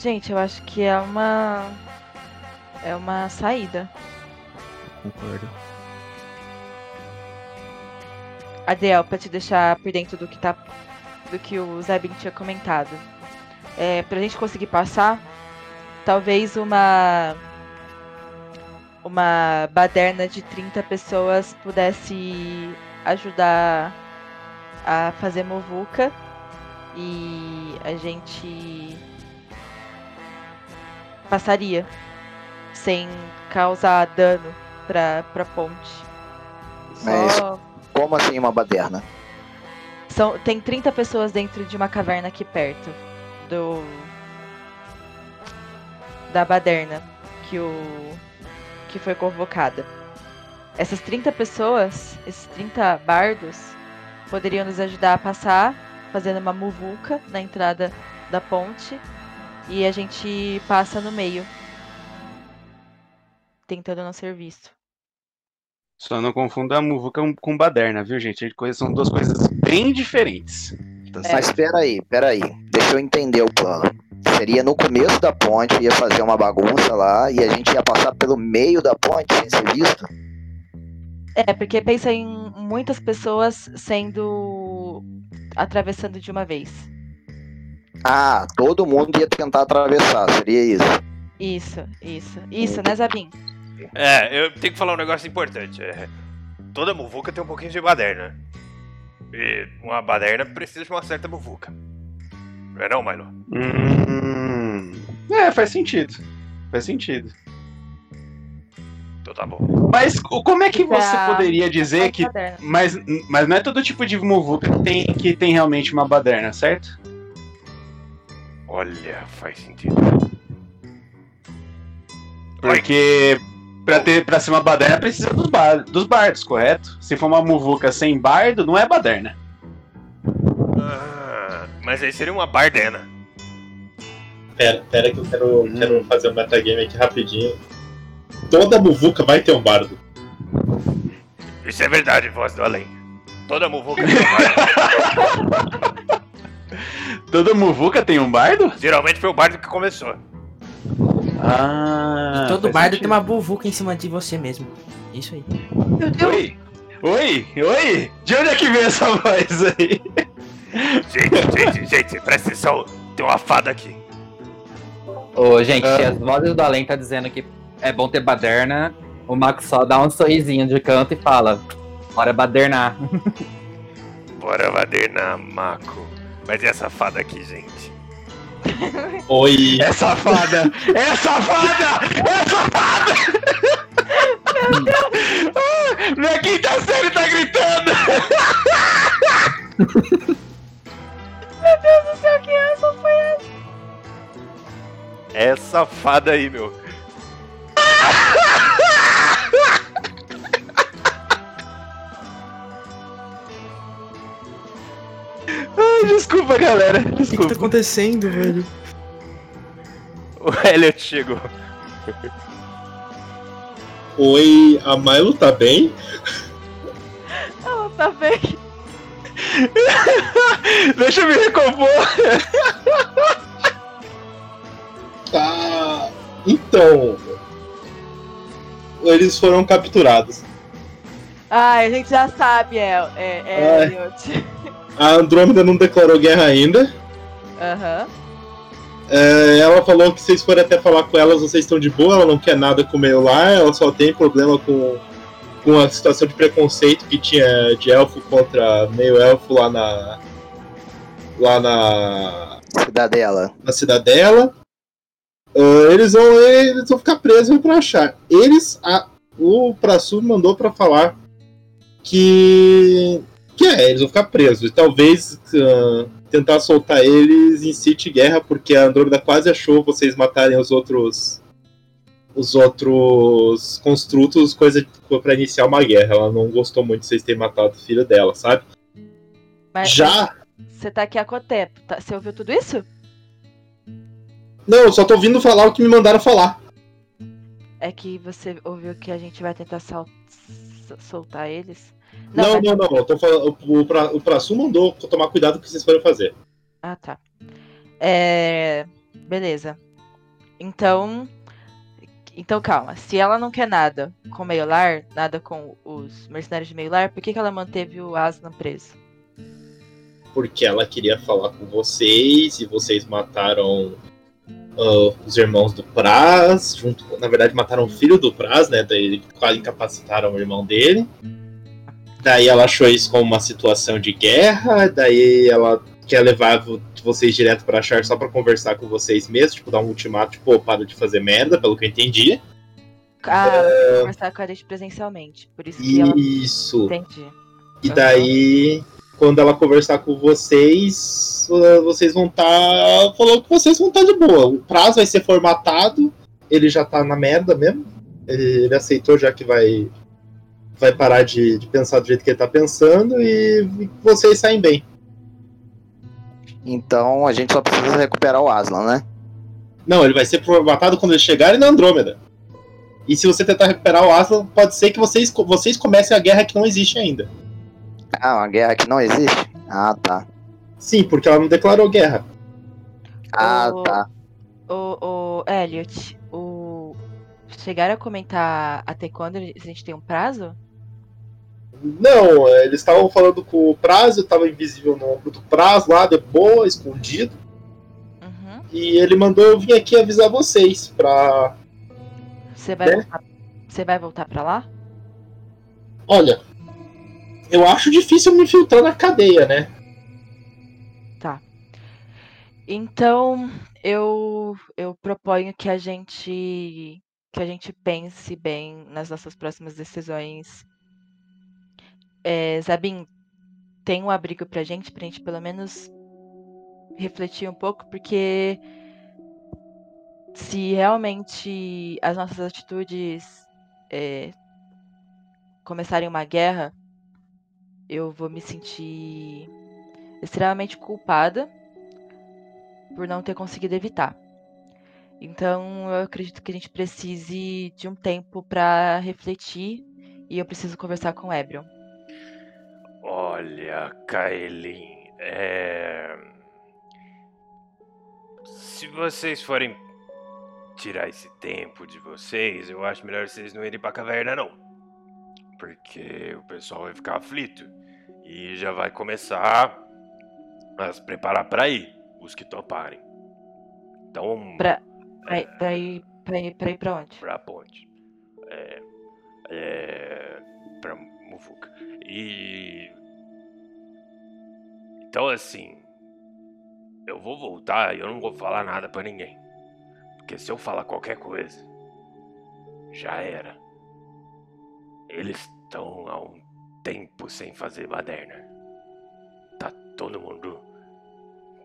Gente, eu acho que é uma. É uma saída. Concordo. Adel, pra te deixar por dentro do que tá. do que o Zabin tinha comentado. É, pra gente conseguir passar, talvez uma. Uma baderna de 30 pessoas pudesse ajudar a fazer Movuca e a gente passaria sem causar dano pra, pra ponte. Mas Só- como assim uma baderna? São, tem 30 pessoas dentro de uma caverna aqui perto do da baderna que o que foi convocada. Essas 30 pessoas, esses 30 bardos, poderiam nos ajudar a passar fazendo uma muvuca na entrada da ponte e a gente passa no meio, tentando não ser visto. Só não confunda a muvuca com- baderna, viu, gente? Coisas- São duas coisas bem diferentes. Tá Mas espera aí, espera aí. Deixa eu entender o plano. Seria no começo da ponte, ia fazer uma bagunça lá e a gente ia passar pelo meio da ponte sem ser visto? É, porque pensa em muitas pessoas sendo atravessando de uma vez. Ah, todo mundo ia tentar atravessar, seria isso. Isso, isso. Isso, né, Zabim? É, eu tenho que falar um negócio importante. É, toda muvuca tem um pouquinho de baderna. E uma baderna precisa de uma certa muvuca. Não é não, Milo? Hum, é, faz sentido. Faz sentido. Então tá bom. Mas como é que você poderia dizer que. baderna. Mas, mas não é todo tipo de muvuca que tem, que tem realmente uma baderna, certo? Olha, faz sentido. Porque pra, ter, pra ser uma baderna precisa dos, bar, dos bardos, correto? Se for uma muvuca sem bardo, não é baderna. Ah, mas aí seria uma bardena. Pera, pera que eu quero, quero fazer um metagame aqui rapidinho. Toda muvuca vai ter um bardo. Isso é verdade, voz do além. Toda muvuca tem um bardo. (laughs) Toda muvuca tem um bardo? Geralmente foi o bardo que começou. Ah. E todo bardo sentido. tem uma buvuca em cima de você mesmo. Isso aí. Oi! Oi! Oi! De onde é que vem essa voz aí? Gente, gente, gente, presta atenção. Tem uma fada aqui. Ô, gente, Ah. as vozes do além tá dizendo que é bom ter baderna, o Max só dá um sorrisinho de canto e fala: Bora badernar. (laughs) Bora badernar, Mako. Mas e essa fada aqui, gente? Oi! É safada! É safada! É safada! Meu Deus! Ah, minha quinta série tá gritando! Meu Deus do céu, que essa foi essa? Essa fada aí, meu. Ai, desculpa, galera. O que, que tá Desculpa. acontecendo, velho? O Elliot chegou. Oi, a Milo tá bem? Ela tá bem. (laughs) Deixa eu me recompor. Tá. Então. Eles foram capturados. Ai, a gente já sabe, El, é, é Ai. Elliot. (laughs) A Andrômeda não declarou guerra ainda. Aham. É, ela falou que vocês forem até falar com elas, vocês estão de boa, ela não quer nada com o meio lá, ela só tem problema com, com a situação de preconceito que tinha de elfo contra meio elfo lá na. lá na. Cidadela. na cidadela. Ah, eles vão eles vão ficar presos pra achar. Eles. A, o Prasu mandou pra falar que. Que é, eles vão ficar presos. E talvez ah, tentar soltar eles incite guerra, porque a Andrômeda quase achou vocês matarem os outros. Os outros construtos, coisa pra iniciar uma guerra. Ela não gostou muito de vocês terem matado o filho dela, sabe? Mas Já. Você tá aqui há quanto tempo? Tá- Você ouviu tudo isso? Não, eu só tô ouvindo falar o que me mandaram falar. É que você ouviu que a gente vai tentar sal- s- soltar eles? Não, não, não. Tô falando, o, pra, o Prasu mandou tomar cuidado com o que vocês forem fazer. Ah, tá. É. Beleza. Então. Então calma. Se ela não quer nada com o Meiolar, nada com os mercenários de Meiolar, por que, que ela manteve o Aslan preso? Porque ela queria falar com vocês e vocês mataram ah, os irmãos do Praz. Junto, na verdade, mataram o filho do Praz, né? Daí quase incapacitaram o irmão dele. Daí ela achou isso como uma situação de guerra, daí ela quer levar vo- vocês direto pra Char só pra conversar com vocês mesmos, tipo, dar um ultimato, tipo, "Ô, para de fazer merda, pelo que eu entendi. Ah, ela quer conversar com a gente presencialmente. Por isso que ela. Isso. Entendi. E daí, quando ela conversar com vocês, uh, vocês vão estar. falou que vocês vão estar de boa. O prazo vai ser formatado, ele já tá na merda mesmo. Ele aceitou já que vai. Vai parar de, de pensar do jeito que ele tá pensando e vocês saem bem. Então a gente só precisa recuperar o Aslan, né? Não, ele vai ser formatado quando eles chegarem na Andrômeda. E se você tentar recuperar o Aslan, pode ser que vocês, vocês comecem a guerra que não existe ainda. Ah, uma guerra que não existe? Ah, tá. Sim, porque ela não declarou guerra. Ah, O- tá. O, o Elliot, o. Chegaram a comentar até quando a gente tem um prazo? Não, é, eles estavam falando com o prazo, tava invisível no ombro do prazo lá, de boa, escondido. E ele mandou eu vir aqui avisar vocês pra. Você vai Né? voltar. Você vai voltar pra lá? Olha, eu acho difícil me filtrar na cadeia, né? Tá. Então, eu eu proponho que a gente que a gente pense bem nas nossas próximas decisões. É, tem um abrigo pra gente, pra gente pelo menos refletir um pouco, porque se realmente as nossas atitudes é, começarem uma guerra, eu vou me sentir extremamente culpada por não ter conseguido evitar. Então, eu acredito que a gente precise de um tempo para refletir e eu preciso conversar com o. Olha, Kaelin, é... Se vocês forem tirar esse tempo de vocês, eu acho melhor vocês não irem pra caverna, não. Porque o pessoal vai ficar aflito. E já vai começar a se preparar pra ir, os que toparem. Então, Pra, ir- pra, ir, pra, ir, pra ir pra onde? pra ponte. É. É. Pra Muvuca. E. Então, assim. Eu vou voltar e eu não vou falar nada pra ninguém. Porque se eu falar qualquer coisa. Já era. Eles estão há um tempo sem fazer baderna. Tá todo mundo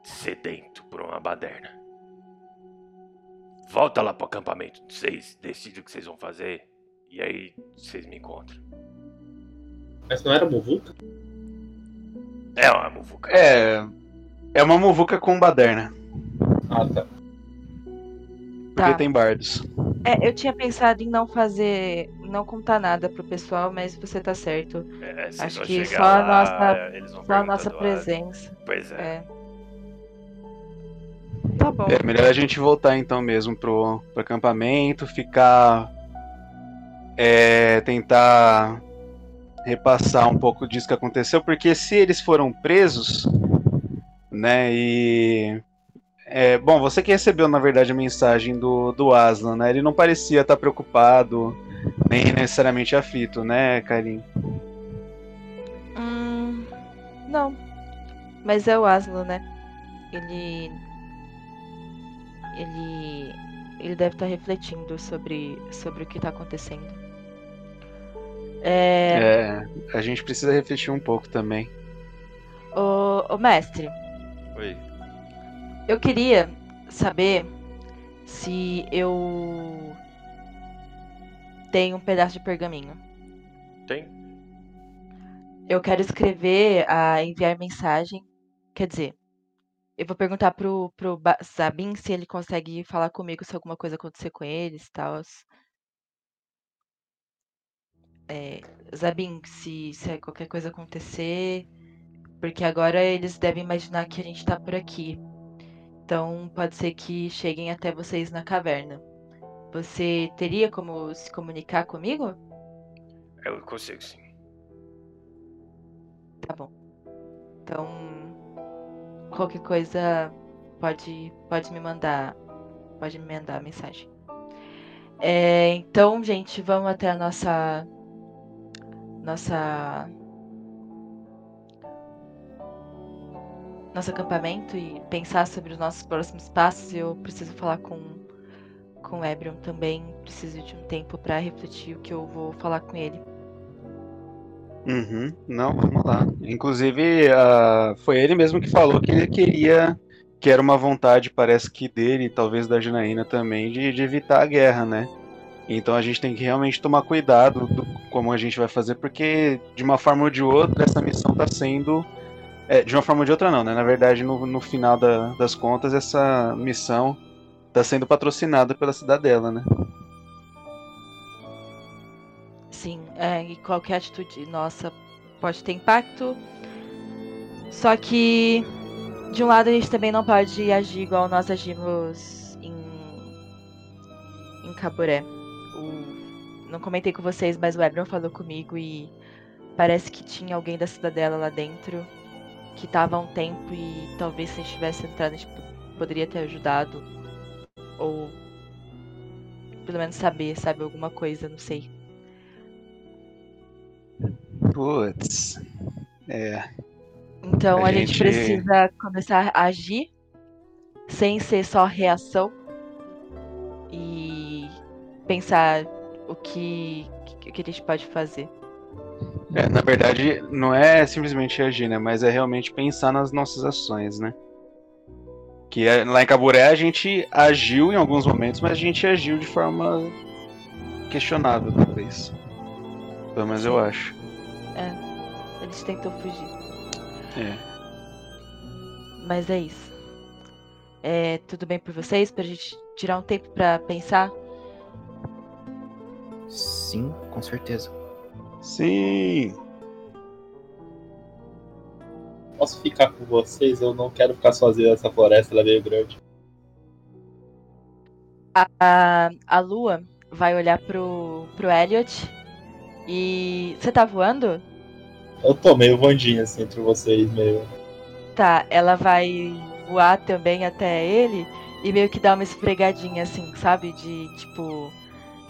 sedento por uma baderna. Volta lá pro acampamento. Vocês decidem o que vocês vão fazer. E aí vocês me encontram. Mas não era Muvuca? É uma muvuca. É. É uma muvuca com baderna. Ah, tá. Porque Tá. tem bardos. É, eu tinha pensado em não fazer, não contar nada pro pessoal, mas você tá certo. É, vocês Acho que só a lá, nossa, eles vão só a nossa presença. Pois é. Tá bom. É melhor a gente voltar então mesmo pro, pro acampamento, ficar. É, tentar repassar um pouco disso que aconteceu, porque se eles foram presos, né, e. É, bom, você que recebeu, na verdade, a mensagem do, do Aslan, né? Ele não parecia estar preocupado, nem necessariamente aflito, né, Karim? Hum, não. Mas é o Aslan, né? Ele. Ele. Ele deve estar refletindo sobre, sobre o que tá acontecendo. É. É, a gente precisa refletir um pouco também. Ô, ô, mestre, Oi. eu queria saber se eu tenho um pedaço de pergaminho. Tem? Eu quero escrever a enviar mensagem. Quer dizer, eu vou perguntar pro, pro Sabin se ele consegue falar comigo se alguma coisa acontecer com eles e tal. É, Zabin, se, se qualquer coisa acontecer. Porque agora eles devem imaginar que a gente tá por aqui. Então pode ser que cheguem até vocês na caverna. Você teria como se comunicar comigo? Eu consigo sim. Tá bom. Então, qualquer coisa pode, pode me mandar. Pode me mandar a mensagem. É, então, gente, vamos até a nossa nossa nosso acampamento e pensar sobre os nossos próximos passos. Eu preciso falar com com o Ebrion também, preciso de um tempo para refletir o que eu vou falar com ele. Uhum. Não, vamos lá. Inclusive, uh, foi ele mesmo que falou que ele queria, que era uma vontade, parece que dele talvez da Janaína também, de, de evitar a guerra, né? Então a gente tem que realmente tomar cuidado do como a gente vai fazer, porque de uma forma ou de outra essa missão está sendo. É, de uma forma ou de outra não, né? Na verdade, no, no final da, das contas, essa missão está sendo patrocinada pela cidadela, né? Sim, é, e qualquer atitude nossa pode ter impacto. Só que, de um lado, a gente também não pode agir igual nós agimos em, em Caburé. Não comentei com vocês, mas o Ebron falou comigo e parece que tinha alguém da cidadela lá dentro que estava há um tempo e talvez se a gente tivesse entrado a gente poderia ter ajudado ou pelo menos saber, sabe, alguma coisa, não sei. Putz. É. Então a, a gente... gente precisa começar a agir sem ser só reação e pensar o que, o que a gente pode fazer. É, na verdade, não é simplesmente agir, né? Mas é realmente pensar nas nossas ações, né? Que é, lá em Caburé a gente agiu em alguns momentos, mas a gente agiu de forma questionável, talvez. Pelo menos eu acho. É, eles tentam fugir. É. Mas é isso. É tudo bem por vocês? Pra gente tirar um tempo pra pensar? Sim, com certeza. Sim. Posso ficar com vocês? Eu não quero ficar sozinho nessa floresta, ela é meio grande. A, a Lua vai olhar pro, pro Elliot e. Você tá voando? Eu tô meio voandinho assim entre vocês, meio. Tá, ela vai voar também até ele e meio que dar uma esfregadinha assim, sabe? De tipo.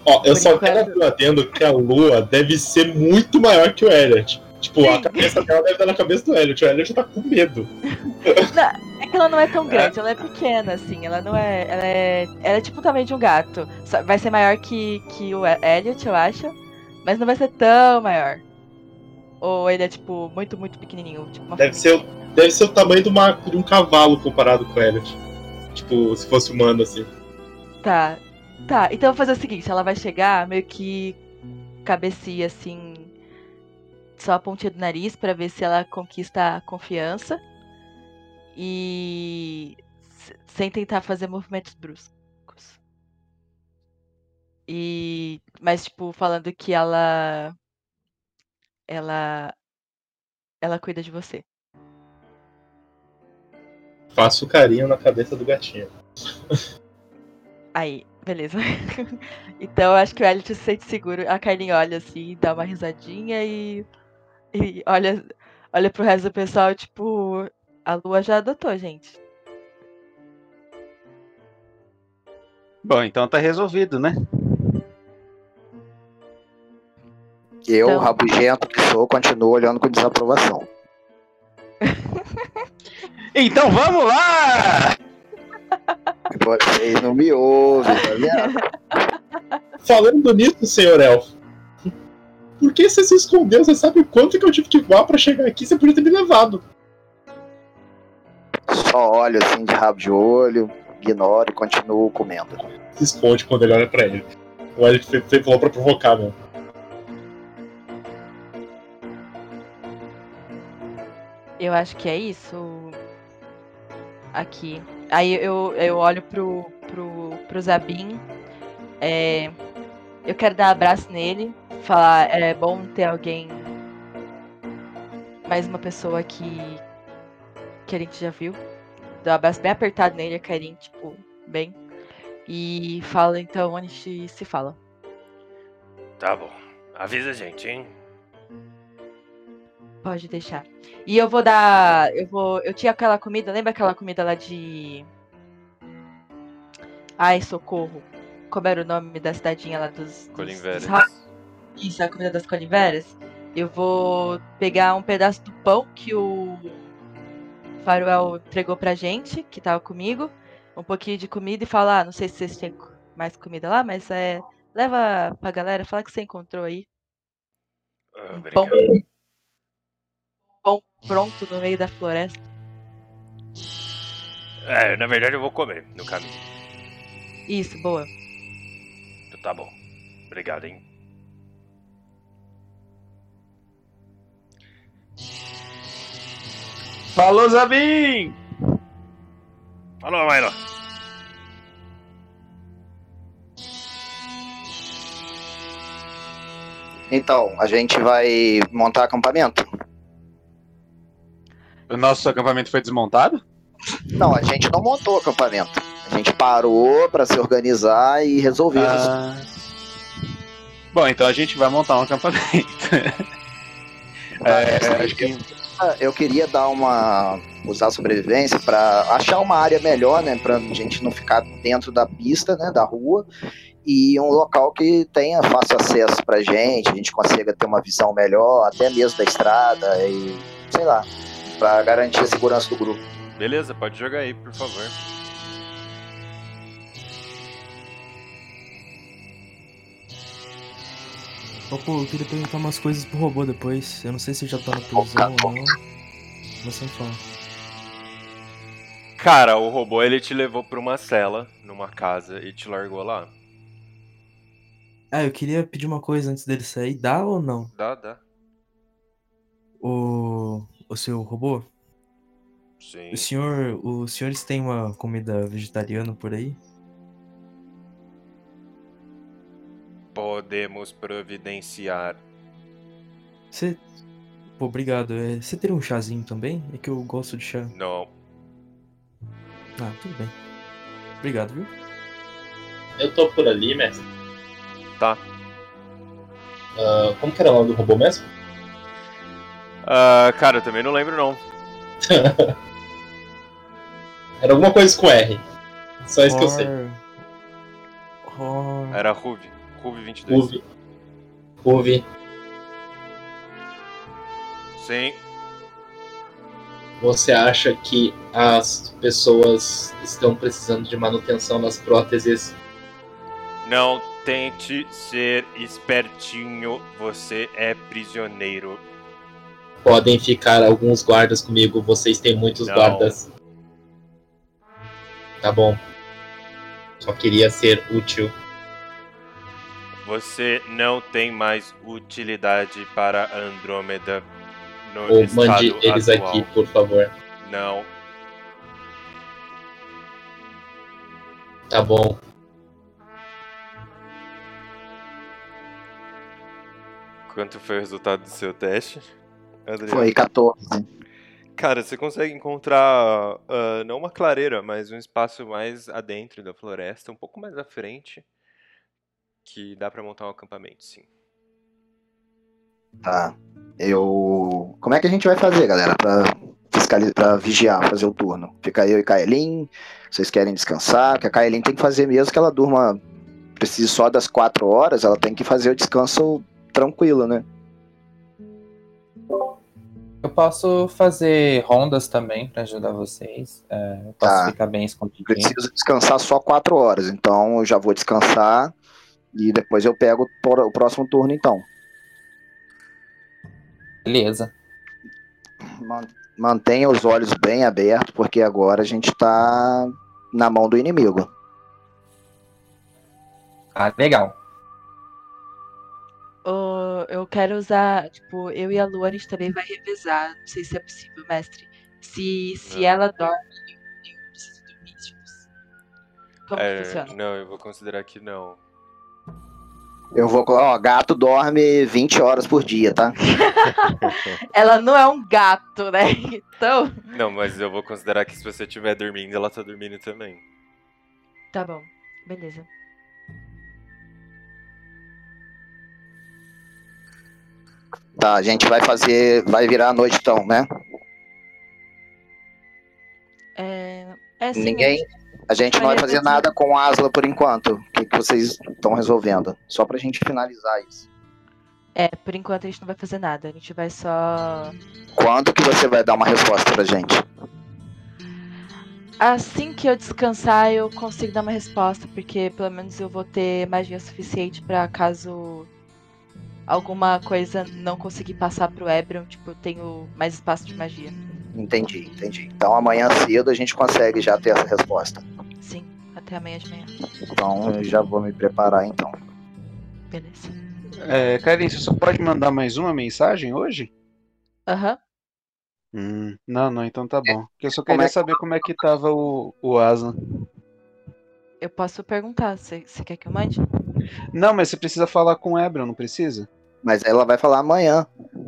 Ó, eu só enquanto... quero adendo que a Lua deve ser muito maior que o Elliot. Tipo, Sim. a cabeça dela deve estar na cabeça do Elliot. O Elliot tá com medo. Não, é que ela não é tão grande, ela é pequena, assim. Ela não é. Ela é. Ela é tipo o tamanho de um gato. Vai ser maior que, que o Elliot, eu acho. Mas não vai ser tão maior. Ou ele é, tipo, muito, muito pequenininho. Tipo, deve, ser, deve ser o tamanho de, uma, de um cavalo comparado com o Elliot. Tipo, se fosse humano, assim. Tá. Tá, então eu vou fazer o seguinte: ela vai chegar meio que cabecia, assim, só a pontinha do nariz para ver se ela conquista a confiança e sem tentar fazer movimentos bruscos. E mas tipo falando que ela ela ela cuida de você. Faço carinho na cabeça do gatinho. Aí, beleza. (laughs) então eu acho que o Elliot se sente seguro. A Carlinha olha assim, dá uma risadinha e e olha, olha pro resto do pessoal, tipo, a lua já adotou, gente. Bom, então tá resolvido, né? Eu, então... rabugento que sou, continuo olhando com desaprovação. (laughs) então vamos lá! (laughs) Vocês não me ouvem, tá vendo? (laughs) Falando nisso, senhor Elfo, por que você se escondeu? Você sabe o quanto que eu tive que voar pra chegar aqui? Você podia ter me levado. Só olho assim de rabo de olho, ignoro e continuo comendo. Se esconde quando ele olha pra ele. O Elliot falou pra provocar, meu. Eu acho que é isso. Aqui. Aí eu, eu olho pro, pro, pro Zabin. É, eu quero dar um abraço nele falar, é bom ter alguém, mais uma pessoa que, que a gente já viu. Dá um abraço bem apertado nele, a Karin, tipo, bem. E fala então onde se fala. Tá bom. Avisa a gente, hein? Pode deixar. E eu vou dar. Eu vou. Eu tinha aquela comida, lembra aquela comida lá de. Ai, socorro. Como era o nome da cidadinha lá dos. Colinveres. Dos... Isso, a comida das coliveras. Eu vou pegar um pedaço do pão que o Faruel entregou pra gente, que tava comigo, um pouquinho de comida e fala, ah, não sei se vocês têm mais comida lá, mas é. Leva pra galera, fala que você encontrou aí. Ah, Pão, obrigado. pão pronto no meio da floresta. É, na verdade eu vou comer no caminho. Isso, boa. Tá bom. Obrigado, hein? Falou, Zabim! Falou, Milo. Então, a gente vai montar acampamento? O nosso acampamento foi desmontado? Não, a gente não montou acampamento. A gente parou pra se organizar e resolver. Ah. Bom, então a gente vai montar um acampamento. (laughs) é, acho que Eu queria dar uma. usar a sobrevivência pra achar uma área melhor, né? Pra gente não ficar dentro da pista, né? Da rua. E um local que tenha fácil acesso pra gente, a gente consiga ter uma visão melhor, até mesmo da estrada e. sei lá. Pra garantir a segurança do grupo. Beleza, pode jogar aí, por favor. Ô, pô, eu queria perguntar umas coisas pro robô depois. Eu não sei se já tá na prisão ou não. Mas você me fala. Cara, o robô ele te levou pra uma cela, numa casa, e te largou lá. Ah, eu queria pedir uma coisa antes dele sair. Dá ou não? Dá, dá. O, o seu robô? Sim. O senhor, os senhores têm uma comida vegetariana por aí? Podemos providenciar. Você. Pô, obrigado. É, Você teria um chazinho também? É que eu gosto de chá. Não. Ah, tudo bem. Obrigado, viu? Eu tô por ali, mestre. Tá. Ah, como que era o nome do robô mesmo? Ah, cara, eu também não lembro não. (laughs) Era alguma coisa com R. Só isso que eu sei. Hor- Era Ruve. Ruve 22. Ruve. Ruve. Sim. Você acha que as pessoas estão precisando de manutenção das próteses? Não tente ser espertinho, você é prisioneiro. Podem ficar alguns guardas comigo, vocês têm muitos Não. guardas. Tá bom. Só queria ser útil. Você não tem mais utilidade para Andrômeda no Ou mande eles atual. aqui, por favor. Não. Tá bom. Quanto foi o resultado do seu teste? Adriano? Foi 14. Cara, você consegue encontrar ah, não uma clareira, mas um espaço mais adentro da floresta, um pouco mais à frente, que dá pra montar um acampamento, sim. Tá. Eu. Como é que a gente vai fazer, galera, pra, fiscalizar, pra vigiar, fazer o turno? Fica eu e Kaelin. Vocês querem descansar? Que a Kaelin tem que fazer mesmo que ela durma. Precise só das quatro horas, ela tem que fazer o descanso tranquilo, né? Eu posso fazer rondas também pra ajudar vocês. É, eu posso Tá. ficar bem escondidinho. Preciso descansar só quatro horas, então eu já vou descansar e depois eu pego o próximo turno, então. Beleza. Man- Mantenha os olhos bem abertos, porque agora a gente tá na mão do inimigo. Ah, legal. Eu quero usar, tipo, eu e a Lu, a gente também vai revezar. Não sei se é possível, mestre. Se, se ela dorme, eu, eu preciso dormir, tipo. Como que É, funciona? não, eu vou considerar que não. Eu vou. Ó, gato dorme 20 horas por dia, tá? (laughs) Ela não é um gato, né? Então. Não, mas eu vou considerar que se você estiver dormindo, ela tá dormindo também. Tá bom, beleza. Tá, a gente vai fazer. Vai virar a noite então, né? É, é sim, Ninguém. A gente não vai fazer nada com Asla por enquanto. O que, que vocês estão resolvendo? Só pra gente finalizar isso. É, por enquanto a gente não vai fazer nada. A gente vai só. Quando que você vai dar uma resposta pra gente? Assim que eu descansar, eu consigo dar uma resposta, porque pelo menos eu vou ter magia suficiente pra caso alguma coisa não conseguir passar pro Ebron, tipo, eu tenho mais espaço de magia. Entendi, entendi. Então amanhã cedo a gente consegue já ter essa resposta. Sim, até amanhã de manhã. Então eu já vou me preparar então. Beleza. É, Karen, você só pode mandar mais uma mensagem hoje? Aham. Hum, não, não, então tá bom. Porque eu só Como queria é que- saber como é que tava o, o Aslan. Eu posso perguntar, você você quer que eu mande? Não, mas você precisa falar com o Ebron, não precisa? Mas ela vai falar amanhã.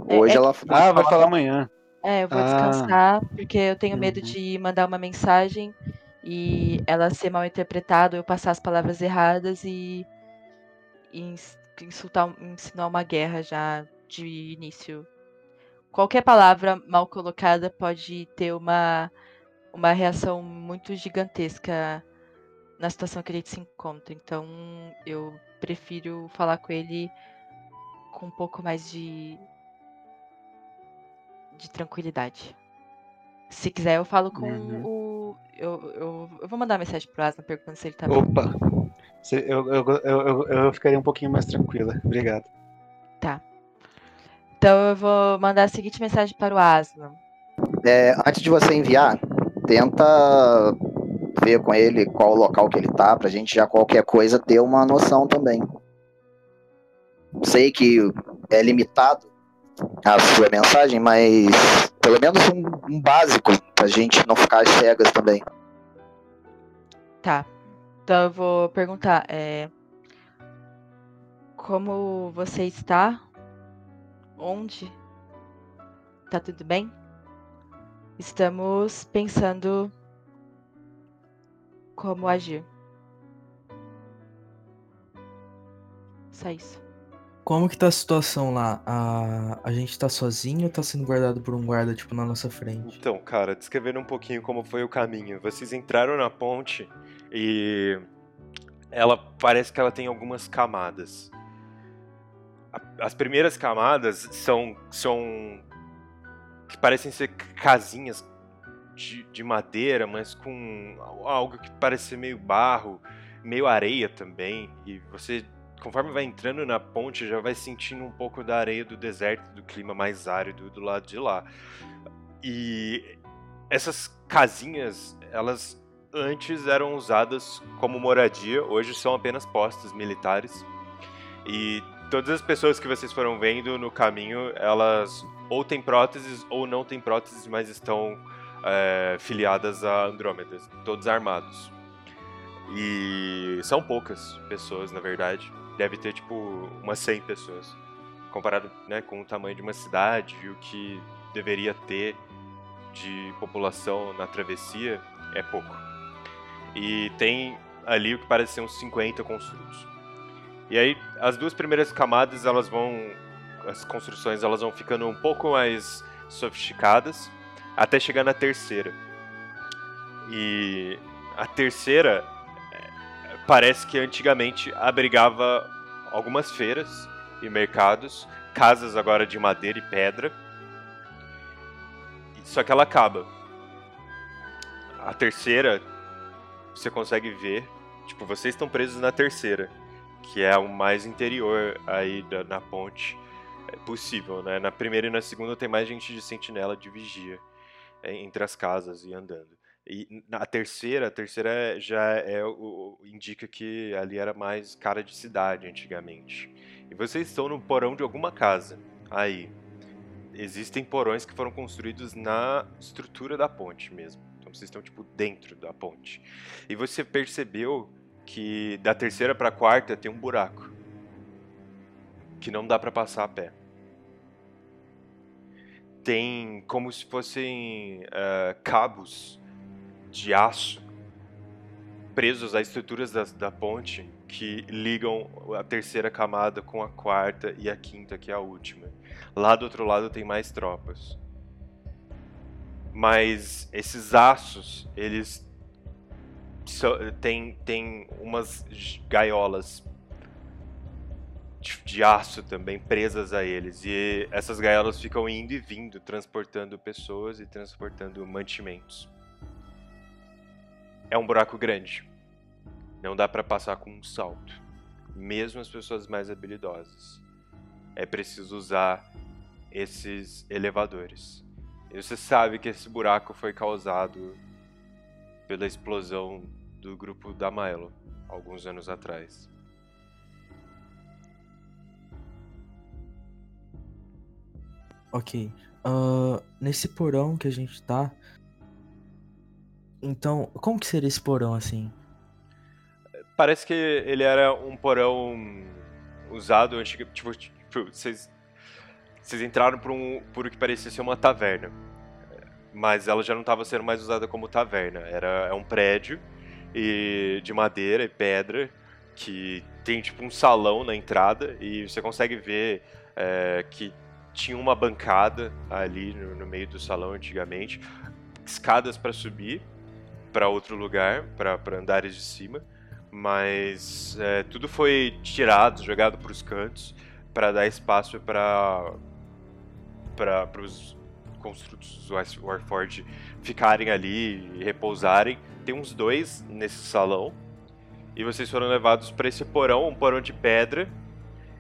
Hoje é ela Ah, vai falar amanhã. É, eu vou Ah. descansar, porque eu tenho medo de mandar uma mensagem e ela ser mal interpretada, eu passar as palavras erradas e, e ins- insultar, insinuar uma guerra já de início. Qualquer palavra mal colocada pode ter uma, uma reação muito gigantesca na situação que a gente se encontra. Então eu prefiro falar com ele com um pouco mais de de tranquilidade. Se quiser, eu falo com Uhum. o. Eu, eu, eu vou mandar uma mensagem pro Aslan perguntando se ele tá bem. Opa! Eu, eu, eu, eu, eu ficaria um pouquinho mais tranquila. Obrigado. Tá. Então eu vou mandar a seguinte mensagem para o Aslan. É, antes de você enviar, tenta ver com ele qual o local que ele tá, pra gente já qualquer coisa ter uma noção também. Sei que é limitado a sua mensagem, mas pelo menos um, um básico pra gente não ficar cegas também. Tá. Então eu vou perguntar. É... Como você está? Onde? Tá tudo bem? Estamos pensando como agir. Só isso. Como que tá a situação lá? A, a gente tá sozinho ou tá sendo guardado por um guarda, tipo, na nossa frente? Então, cara, descrevendo um pouquinho como foi o caminho. Vocês entraram na ponte e ela parece que ela tem algumas camadas. As primeiras camadas são são que parecem ser casinhas de, de madeira, mas com algo que parece ser meio barro, meio areia também. E você, conforme vai entrando na ponte, já vai sentindo um pouco da areia do deserto, do clima mais árido do lado de lá. E essas casinhas, elas antes eram usadas como moradia, hoje são apenas postos militares. E todas as pessoas que vocês foram vendo no caminho, elas ou têm próteses ou não têm próteses, mas estão é, filiadas a Andrômeda, todos armados. E são poucas pessoas, na verdade. Deve ter tipo umas 100 pessoas. Comparado né, com o tamanho de uma cidade e o que deveria ter de população na travessia, é pouco. E tem ali o que parece ser uns 50 construtos. E aí, as duas primeiras camadas, elas vão. As construções elas vão ficando um pouco mais sofisticadas, até chegar na terceira. E a terceira parece que antigamente abrigava algumas feiras e mercados, casas agora de madeira e pedra. Só que ela acaba. A terceira, você consegue ver, tipo, vocês estão presos na terceira, que é o mais interior aí da, na ponte é possível, né? Na primeira e na segunda tem mais gente de sentinela, de vigia, é, entre as casas e andando. E na terceira, a terceira já é o, indica que ali era mais cara de cidade antigamente. E vocês estão no porão de alguma casa. Aí existem porões que foram construídos na estrutura da ponte mesmo. Então vocês estão tipo dentro da ponte. E você percebeu que da terceira para a quarta tem um buraco que não dá para passar a pé. Tem como se fossem eh, cabos de aço presos às estruturas das- da, ponte que ligam a terceira camada com a quarta e a quinta, que é a última. Lá do outro lado tem mais tropas. Mas esses aços, eles so- tem, umas gaiolas de, de aço também presas a eles. E essas gaiolas ficam indo e vindo, transportando pessoas e transportando mantimentos. É um buraco grande. Não dá pra passar com um salto. Mesmo as pessoas mais habilidosas. É preciso usar esses elevadores. E você sabe que esse buraco foi causado pela explosão do grupo da Milo, alguns anos atrás. Ok. Ah, nesse porão que a gente tá. Então, como que seria esse porão assim? Parece que ele era um porão usado antigo. Tipo, tipo, vocês. Vocês entraram por, um, por o que parecia ser uma taverna. Mas ela já não estava sendo mais usada como taverna. Era é um prédio e de madeira e pedra que tem tipo um salão na entrada e você consegue ver é, que tinha uma bancada ali no, no meio do salão antigamente, escadas para subir para outro lugar, para andares de cima, mas é, tudo foi tirado, jogado para os cantos para dar espaço para para os construtos do Warforged ficarem ali e repousarem. Tem uns dois nesse salão e vocês foram levados para esse porão, um porão de pedra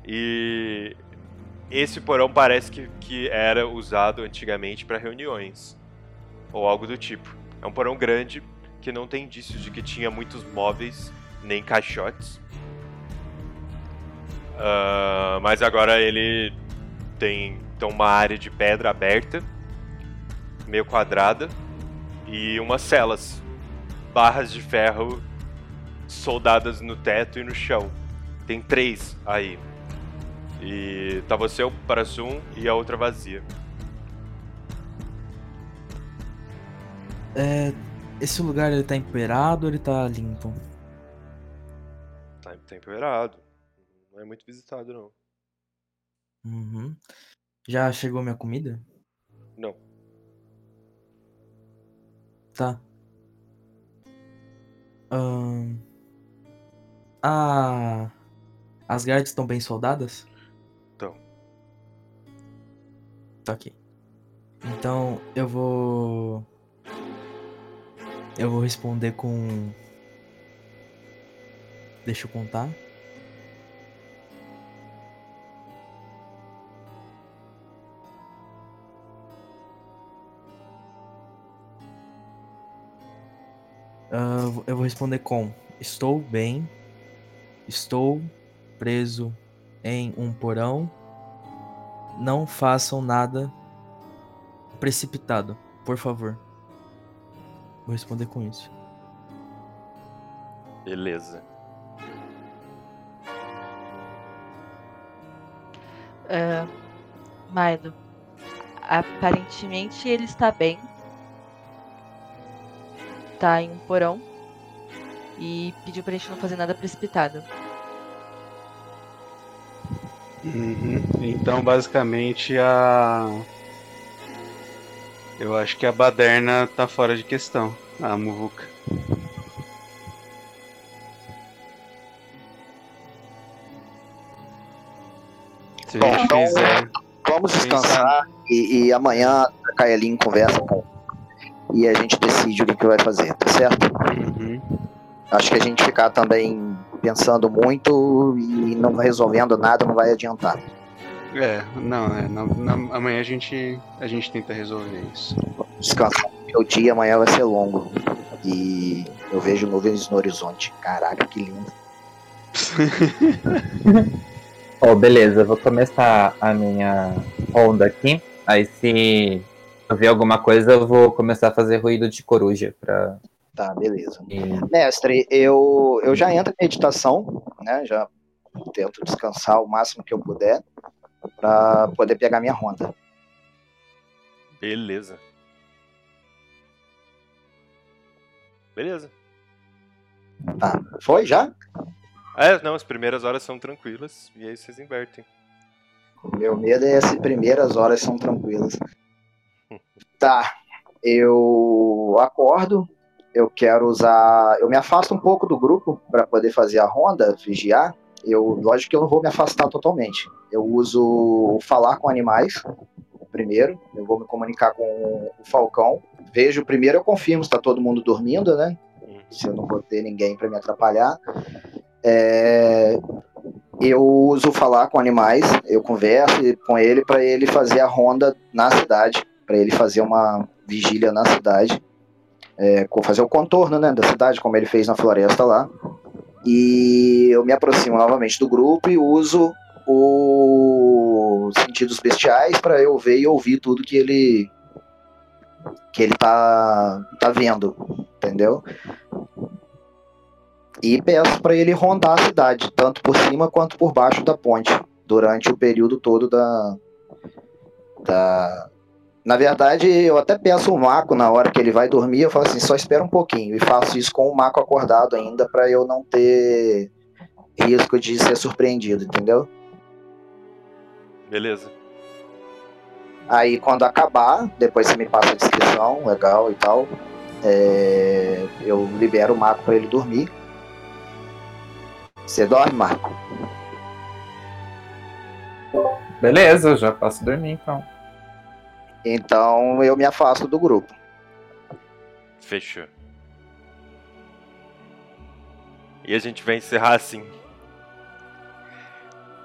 e esse porão parece que, que era usado antigamente para reuniões ou algo do tipo. É um porão grande que não tem indícios de que tinha muitos móveis nem caixotes. Uh, mas agora ele tem então, uma área de pedra aberta, meio quadrada, e umas celas, barras de ferro soldadas no teto e no chão. Tem três aí. E tá você, o Parasum e a outra vazia. É, esse lugar ele tá empoeirado ou ele tá limpo? Tá, tá empoeirado. Não é muito visitado, não. Uhum. Já chegou minha comida? Não. Tá. Ahn. Ah. As guardas estão bem soldadas? Estão. Tá aqui. Então eu vou. Eu vou responder com. Deixa eu contar. Ah, eu vou responder com: Estou bem. Estou preso em um porão. Não façam nada precipitado, por favor. Vou responder com isso. Beleza. Ah, Milo, aparentemente ele está bem. Tá em um porão. E pediu pra gente não fazer nada precipitado. Uhum. Então, basicamente, a. Eu acho que a baderna tá fora de questão. A muvuca. Se a Bom, gente então, fizer. Vamos descansar e, e amanhã a Kaelin conversa com e a gente decide o que, que vai fazer, tá certo? Uhum. Acho que a gente ficar também pensando muito e não resolvendo nada não vai adiantar. É, não, é, na- na- amanhã a gente, a gente tenta resolver isso. Descansar. Meu dia amanhã vai ser longo. E eu vejo nuvens no horizonte. Caraca, que lindo. (laughs) Ó, beleza, vou começar a minha ronda aqui. Aí se eu ver alguma coisa, eu vou começar a fazer ruído de coruja pra. Tá, beleza. E... Mestre, eu, eu já entro em meditação, né? Já tento descansar o máximo que eu puder para poder pegar minha ronda. Beleza. Beleza. Tá, foi já? É, não, as primeiras horas são tranquilas e aí vocês invertem. O meu medo é as primeiras horas são tranquilas. (laughs) Tá, eu acordo, eu quero usar. Eu me afasto um pouco do grupo para poder fazer a ronda, vigiar. Eu, lógico que eu não vou me afastar totalmente. Eu uso falar com animais primeiro. Eu vou me comunicar com o Falcão. Vejo primeiro, eu confirmo se está todo mundo dormindo, né? se eu não vou ter ninguém para me atrapalhar. É, eu uso falar com animais, eu converso com ele para ele fazer a ronda na cidade, para ele fazer uma vigília na cidade, é, fazer o contorno né, da cidade, como ele fez na floresta lá. E eu me aproximo novamente do grupo e uso os sentidos bestiais para eu ver e ouvir tudo que ele que ele tá tá vendo, entendeu? E peço para ele rondar a cidade, tanto por cima quanto por baixo da ponte, durante o período todo da da na verdade, eu até peço o Maco na hora que ele vai dormir, eu falo assim, só espera um pouquinho. E faço isso com o Maco acordado ainda, para eu não ter risco de ser surpreendido, entendeu? Beleza. Aí quando acabar, depois você me passa a descrição, legal e tal. é, eu libero o Marco para ele dormir. Você dorme, Marco? Beleza, já posso dormir então. Então eu me afasto do grupo. Fechou. E a gente vai encerrar assim.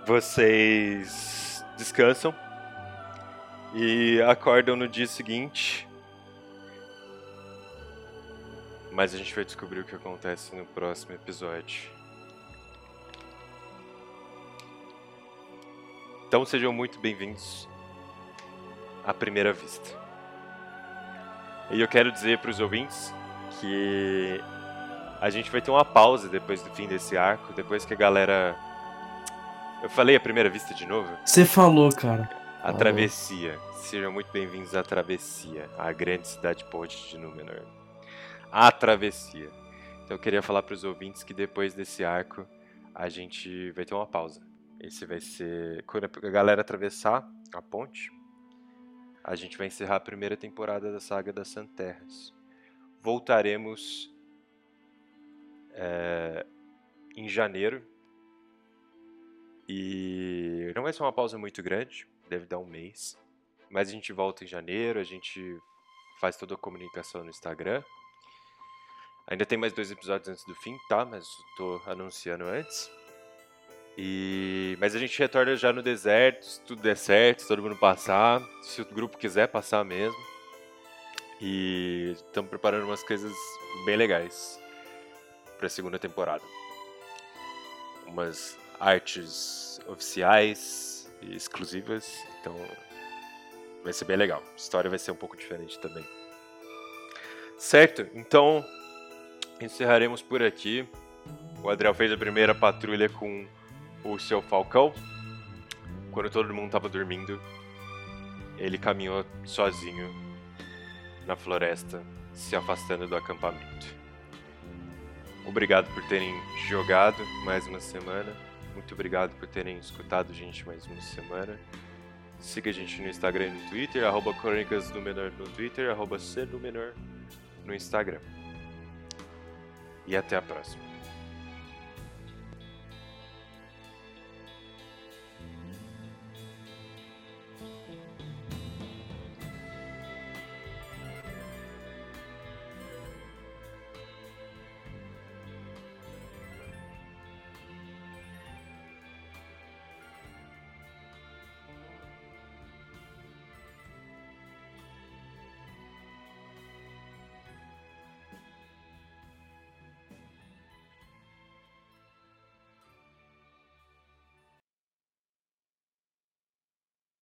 Vocês descansam e acordam no dia seguinte. Mas a gente vai descobrir o que acontece no próximo episódio. Então sejam muito bem-vindos à primeira vista. E eu quero dizer para os ouvintes que a gente vai ter uma pausa depois do fim desse arco, depois que a galera. Eu falei a primeira vista de novo? Você falou, cara. A travessia. Sejam muito bem-vindos à travessia, à grande cidade ponte de Númenor. A travessia. Então eu queria falar para os ouvintes que depois desse arco a gente vai ter uma pausa. Esse vai ser quando a galera atravessar a ponte. A gente vai encerrar a primeira temporada da saga das Santerras. Voltaremos é, em janeiro. E não vai ser uma pausa muito grande, deve dar um mês. Mas a gente volta em janeiro, a gente faz toda a comunicação no Instagram. Ainda tem mais dois episódios antes do fim, tá? Mas tô anunciando antes. E... Mas a gente retorna já no deserto, se tudo der certo, se todo mundo passar, se o grupo quiser passar mesmo. E estamos preparando umas coisas bem legais para a segunda temporada. Umas artes oficiais e exclusivas, então vai ser bem legal. A história vai ser um pouco diferente também. Certo, então encerraremos por aqui. O Adriel fez a primeira patrulha com o seu falcão. Quando todo mundo estava dormindo, ele caminhou sozinho na floresta, se afastando do acampamento. Obrigado por terem jogado mais uma semana. Muito obrigado por terem escutado a gente mais uma semana. Siga a gente no Instagram e no Twitter, arroba Crônicas do Menor no Twitter, arroba C Menor no Instagram. E até a próxima.